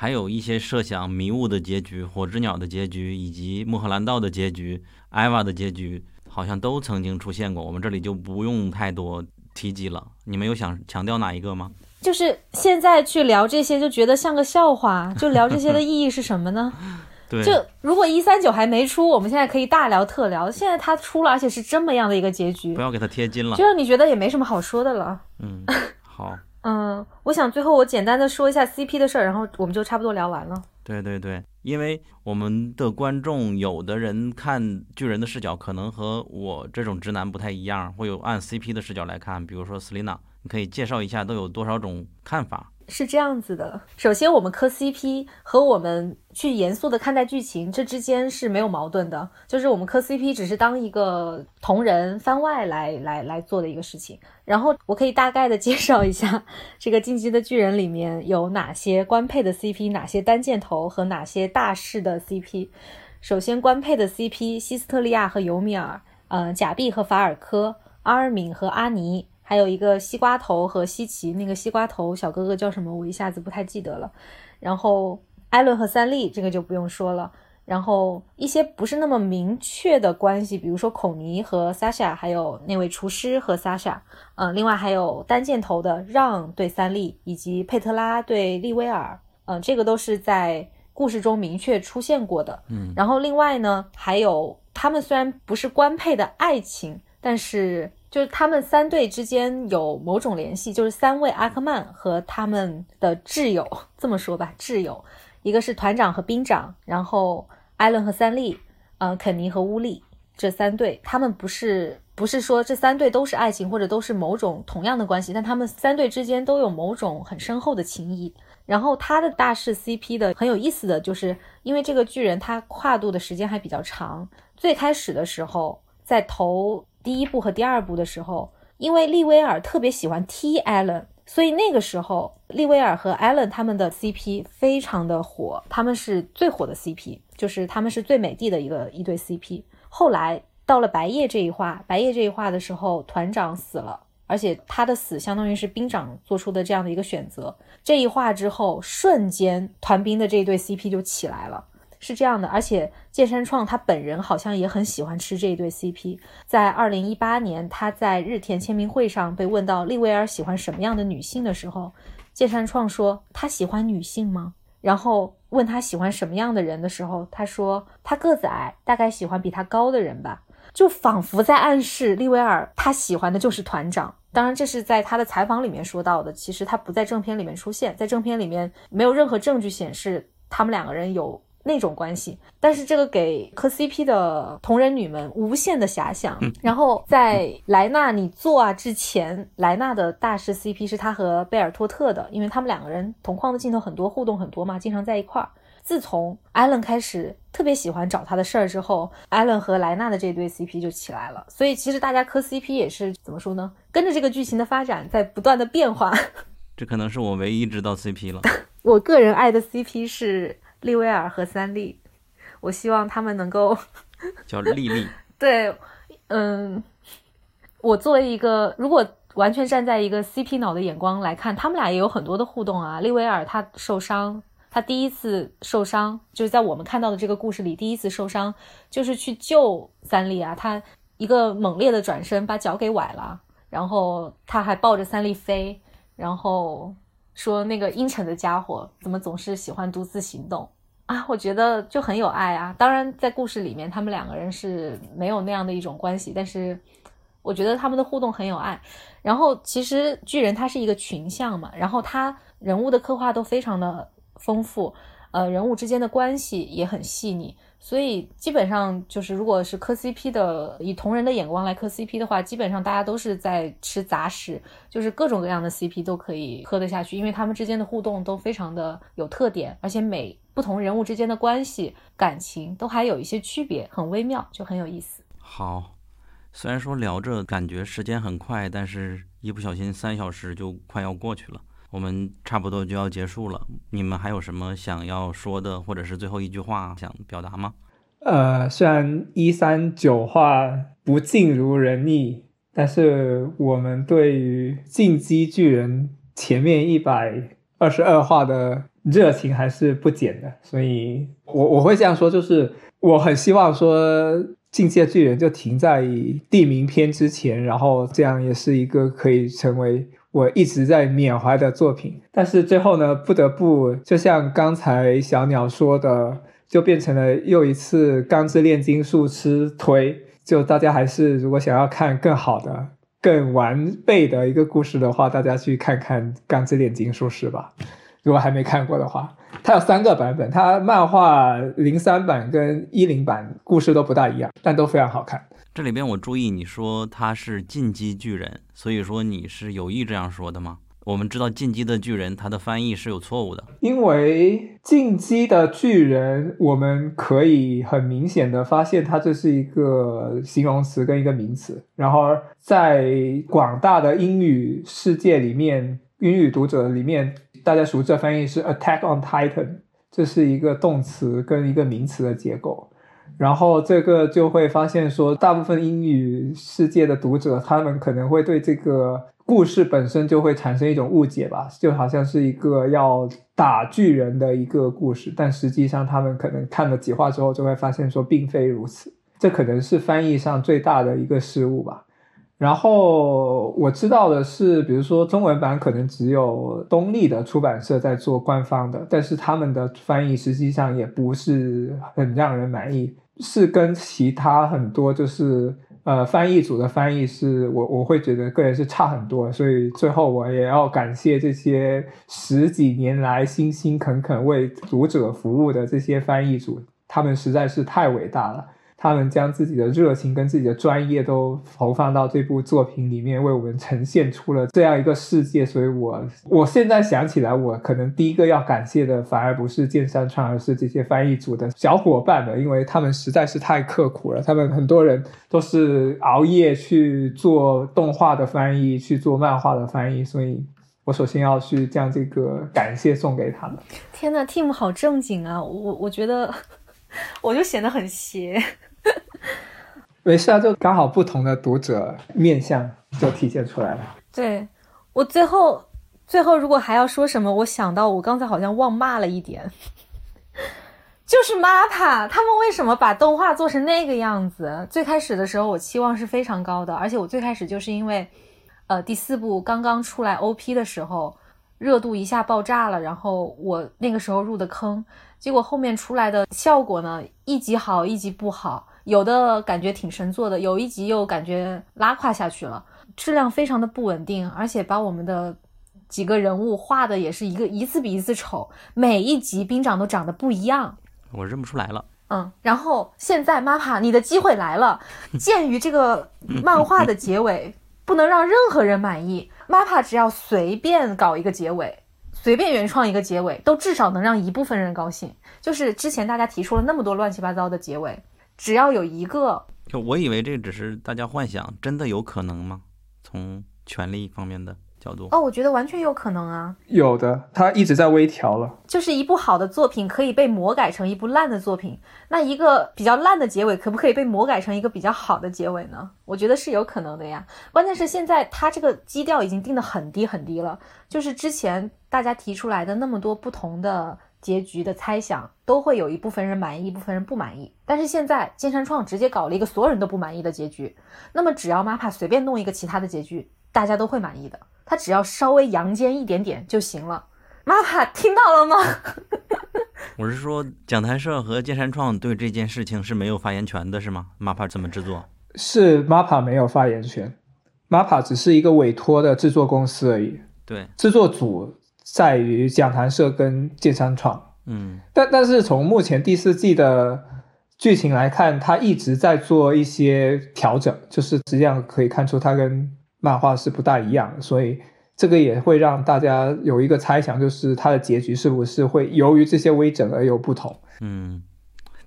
还有一些设想迷雾的结局、火之鸟的结局，以及穆赫兰道的结局、艾娃的结局，好像都曾经出现过。我们这里就不用太多提及了。你们有想强调哪一个吗？就是现在去聊这些，就觉得像个笑话。就聊这些的意义是什么呢？对，就如果一三九还没出，我们现在可以大聊特聊。现在它出了，而且是这么样的一个结局，不要给它贴金了，就让你觉得也没什么好说的了。嗯，好。嗯，我想最后我简单的说一下 CP 的事儿，然后我们就差不多聊完了。对对对，因为我们的观众有的人看巨人的视角可能和我这种直男不太一样，会有按 CP 的视角来看，比如说 Selina，你可以介绍一下都有多少种看法？是这样子的，首先我们磕 CP 和我们去严肃的看待剧情，这之间是没有矛盾的。就是我们磕 CP 只是当一个同人番外来来来做的一个事情。然后我可以大概的介绍一下这个《进击的巨人》里面有哪些官配的 CP，哪些单箭头和哪些大势的 CP。首先官配的 CP，西斯特利亚和尤米尔，呃，贾碧和法尔科，阿尔敏和阿尼。还有一个西瓜头和西奇，那个西瓜头小哥哥叫什么？我一下子不太记得了。然后艾伦和三笠，这个就不用说了。然后一些不是那么明确的关系，比如说孔尼和萨莎，还有那位厨师和萨莎。嗯，另外还有单箭头的让对三笠，以及佩特拉对利威尔。嗯，这个都是在故事中明确出现过的。嗯，然后另外呢，还有他们虽然不是官配的爱情，但是。就是他们三队之间有某种联系，就是三位阿克曼和他们的挚友，这么说吧，挚友，一个是团长和兵长，然后艾伦和三笠，呃，肯尼和乌利这三队，他们不是不是说这三队都是爱情或者都是某种同样的关系，但他们三队之间都有某种很深厚的情谊。然后他的大势 CP 的很有意思的就是，因为这个巨人他跨度的时间还比较长，最开始的时候在头。第一部和第二部的时候，因为利威尔特别喜欢 T Allen，所以那个时候利威尔和 Allen 他们的 CP 非常的火，他们是最火的 CP，就是他们是最美的的一个一对 CP。后来到了白夜这一话，白夜这一话的时候，团长死了，而且他的死相当于是兵长做出的这样的一个选择。这一话之后，瞬间团兵的这一对 CP 就起来了。是这样的，而且剑山创他本人好像也很喜欢吃这一对 CP。在二零一八年，他在日田签名会上被问到利威尔喜欢什么样的女性的时候，剑山创说他喜欢女性吗？然后问他喜欢什么样的人的时候，他说他个子矮，大概喜欢比他高的人吧，就仿佛在暗示利威尔他喜欢的就是团长。当然，这是在他的采访里面说到的，其实他不在正片里面出现，在正片里面没有任何证据显示他们两个人有。那种关系，但是这个给磕 CP 的同人女们无限的遐想。然后在莱纳你做啊之前，莱纳的大师 CP 是他和贝尔托特的，因为他们两个人同框的镜头很多，互动很多嘛，经常在一块儿。自从艾伦开始特别喜欢找他的事儿之后，艾伦和莱纳的这对 CP 就起来了。所以其实大家磕 CP 也是怎么说呢？跟着这个剧情的发展在不断的变化。这可能是我唯一知道 CP 了。我个人爱的 CP 是。利威尔和三笠，我希望他们能够 叫丽丽。对，嗯，我作为一个如果完全站在一个 CP 脑的眼光来看，他们俩也有很多的互动啊。利威尔他受伤，他第一次受伤就是在我们看到的这个故事里第一次受伤，就是去救三笠啊。他一个猛烈的转身把脚给崴了，然后他还抱着三笠飞，然后。说那个阴沉的家伙怎么总是喜欢独自行动啊？我觉得就很有爱啊。当然，在故事里面，他们两个人是没有那样的一种关系，但是我觉得他们的互动很有爱。然后，其实巨人他是一个群像嘛，然后他人物的刻画都非常的丰富，呃，人物之间的关系也很细腻。所以基本上就是，如果是磕 CP 的，以同人的眼光来磕 CP 的话，基本上大家都是在吃杂食，就是各种各样的 CP 都可以磕得下去，因为他们之间的互动都非常的有特点，而且每不同人物之间的关系、感情都还有一些区别，很微妙，就很有意思。好，虽然说聊着感觉时间很快，但是一不小心三小时就快要过去了。我们差不多就要结束了，你们还有什么想要说的，或者是最后一句话想表达吗？呃，虽然一三九话不尽如人意，但是我们对于进击巨人前面一百二十二话的热情还是不减的，所以我我会这样说，就是我很希望说进阶巨人就停在地名篇之前，然后这样也是一个可以成为。我一直在缅怀的作品，但是最后呢，不得不就像刚才小鸟说的，就变成了又一次《钢之炼金术师》推。就大家还是如果想要看更好的、更完备的一个故事的话，大家去看看《钢之炼金术师》吧。如果还没看过的话，它有三个版本，它漫画零三版跟一零版故事都不大一样，但都非常好看。这里边我注意你说他是进击巨人，所以说你是有意这样说的吗？我们知道进击的巨人，它的翻译是有错误的，因为进击的巨人，我们可以很明显的发现，它这是一个形容词跟一个名词。然后在广大的英语世界里面，英语读者里面，大家熟知的翻译是 Attack on Titan，这是一个动词跟一个名词的结构。然后这个就会发现说，大部分英语世界的读者，他们可能会对这个故事本身就会产生一种误解吧，就好像是一个要打巨人的一个故事，但实际上他们可能看了几话之后，就会发现说并非如此，这可能是翻译上最大的一个失误吧。然后我知道的是，比如说中文版可能只有东立的出版社在做官方的，但是他们的翻译实际上也不是很让人满意。是跟其他很多就是呃翻译组的翻译是我我会觉得个人是差很多，所以最后我也要感谢这些十几年来辛辛恳恳为读者服务的这些翻译组，他们实在是太伟大了。他们将自己的热情跟自己的专业都投放到这部作品里面，为我们呈现出了这样一个世界。所以，我我现在想起来，我可能第一个要感谢的，反而不是剑山川，而是这些翻译组的小伙伴们，因为他们实在是太刻苦了。他们很多人都是熬夜去做动画的翻译，去做漫画的翻译。所以我首先要去将这个感谢送给他们。天呐 t e a m 好正经啊！我我觉得 我就显得很邪。没事啊，就刚好不同的读者面相就体现出来了。对我最后最后如果还要说什么，我想到我刚才好像忘骂了一点，就是 MAPA 他们为什么把动画做成那个样子？最开始的时候我期望是非常高的，而且我最开始就是因为呃第四部刚刚出来 OP 的时候热度一下爆炸了，然后我那个时候入的坑，结果后面出来的效果呢一集好一集不好。有的感觉挺神作的，有一集又感觉拉胯下去了，质量非常的不稳定，而且把我们的几个人物画的也是一个一次比一次丑，每一集兵长都长得不一样，我认不出来了。嗯，然后现在 MAPA，你的机会来了，鉴于这个漫画的结尾不能让任何人满意，MAPA 只要随便搞一个结尾，随便原创一个结尾，都至少能让一部分人高兴。就是之前大家提出了那么多乱七八糟的结尾。只要有一个，就我以为这只是大家幻想，真的有可能吗？从权力方面的角度，哦，我觉得完全有可能啊。有的，他一直在微调了。就是一部好的作品可以被魔改成一部烂的作品，那一个比较烂的结尾可不可以被魔改成一个比较好的结尾呢？我觉得是有可能的呀。关键是现在他这个基调已经定得很低很低了，就是之前大家提出来的那么多不同的。结局的猜想都会有一部分人满意，一部分人不满意。但是现在剑山创直接搞了一个所有人都不满意的结局，那么只要 MAPA 随便弄一个其他的结局，大家都会满意的。他只要稍微阳间一点点就行了。MAPA 听到了吗？我是说，讲谈社和剑山创对这件事情是没有发言权的，是吗？MAPA 怎么制作？是 MAPA 没有发言权，MAPA 只是一个委托的制作公司而已。对，制作组。在于讲谈社跟剑山创，嗯，但但是从目前第四季的剧情来看，他一直在做一些调整，就是实际上可以看出他跟漫画是不大一样，所以这个也会让大家有一个猜想，就是它的结局是不是会由于这些微整而有不同？嗯。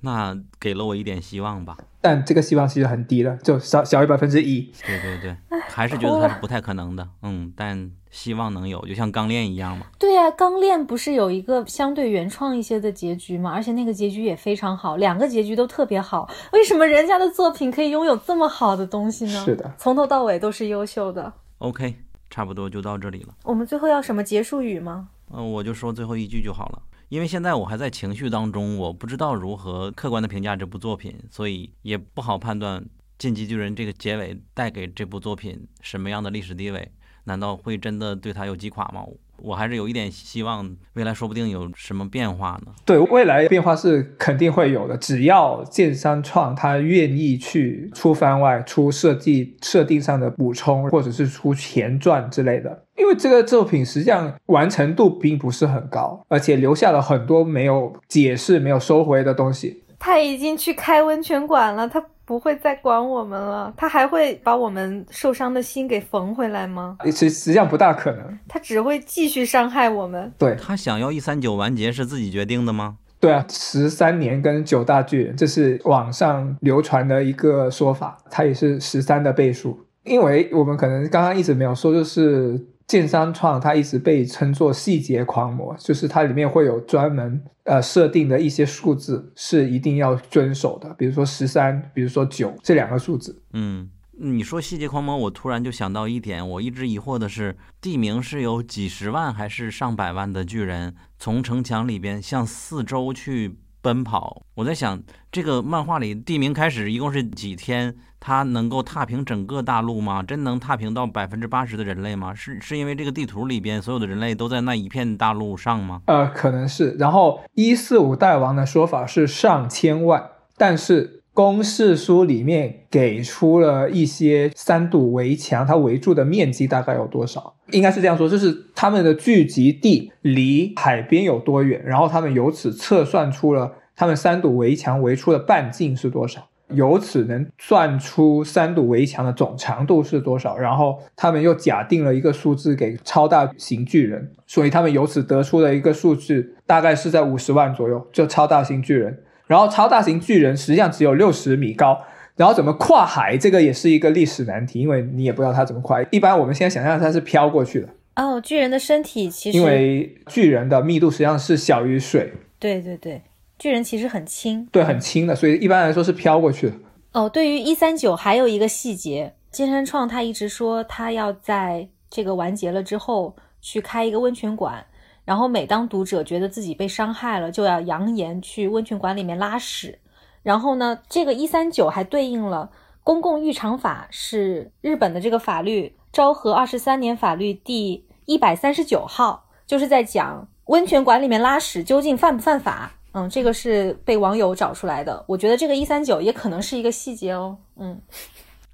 那给了我一点希望吧，但这个希望其实很低的，就小小于百分之一。对对对，还是觉得它是不太可能的。嗯，但希望能有，就像《钢炼》一样嘛。对呀，《钢炼》不是有一个相对原创一些的结局吗？而且那个结局也非常好，两个结局都特别好。为什么人家的作品可以拥有这么好的东西呢？是的，从头到尾都是优秀的。OK，差不多就到这里了。我们最后要什么结束语吗？嗯，我就说最后一句就好了。因为现在我还在情绪当中，我不知道如何客观的评价这部作品，所以也不好判断《进击巨人》这个结尾带给这部作品什么样的历史地位。难道会真的对他有击垮吗？我还是有一点希望，未来说不定有什么变化呢？对，未来变化是肯定会有的，只要剑三创他愿意去出番外、出设计设定上的补充，或者是出前传之类的。因为这个作品实际上完成度并不是很高，而且留下了很多没有解释、没有收回的东西。他已经去开温泉馆了，他不会再管我们了。他还会把我们受伤的心给缝回来吗？实实际上不大可能。他只会继续伤害我们。对他想要一三九完结是自己决定的吗？对啊，十三年跟九大巨人，这是网上流传的一个说法，它也是十三的倍数。因为我们可能刚刚一直没有说，就是剑三创它一直被称作细节狂魔，就是它里面会有专门呃设定的一些数字是一定要遵守的，比如说十三，比如说九这两个数字。嗯。你说细节狂魔，我突然就想到一点，我一直疑惑的是，地名是有几十万还是上百万的巨人从城墙里边向四周去奔跑？我在想，这个漫画里地名开始一共是几天，它能够踏平整个大陆吗？真能踏平到百分之八十的人类吗？是是因为这个地图里边所有的人类都在那一片大陆上吗？呃，可能是。然后一四五代王的说法是上千万，但是。公式书里面给出了一些三堵围墙，它围住的面积大概有多少？应该是这样说，就是他们的聚集地离海边有多远，然后他们由此测算出了他们三堵围墙围出的半径是多少，由此能算出三堵围墙的总长度是多少，然后他们又假定了一个数字给超大型巨人，所以他们由此得出的一个数字，大概是在五十万左右，就超大型巨人。然后超大型巨人实际上只有六十米高，然后怎么跨海，这个也是一个历史难题，因为你也不知道它怎么跨。一般我们现在想象它是飘过去的。哦，巨人的身体其实因为巨人的密度实际上是小于水。对对对，巨人其实很轻。对，很轻的，所以一般来说是飘过去的。哦，对于一三九还有一个细节，金山创他一直说他要在这个完结了之后去开一个温泉馆。然后每当读者觉得自己被伤害了，就要扬言去温泉馆里面拉屎。然后呢，这个一三九还对应了公共浴场法，是日本的这个法律昭和二十三年法律第一百三十九号，就是在讲温泉馆里面拉屎究竟犯不犯法。嗯，这个是被网友找出来的。我觉得这个一三九也可能是一个细节哦。嗯，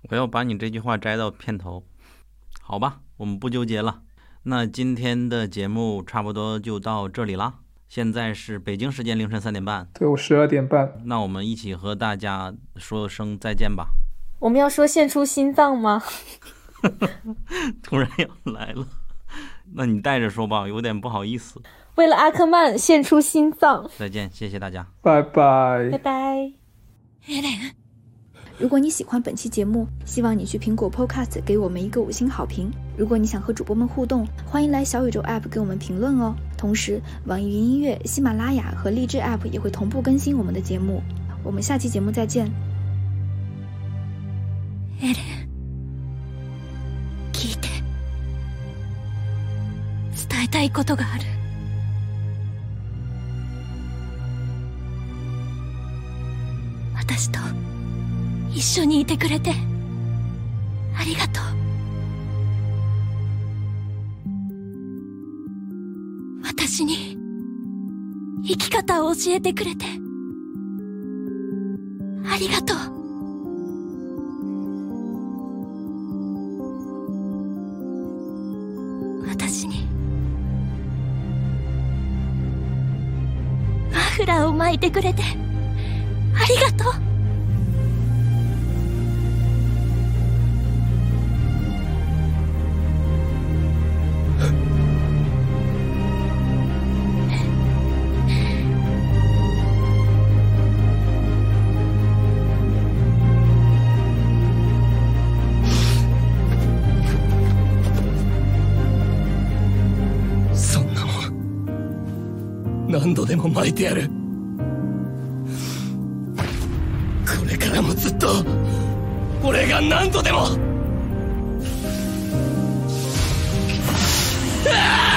我要把你这句话摘到片头，好吧，我们不纠结了。那今天的节目差不多就到这里啦。现在是北京时间凌晨三点半，对我十二点半。那我们一起和大家说声再见吧。我们要说献出心脏吗？突然要来了，那你带着说吧，有点不好意思。为了阿克曼献出心脏。再见，谢谢大家，拜拜，拜拜。如果你喜欢本期节目，希望你去苹果 Podcast 给我们一个五星好评。如果你想和主播们互动，欢迎来小宇宙 App 给我们评论哦。同时，网易云音乐、喜马拉雅和荔枝 App 也会同步更新我们的节目。我们下期节目再见。エレン、聞いて、伝えたいことがある。私と。 一緒にいてくれて。ありがとう。私に生き方を教えてくれて。ありがとう。私にマフラーを巻いてくれて。ありがとう。でも巻いてやる。これからもずっと俺が何度でも。ああ